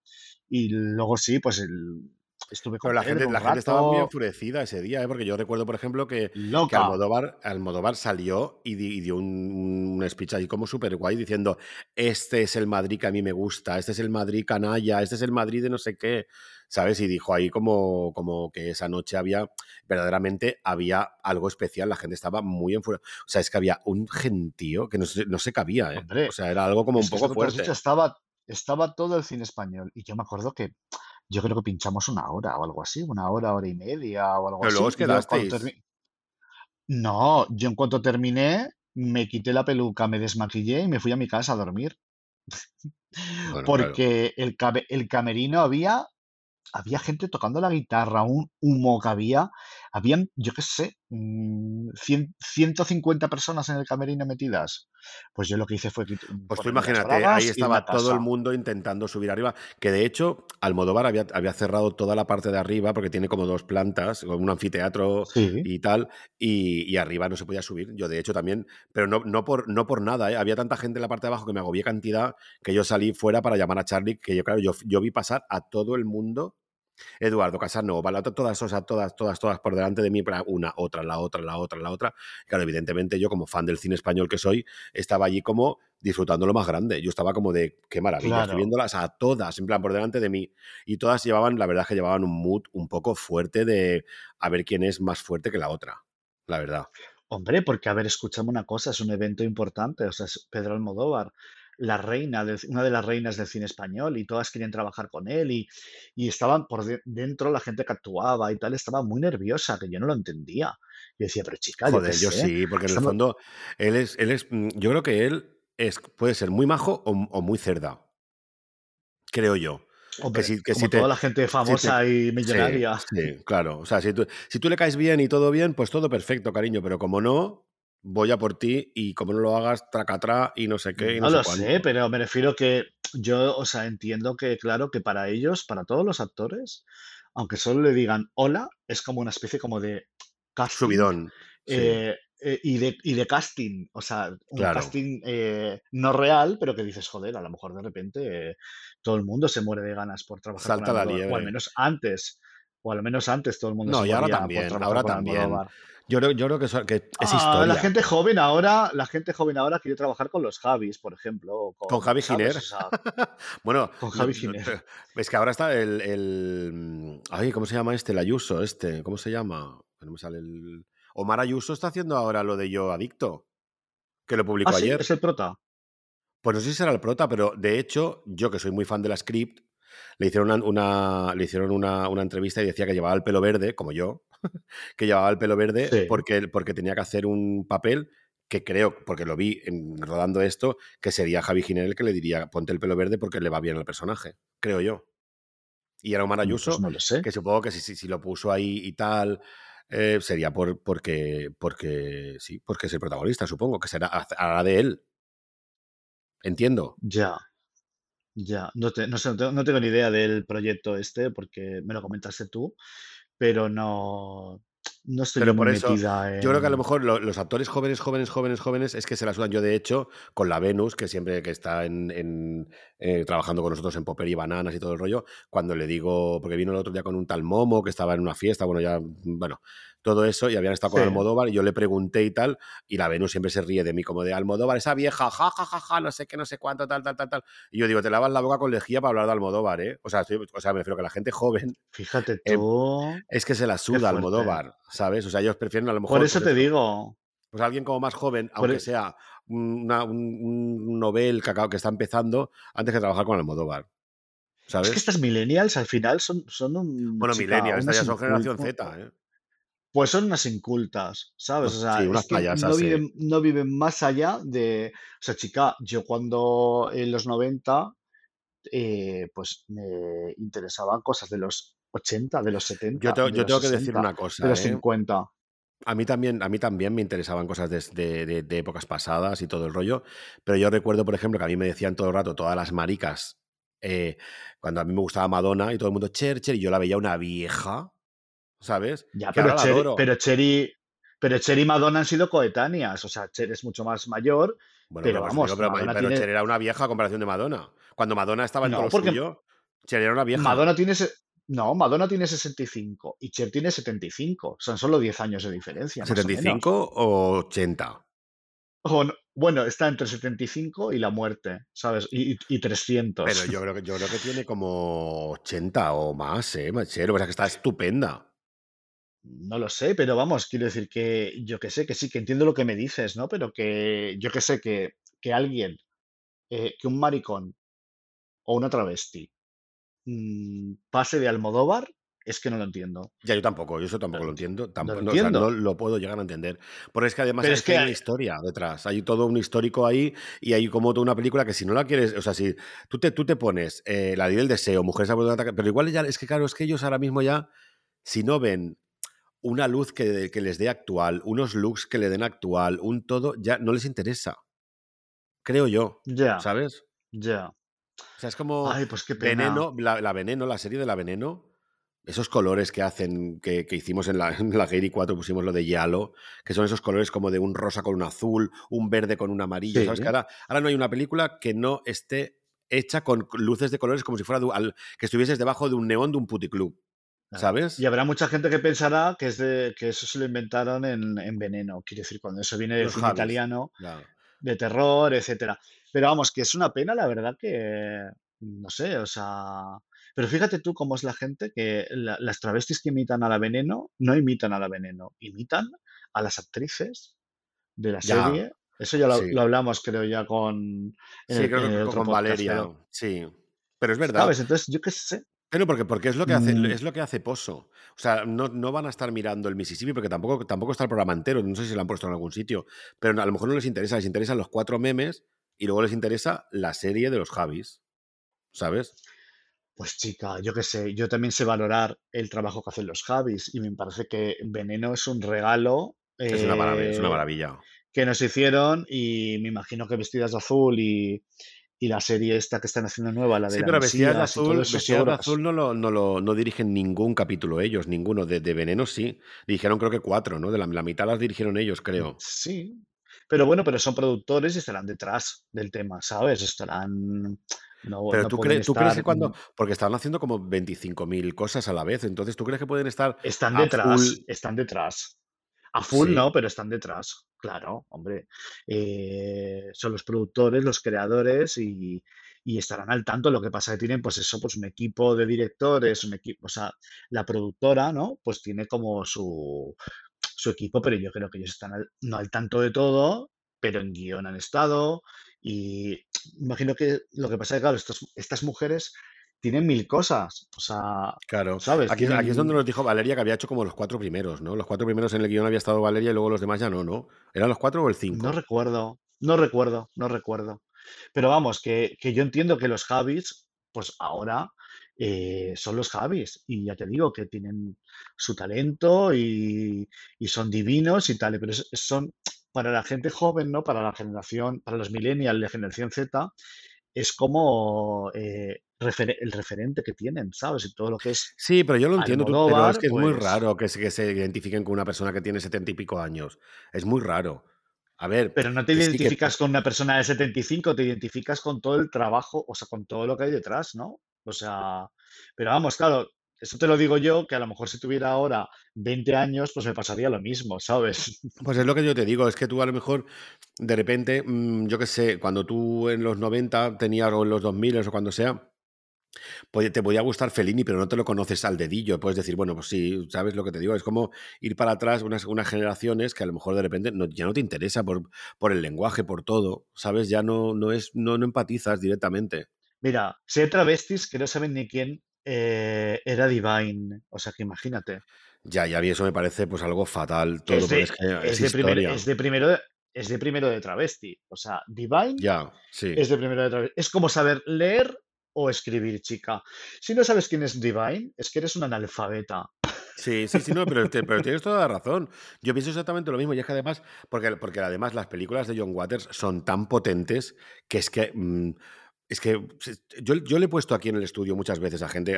Y luego sí, pues el- estuve con Pero la gente, la gente estaba muy enfurecida ese día, ¿eh? porque yo recuerdo, por ejemplo, que, que. Almodóvar, Almodóvar salió y, di- y dio un, un speech ahí como súper guay diciendo, este es el Madrid que a mí me gusta, este es el Madrid canalla, este es el Madrid de no sé qué, ¿sabes? Y dijo ahí como, como que esa noche había, verdaderamente había algo especial, la gente estaba muy enfurecida. O sea, es que había un gentío que no se, no se cabía, ¿eh? Hombre, O sea, era algo como un poco dicho, fuerte. estaba, estaba todo el cine español. Y yo me acuerdo que yo creo que pinchamos una hora o algo así, una hora, hora y media o algo Pero luego así. os quedasteis. termi- No, yo en cuanto terminé, me quité la peluca, me desmaquillé y me fui a mi casa a dormir. *laughs* Bueno, claro. Porque el, cabe- el camerino había, había gente tocando la guitarra, un humo que había. Habían, yo qué sé, mm, cien- 150 personas en el camerino metidas. Pues yo lo que hice fue quit- Pues tú imagínate, ahí estaba todo el mundo intentando subir arriba, que de hecho Almodóvar había, había cerrado toda la parte de arriba porque tiene como dos plantas, un anfiteatro Sí. y tal, y, y arriba no se podía subir. Yo de hecho también, pero no, no, por, no por nada, ¿eh? había tanta gente en la parte de abajo que me agobié cantidad que yo salí fuera para llamar a Charlie, que yo claro, yo, yo vi pasar a todo el mundo Eduardo Casanova, la otra, todas, o sea, todas, todas, todas por delante de mí, para una, otra, la otra, la otra, la otra. Claro, evidentemente yo como fan del cine español que soy, estaba allí como disfrutando lo más grande. Yo estaba como de, qué maravilla, estoy Claro. viéndolas a todas, en plan, por delante de mí. Y todas llevaban, la verdad que llevaban un mood un poco fuerte de a ver quién es más fuerte que la otra, la verdad. Hombre, porque, a ver, escúchame una cosa, es un evento importante, o sea, es Pedro Almodóvar, la reina del una de las reinas del cine español, y todas querían trabajar con él, y y estaban por de dentro la gente que actuaba y tal, estaba muy nerviosa, que yo no lo entendía. Yo decía: "Pero chica, Joder, yo sé, sí, porque en el estamos" fondo él es, él es, mm, yo creo que él es, puede ser muy majo o, o muy cerda, creo yo. Que Hombre, si, que como si te, toda la gente si te, famosa y sí, millonaria. sí, claro. O sea, si tú, si tú le caes bien y todo bien, pues todo perfecto, cariño. Pero como no, voy a por ti y como no lo hagas, tracatrá y no sé qué y no No sé lo sé, pero me refiero que yo, o sea, entiendo que, claro, que para ellos, para todos los actores, aunque solo le digan hola, es como una especie como de casting Subidón, sí, eh, eh, y, de, y de casting, o sea, un claro. casting eh, no real, pero que dices, joder, a lo mejor de repente todo el mundo se muere de ganas por trabajar con Salta la Almodóvar, o al menos antes, o al menos antes todo el mundo se No, y ahora moría por también, trabajar ahora con también. Almodóvar. Yo creo, yo creo que, eso- que es Ah, la historia. gente joven ahora, la gente joven ahora quiere trabajar con los Javis, por ejemplo, o Con con, Javi. Giner. O sea, *laughs* bueno, con Javi Giner. es que ahora está el, el- Ay, ¿cómo se llama este? El Ayuso, este. ¿Cómo se llama? No me sale el... Omar Ayuso está haciendo ahora lo de Yo Adicto, que lo Ah, publicó sí, ayer. es el prota. Pues no sé si será el prota, pero de hecho, yo que soy muy fan de la script, le hicieron una, una- le hicieron una, una entrevista y decía que llevaba el pelo verde, como yo, *laughs* que llevaba el pelo verde Sí, porque, porque tenía que hacer un papel que creo, porque lo vi en- rodando esto, que sería Javi Giner el que le diría, ponte el pelo verde porque le va bien al personaje, creo yo. Y era Omar pues Ayuso, no lo sé. que supongo que si, si, si lo puso ahí y tal, eh, sería por, porque, porque, sí, porque es el protagonista, supongo, que será, hará de él, entiendo. Ya, ya. No, te- no sé, no tengo, no tengo ni idea del proyecto este porque me lo comentaste tú, pero no, no estoy yo Pero muy por eso, metida yo creo que a lo en... mejor lo- los actores jóvenes, jóvenes, jóvenes, jóvenes, es que se la sudan. Yo, de hecho, con la Venus, que siempre que está en, en, eh, trabajando con nosotros en Popper y Bananas y todo el rollo, cuando le digo, porque vino el otro día con un tal Momo, que estaba en una fiesta, bueno, ya, bueno, todo eso, y habían estado con Sí, Almodóvar, y yo le pregunté y tal, y la Venus siempre se ríe de mí, como de Almodóvar, esa vieja, ja, ja, ja, ja, no sé qué, no sé cuánto, tal, tal, tal, tal. Y yo digo, te lavas la boca con lejía para hablar de Almodóvar, ¿eh? O sea, estoy- o sea me refiero que la gente joven fíjate eh, tú, es que se la suda. Almodóvar, ¿sabes? O sea, ellos prefieren a lo Por mejor, eso pues te digo, pues alguien como más joven, por aunque e- sea una- un, un novel que, está empezando, antes que trabajar con Almodóvar, es que ¿sabes? estas millennials al final son, son un Bueno, chica, Millennial, estas unas ya son generación. Z, ¿eh? Pues son unas incultas, ¿sabes? O sea, sí, unas payasas, no sí. viven, no viven más allá de... O sea, chica, yo cuando en los 90, eh, pues me interesaban cosas de los 80, de los Yo, 70, te- de yo los tengo que decir 60, una de cosa, los ¿eh? 50. A mí también, a mí también me interesaban cosas de, de- de- de épocas pasadas y todo el rollo, pero yo recuerdo, por ejemplo, que a mí me decían todo el rato todas las maricas, eh, cuando a mí me gustaba Madonna y todo el mundo, Cher, Cher, y yo la veía una vieja, ¿sabes? Ya, Que pero Cher, pero Cherry, pero Cher y Madonna han sido coetáneas. O sea, Cher es mucho más mayor, Bueno, pero digo, vamos, pero, pero Cher era una vieja a comparación de Madonna. Cuando Madonna estaba en todo No, lo porque suyo, Cher era una vieja. Madonna tiene... No, Madonna tiene 65 y Cher tiene 75. Son solo 10 años de diferencia, más o menos. ¿75 o 80? O no- bueno, está entre 75 y la muerte, ¿sabes? Y, y, y 300. Pero yo creo que, yo creo que tiene como 80 o más, ¿eh? Cher, pasa es que está estupenda. No lo sé, pero vamos, quiero decir que yo que sé, que sí, que entiendo lo que me dices, ¿no? Pero que yo que sé, que, que alguien, eh, que un maricón o una travesti mm, pase de Almodóvar, es que no lo entiendo. Ya, yo tampoco, yo eso tampoco lo lo entiendo. entiendo. No Tampoco, lo no, o sea, no lo puedo llegar a entender. Porque es que además es que hay una historia detrás. Hay todo un histórico ahí y hay como toda una película que si no la quieres, o sea, si tú te, tú te pones eh, La ley del deseo, Mujeres a pero igual ya, es que claro, es que ellos ahora mismo ya, si no ven una luz que, que les dé actual, unos looks que le den actual, un todo, ya no les interesa. Creo yo, Ya, ¿sabes? ya. O sea, es como Ay, pues qué pena. Veneno, la, la Veneno, la serie de la Veneno, esos colores que hacen, que, que hicimos en la, en la Gary 4, pusimos lo de Yalo, que son esos colores como de un rosa con un azul, un verde con un amarillo, ¿sabes? Que ahora, ahora no hay una película que no esté hecha con luces de colores como si fuera que estuvieses debajo de un neón de un puticlub. ¿Sabes? Y habrá mucha gente que pensará que, es de, que eso se lo inventaron en, en Veneno. Quiero decir, cuando eso viene del Los cine italiano, de terror, etcétera. Pero vamos, que es una pena, la verdad, que no sé, o sea. Pero fíjate tú cómo es la gente que la- las travestis que imitan a la Veneno no imitan a la Veneno, imitan a las actrices de la Ya, serie. Eso ya lo, sí. lo hablamos, creo, ya con Sí, el, creo que con Valeria, pero, sí. Pero es verdad. ¿sabes? Entonces, yo qué sé. Porque, porque es lo que hace, Mm, es lo que hace Pozo. O sea, no, no van a estar mirando el Mississippi porque tampoco, tampoco está el programa entero. No sé si lo han puesto en algún sitio. Pero a lo mejor no les interesa. Les interesan los cuatro memes y luego les interesa la serie de los Javis. ¿Sabes? Pues chica, yo qué sé, yo también sé valorar el trabajo que hacen los Javis y me parece que Veneno es un regalo Es una maravilla. Es una eh, maravilla. que nos hicieron y me imagino que vestidas de azul y, y la serie esta que están haciendo nueva, la de Sí, la pero Mesías azul, seguros. azul no lo, no lo no dirigen ningún capítulo ellos, ninguno. De, de Veneno sí. Dirigieron creo que cuatro, ¿no? De la, la mitad las dirigieron ellos, creo. Sí, pero bueno, pero son productores y estarán detrás del tema, ¿sabes? Estarán, no, Pero no tú, pueden crees, tú crees que estar, cuando. Porque están haciendo como 25.000 cosas a la vez. Entonces, ¿tú crees que pueden estar están detrás, full? están detrás. A full Sí. no, pero están detrás, claro, hombre. Eh, son los productores, los creadores y, estarán al tanto. Lo que pasa que tienen, pues eso, pues un equipo de directores, un equipo, o sea, la productora, ¿no? Pues tiene como su, su equipo, pero yo creo que ellos están no al tanto de todo, pero en guion han estado. Y imagino que lo que pasa es que, claro, estas, estas mujeres tienen mil cosas, o sea, Claro. ¿sabes? Aquí, aquí es donde nos dijo Valeria que había hecho como los cuatro primeros, ¿no? Los cuatro primeros en el guion había estado Valeria y luego los demás ya no, ¿no? ¿Eran los cuatro o el no cinco? recuerdo, no recuerdo, no recuerdo. Pero vamos, que, que yo entiendo que los Javis, pues ahora eh, son los Javis. Y ya te digo que tienen su talento y, y son divinos y tal. Pero son para la gente joven, ¿no? Para la generación, para los millennials, la generación Z, es como eh, el referente que tienen, ¿sabes? Y todo lo que es Sí, pero yo lo entiendo, tú- pero es que es muy pues raro que se, que se identifiquen con una persona que tiene setenta y pico años. Es muy raro. A ver, Pero no te que sí, que identificas con una persona de 75, te identificas con todo el trabajo, o sea, con todo lo que hay detrás, ¿no? O sea, pero vamos, claro, eso te lo digo yo, que a lo mejor si tuviera ahora 20 años, pues me pasaría lo mismo, ¿sabes? *laughs* Pues es lo que yo te digo, es que tú a lo mejor de repente, mm, yo qué sé, cuando tú en los 90 tenías o en los 2000 o cuando sea, te podía gustar Fellini, pero no te lo conoces al dedillo. Puedes decir, bueno, pues sí, sabes lo que te digo. Es como ir para atrás unas, unas generaciones que a lo mejor de repente no- ya no te interesa por, por el lenguaje, por todo, ¿sabes? Ya no, no, es, no, no empatizas directamente. Mira, si hay travestis que no saben ni quién eh, era Divine, o sea, que imagínate, Ya, ya, mí eso me parece pues algo fatal todo, es de, es que es es de, es primero, de- es de primero de travesti, o sea, Divine Ya, sí. es de primero de travesti. Es como saber leer o escribir, chica. Si no sabes quién es Divine, es que eres un analfabeta. Sí, sí, sí, no, pero, te- pero tienes toda la *laughs* razón. Yo pienso exactamente lo mismo. Y es que además, porque, porque además las películas de John Waters son tan potentes que es que. mm, es que se- yo, yo le he puesto aquí en el estudio muchas veces a gente,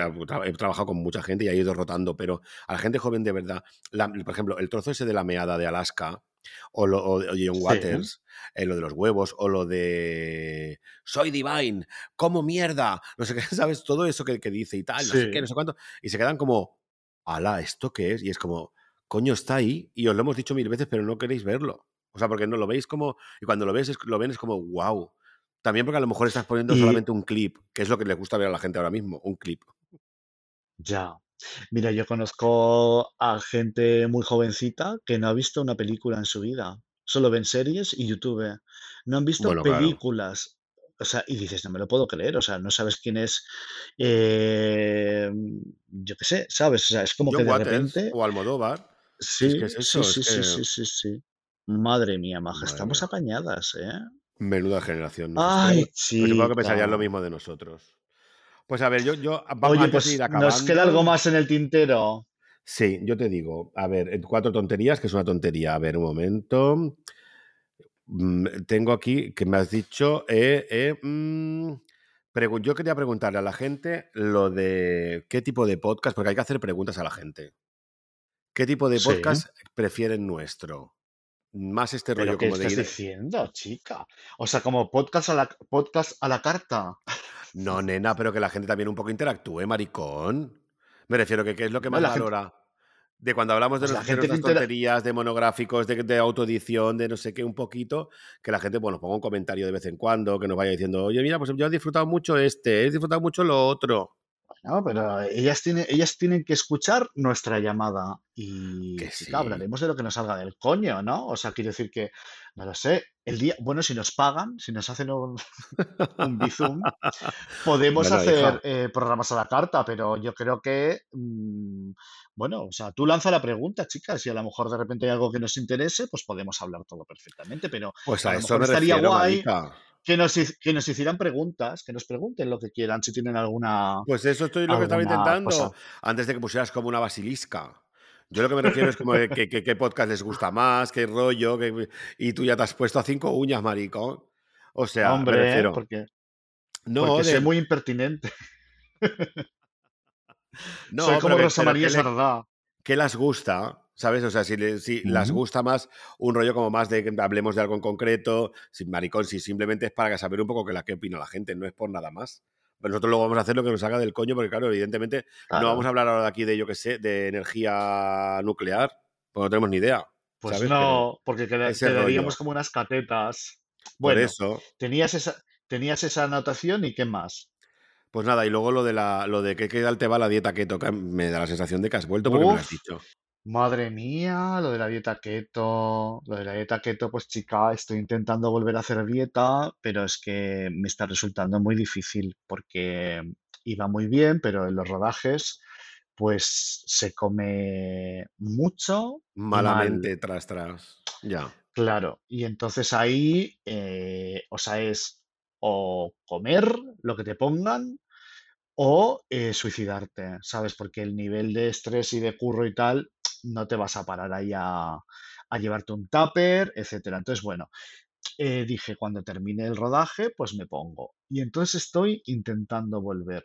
he trabajado con mucha gente y he ido rotando, pero a la gente joven de verdad, la- por ejemplo, el trozo ese de la meada de Alaska, o, lo, o de John Sí, Waters, eh, lo de los huevos, o lo de soy divine, como mierda, no sé qué, *laughs* ¿sabes? Todo eso que, que dice y tal, no sé qué, no sí. sé cuánto, y se quedan como, ala, ¿esto qué es? Y es como, coño, está ahí y os lo hemos dicho mil veces, pero no queréis verlo. O sea, porque no lo veis como, y cuando lo ves, es- lo ven es como, wow. También porque a lo mejor estás poniendo Y solamente un clip, que es lo que le gusta ver a la gente ahora mismo, un clip. ya. Mira, yo conozco a gente muy jovencita que no ha visto una película en su vida. Solo ven series y YouTube. No han visto Bueno, claro. películas. O sea, y dices, no me lo puedo creer. O sea, no sabes quién es. eh, yo qué sé, ¿sabes? O sea, es como que John de Waters repente. o Almodóvar, si es que Sí, es sí, eso, sí, es sí, que, sí, sí, sí. Madre mía, maja, madre estamos mía, apañadas, ¿eh? Menuda generación nos Ay. Pues supongo que pensarían lo mismo de nosotros. Pues a ver, yo, yo vamos, Oye, antes de ir pues nos queda algo acabando, más en el tintero. sí, yo te digo, a ver, cuatro tonterías, que es una tontería. A ver, un momento. Mm, Tengo aquí que me has dicho, eh, eh, mm, yo quería preguntarle a la gente lo de qué tipo de podcast, porque hay que hacer preguntas a la gente. ¿Qué tipo de Sí. podcast prefieren nuestro? Más este ¿Pero rollo qué como de estás ir... diciendo, chica? O sea, como podcast a la, podcast a la carta. No, nena, pero que la gente también un poco interactúe, maricón. Me refiero que qué es lo que No, más gente, valora. De cuando hablamos de, pues la nos- de gente que nuestras intera- tonterías, de monográficos, de, de autoedición, de no sé qué, un poquito, que la gente, bueno, ponga un comentario de vez en cuando, que nos vaya diciendo, oye, mira, pues yo he disfrutado mucho este, he disfrutado mucho lo otro. No, pero ellas tienen, ellas tienen que escuchar nuestra llamada y, Que chica, sí. hablaremos de lo que nos salga del coño, ¿no? O sea, quiero decir que, no lo sé, el día, bueno, si nos pagan, si nos hacen un, *laughs* un bizum, podemos Bueno, hacer hija, eh, programas a la carta, pero yo creo que, mm, bueno, o sea, tú lanza la pregunta, chicas, si a lo mejor de repente hay algo que nos interese, pues podemos hablar todo perfectamente, pero pues a a lo eso mejor me estaría refiero, guay marica. Que nos, que nos hicieran preguntas, que nos pregunten lo que quieran, si tienen alguna, Pues eso estoy lo que estaba intentando, cosa. antes de que pusieras como una basilisca. Yo lo que me refiero es como que, qué podcast les gusta más, qué rollo, y tú ya te has puesto a cinco uñas, maricón. O sea, me Hombre, refiero, porque, no, porque soy de, muy impertinente. *laughs* no, Soy como Rosa María ¿qué, le- Sardá. qué las gusta? ¿Sabes? O sea, si, le- si las gusta más un rollo como más de que hablemos de algo en concreto, sin maricón, si simplemente es para saber un poco que la que opina la gente, no es por nada más. Pero nosotros luego vamos a hacer lo que nos haga del coño, porque claro, evidentemente no vamos a hablar ahora de aquí de, yo qué sé, de energía nuclear, porque no tenemos ni idea, Pues no, porque quedaríamos como unas catetas. Por Bueno, eso, tenías esa, tenías esa anotación y qué más. pues nada, y luego lo de la, lo de que qué tal te va la dieta keto, que me da la sensación de que has vuelto porque me lo has dicho. Madre mía, lo de la dieta keto. Lo de la dieta keto, pues chica, estoy intentando volver a hacer dieta, pero es que me está resultando muy difícil porque iba muy bien, pero en los rodajes, pues se come mucho y mal. Malamente tras tras. Ya. Claro, y entonces ahí, eh, o sea, es o comer lo que te pongan o eh, suicidarte, ¿sabes? Porque el nivel de estrés y de curro y tal, no te vas a parar ahí a, a llevarte un tupper, etcétera. Entonces, bueno, eh, dije, cuando termine el rodaje, pues me pongo. Y entonces estoy intentando volver,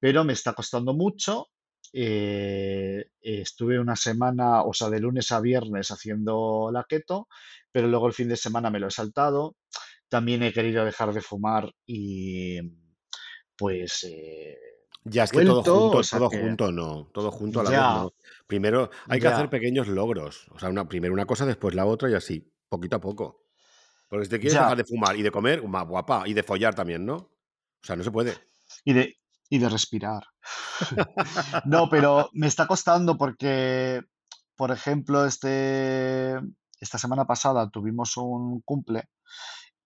pero me está costando mucho. eh, estuve una semana, o sea, de lunes a viernes haciendo la keto, pero luego el fin de semana me lo he saltado. También he querido dejar de fumar y pues eh, Ya es que todo junto, o sea todo que junto no, todo junto a la vez no. Primero hay que hacer pequeños logros. O sea, una, primero una cosa, después la otra y así, poquito a poco. Porque si te quieres ya. dejar de fumar y de comer, más guapa, y de follar también, ¿no? O sea, no se puede. Y de, y de respirar. *laughs* No, pero me está costando porque, por ejemplo, este, esta semana pasada tuvimos un cumple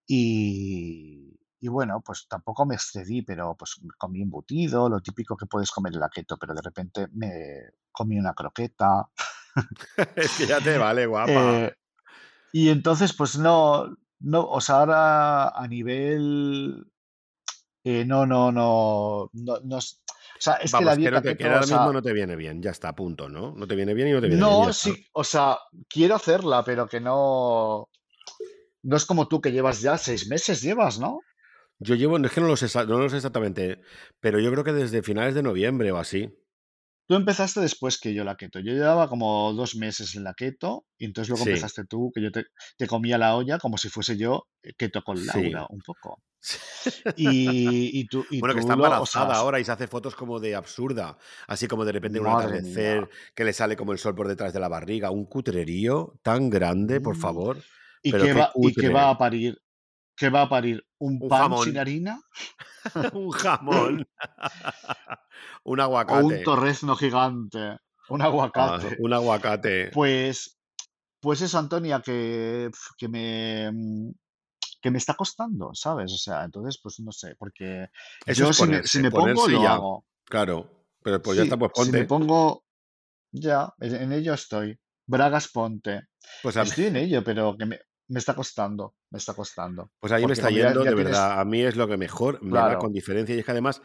y, y bueno, pues tampoco me excedí, pero pues comí embutido, lo típico que puedes comer en la keto, pero de repente me comí una croqueta. *laughs* Es que ya te vale, *laughs* guapa. Eh, y entonces, pues no, no, o sea, ahora a nivel, eh, no, no, no, no, no, o sea, es que la Vamos, que dieta que o ahora mismo sea, no te viene bien, ya está, punto, ¿no? No te viene bien y no te viene bien, no, sí, o sea, quiero hacerla, pero que no, no es como tú que llevas ya seis meses, llevas, ¿no? Yo llevo, es que no lo sé, no lo sé exactamente, pero yo creo que desde finales de noviembre o así. Tú empezaste después que yo la keto. Yo llevaba como dos meses en la keto y entonces luego Sí, empezaste tú, que yo te, te comía la olla como si fuese yo eh, keto con sí. Laura, un poco. *laughs* Y, y tú, y Bueno, que está embarazada ahora y se hace fotos como de absurda. Así como de repente un mía. atardecer, que le sale como el sol por detrás de la barriga. Un cutrerío tan grande, por Mm. favor. ¿Y qué va, y qué va a parir? ¿Qué va a parir? ¿Un Un pan sin harina? *laughs* un jamón. *laughs* un ¿O un aguacate. torrezno gigante? ¿Un Ah, aguacate? un aguacate. Pues, pues eso, Antonia, que, que me, mm, que me está costando, ¿sabes? O sea, entonces, pues no sé, porque Eso yo es si me, si ponerse, me pongo, ponerse lo ya. hago. Claro. Pero pues ya está, pues si me ponte. pongo, ya, en ello estoy. Bragas ponte. Pues a Estoy en ello, pero que me, me está costando, me está costando. pues ahí me está ya, yendo, ya de tienes, verdad. A mí es lo que mejor me va con claro, diferencia. Y es que además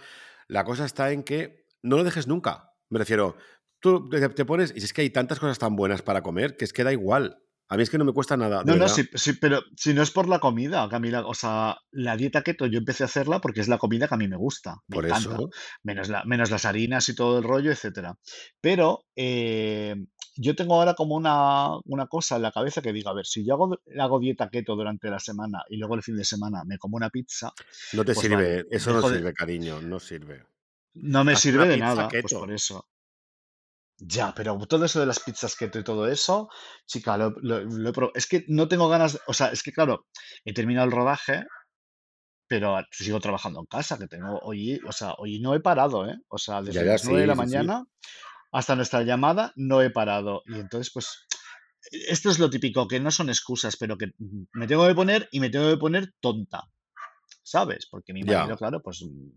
la cosa está en que no lo dejes nunca. Me refiero, tú te, te pones, y es que hay tantas cosas tan buenas para comer que es que da igual. A mí es que no me cuesta nada, No, no, sí, sí, pero si no es por la comida, Camila, o sea, la dieta keto yo empecé a hacerla porque es la comida que a mí me gusta, me Por encanta, eso, menos, la, menos las harinas y todo el rollo, etcétera. Pero eh, yo tengo ahora como una, una cosa en la cabeza que digo, a ver, si yo hago, hago dieta keto durante la semana y luego el fin de semana me como una pizza, No te pues vale, sirve, eso no de, sirve, cariño, no sirve. no me Haz sirve de nada, pues keto. por eso. Ya, pero todo eso de las pizzas keto y todo eso, chica, lo, lo- lo he pro- es que no tengo ganas, de- o sea, es que claro, he terminado el rodaje, pero a- sigo trabajando en casa, que tengo hoy, o sea, hoy no he parado, ¿eh? O sea, Ya, desde ya, las 9 de la sí, sí, sí. mañana hasta nuestra llamada no he parado. Y entonces, pues, esto es lo típico, que no son excusas, pero que mm, me tengo que poner y me tengo que poner tonta, ¿sabes? Porque mi marido, claro, pues, mm,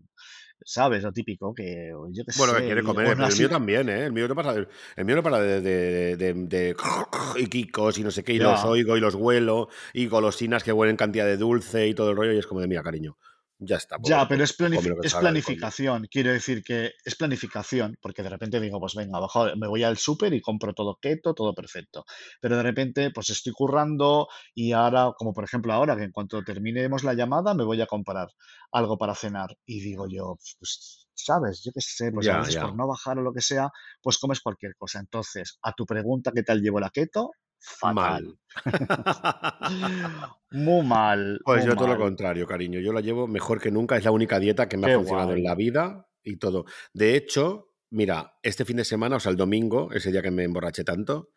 ¿sabes? Lo típico, que yo qué Bueno, que sé, quiere y- comer, pero el mío también, ¿eh? El mío no para de, el mío no para de, de, de- de- *laughs* y quicos y no sé qué, y los oigo y los huelo, y golosinas que huelen cantidad de dulce y todo el rollo, y es como de mía, cariño. Ya está, Ya, pero es, planifi- planificación. Quiero decir que es planificación, porque de repente digo, pues venga, bajo, me voy al súper y compro todo keto, todo perfecto. Pero de repente, pues estoy currando y ahora, como por ejemplo ahora, que en cuanto terminemos la llamada, me voy a comprar algo para cenar. Y digo yo, pues, ¿sabes? Yo qué sé, pues a Ya, veces ya. por no bajar o lo que sea, pues comes cualquier cosa. Entonces, a tu pregunta, ¿qué tal llevo la keto? Fatal. Mal. *laughs* Muy mal, Pues muy yo todo lo contrario, cariño. Yo la llevo mejor que nunca. Es la única dieta que me ha funcionado en la vida y todo. De hecho, mira, este fin de semana, o sea, el domingo, ese día que me emborraché tanto,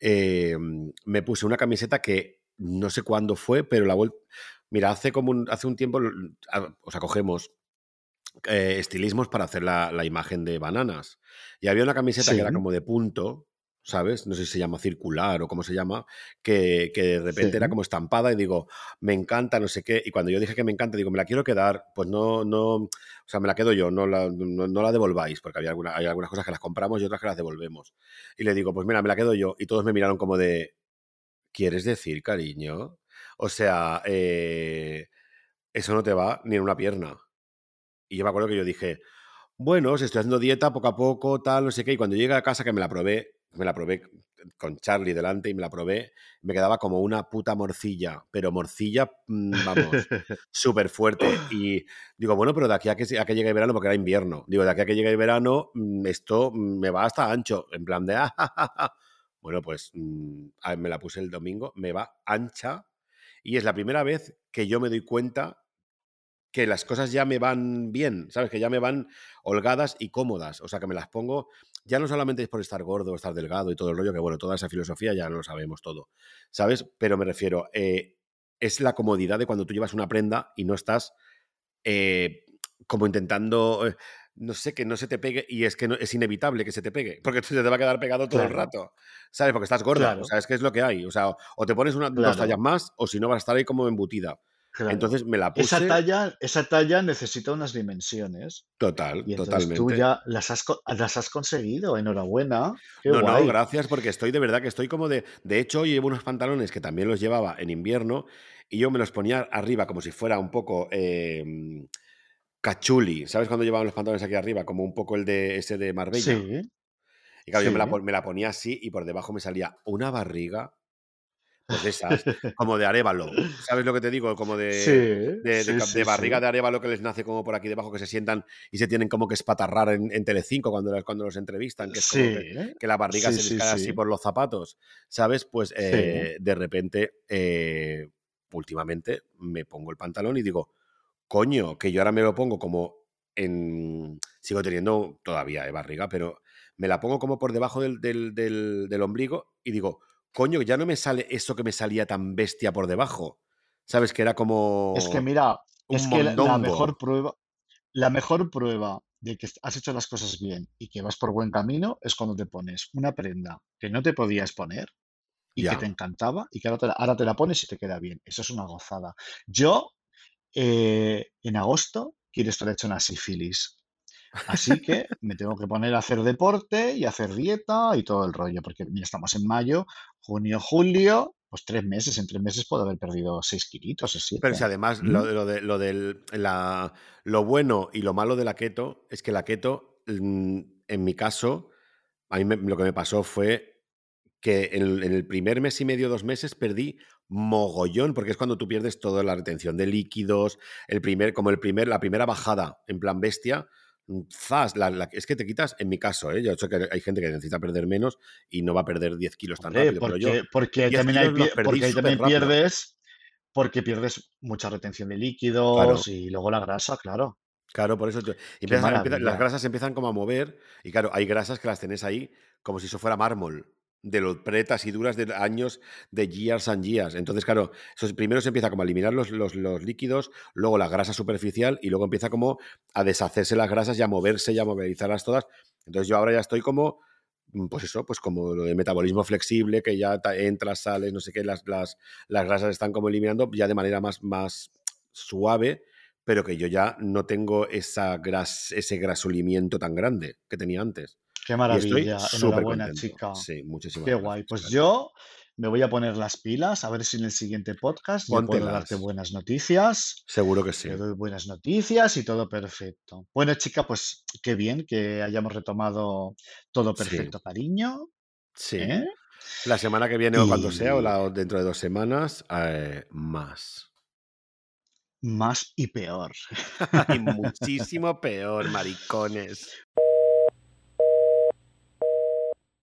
eh, me puse una camiseta que no sé cuándo fue, pero la vuel- Mira, hace como un, hace un tiempo, o sea, cogemos eh, estilismos para hacer la, la imagen de bananas. Y había una camiseta que era como de punto, ¿sabes? No sé si se llama circular o cómo se llama, que, que de repente era como estampada y digo, me encanta, no sé qué. Y cuando yo dije que me encanta, digo, me la quiero quedar, pues no, no, o sea, me la quedo yo, no la, no, no la devolváis, porque había alguna, hay algunas cosas que las compramos y otras que las devolvemos. Y le digo, pues mira, me la quedo yo. Y todos me miraron como de, ¿quieres decir, cariño? O sea, eh, eso no te va ni en una pierna. Y yo me acuerdo que yo dije, bueno, si estoy haciendo dieta poco a poco, tal, no sé qué. Y cuando llegué a casa que me la probé, me la probé con Charlie delante y me la probé, me quedaba como una puta morcilla, pero morcilla, mm, vamos, *laughs* súper fuerte. Y digo, bueno, pero de aquí a que, a que llegue el verano, porque era invierno, digo, de aquí a que llegue el verano, mm, esto mm, me va hasta ancho, en plan de, ah, ja, ja, ja. Bueno, pues me la puse el domingo, me va ancha y es la primera vez que yo me doy cuenta que las cosas ya me van bien, ¿sabes? Que ya me van holgadas y cómodas. O sea, que me las pongo, ya no solamente es por estar gordo, estar delgado y todo el rollo, que bueno, toda esa filosofía ya lo sabemos todo, ¿sabes? Pero me refiero, eh, es la comodidad de cuando tú llevas una prenda y no estás eh, como intentando, eh, no sé, que no se te pegue y es que no, es inevitable que se te pegue, porque *laughs* se te va a quedar pegado todo el Claro, rato, ¿sabes? Porque estás gorda, o claro, sea, es que es lo que hay, o sea, o, o te pones una, dos tallas claro, más o si no vas a estar ahí como embutida. Claro. Entonces me la Esa puse talla, esa talla necesita unas dimensiones total, y entonces tú totalmente. ya las has, las has conseguido. Enhorabuena, qué No, no, gracias porque estoy de verdad que estoy como de... De hecho, hoy llevo unos pantalones que también los llevaba en invierno y yo me los ponía arriba como si fuera un poco eh, cachuli. ¿Sabes cuando llevaban los pantalones aquí arriba? Como un poco el de ese de Marbella. Sí, Y claro, yo me la, me la ponía así y por debajo me salía una barriga, pues de esas, *laughs* como de arévalo. ¿Sabes lo que te digo? Como de, Sí, de, de sí, ca- sí, de barriga de arévalo que les nace como por aquí debajo, que se sientan y se tienen como que espatarrar en, en Telecinco cuando, cuando los entrevistan, que es como que, la barriga se les cae así sí. por los zapatos, ¿sabes? Pues eh, de repente, eh, últimamente, me pongo el pantalón y digo, coño, que yo ahora me lo pongo como en... Sigo teniendo todavía eh, barriga, pero me la pongo como por debajo del, del, del- del ombligo y digo, coño, ya no me sale eso que me salía tan bestia por debajo. ¿Sabes? Que era Es que como mira, es que la, la mejor prueba, la mejor prueba de que has hecho las cosas bien y que vas por buen camino es cuando te pones una prenda que no te podías poner y que te encantaba y que ahora te la, ahora te la pones y te queda bien. Eso es una gozada. Yo, eh, en agosto, quiero estar hecho una sífilis. Así que me tengo que poner a hacer deporte y hacer dieta y todo el rollo, porque mira, estamos en mayo, junio, julio, pues tres meses, en tres meses puedo haber perdido seis kilitos o Pero si siete. además ¿Mm? lo, de- lo, de, lo, del, la, lo bueno y lo malo de la keto es que la keto, mm, en mi caso, a mí me- lo que me pasó fue que en el, en el primer mes y medio, dos meses, perdí mogollón, porque es cuando tú pierdes toda la retención de líquidos, el primer, como el primer, la primera bajada en plan bestia, zas, la- la- es que te quitas, en mi caso, ¿eh? yo sé que hay gente que necesita perder menos y no va a perder 10 kilos tan rápido, pero yo, porque, porque 10 también hay, porque ahí también pierdes, porque pierdes mucha retención de líquidos y luego la grasa, claro. Claro, por eso empiezas las grasas se empiezan como a mover y claro, hay grasas que las tenés ahí como si eso fuera mármol, de los pretas y duras de años, de years and years. Entonces, claro, eso es- primero se empieza como a eliminar los, los- los líquidos, luego la grasa superficial y luego empieza como a deshacerse las grasas y a moverse y a movilizarlas todas. Entonces yo ahora ya estoy como, mm, pues eso, pues como lo de metabolismo flexible, que ya entras, sales, no sé qué, las, las, las grasas están como eliminando ya de manera más, más suave, pero que yo ya no tengo esa gras, ese grasolimiento tan grande que tenía antes. Qué maravilla. Enhorabuena, contento. chica. Sí, muchísimas Qué gracias, guay. Pues gracias. yo me voy a poner las pilas a ver si en el siguiente podcast ya puedo darte buenas noticias. Seguro que sí. Te doy buenas noticias y todo perfecto. Bueno, chica, pues qué bien que hayamos retomado todo Sí, perfecto, cariño. sí. ¿eh? La semana que viene o cuando sea, o, Y la, o dentro de dos semanas, eh, más. más y peor. *laughs* y *laughs* muchísimo peor, maricones.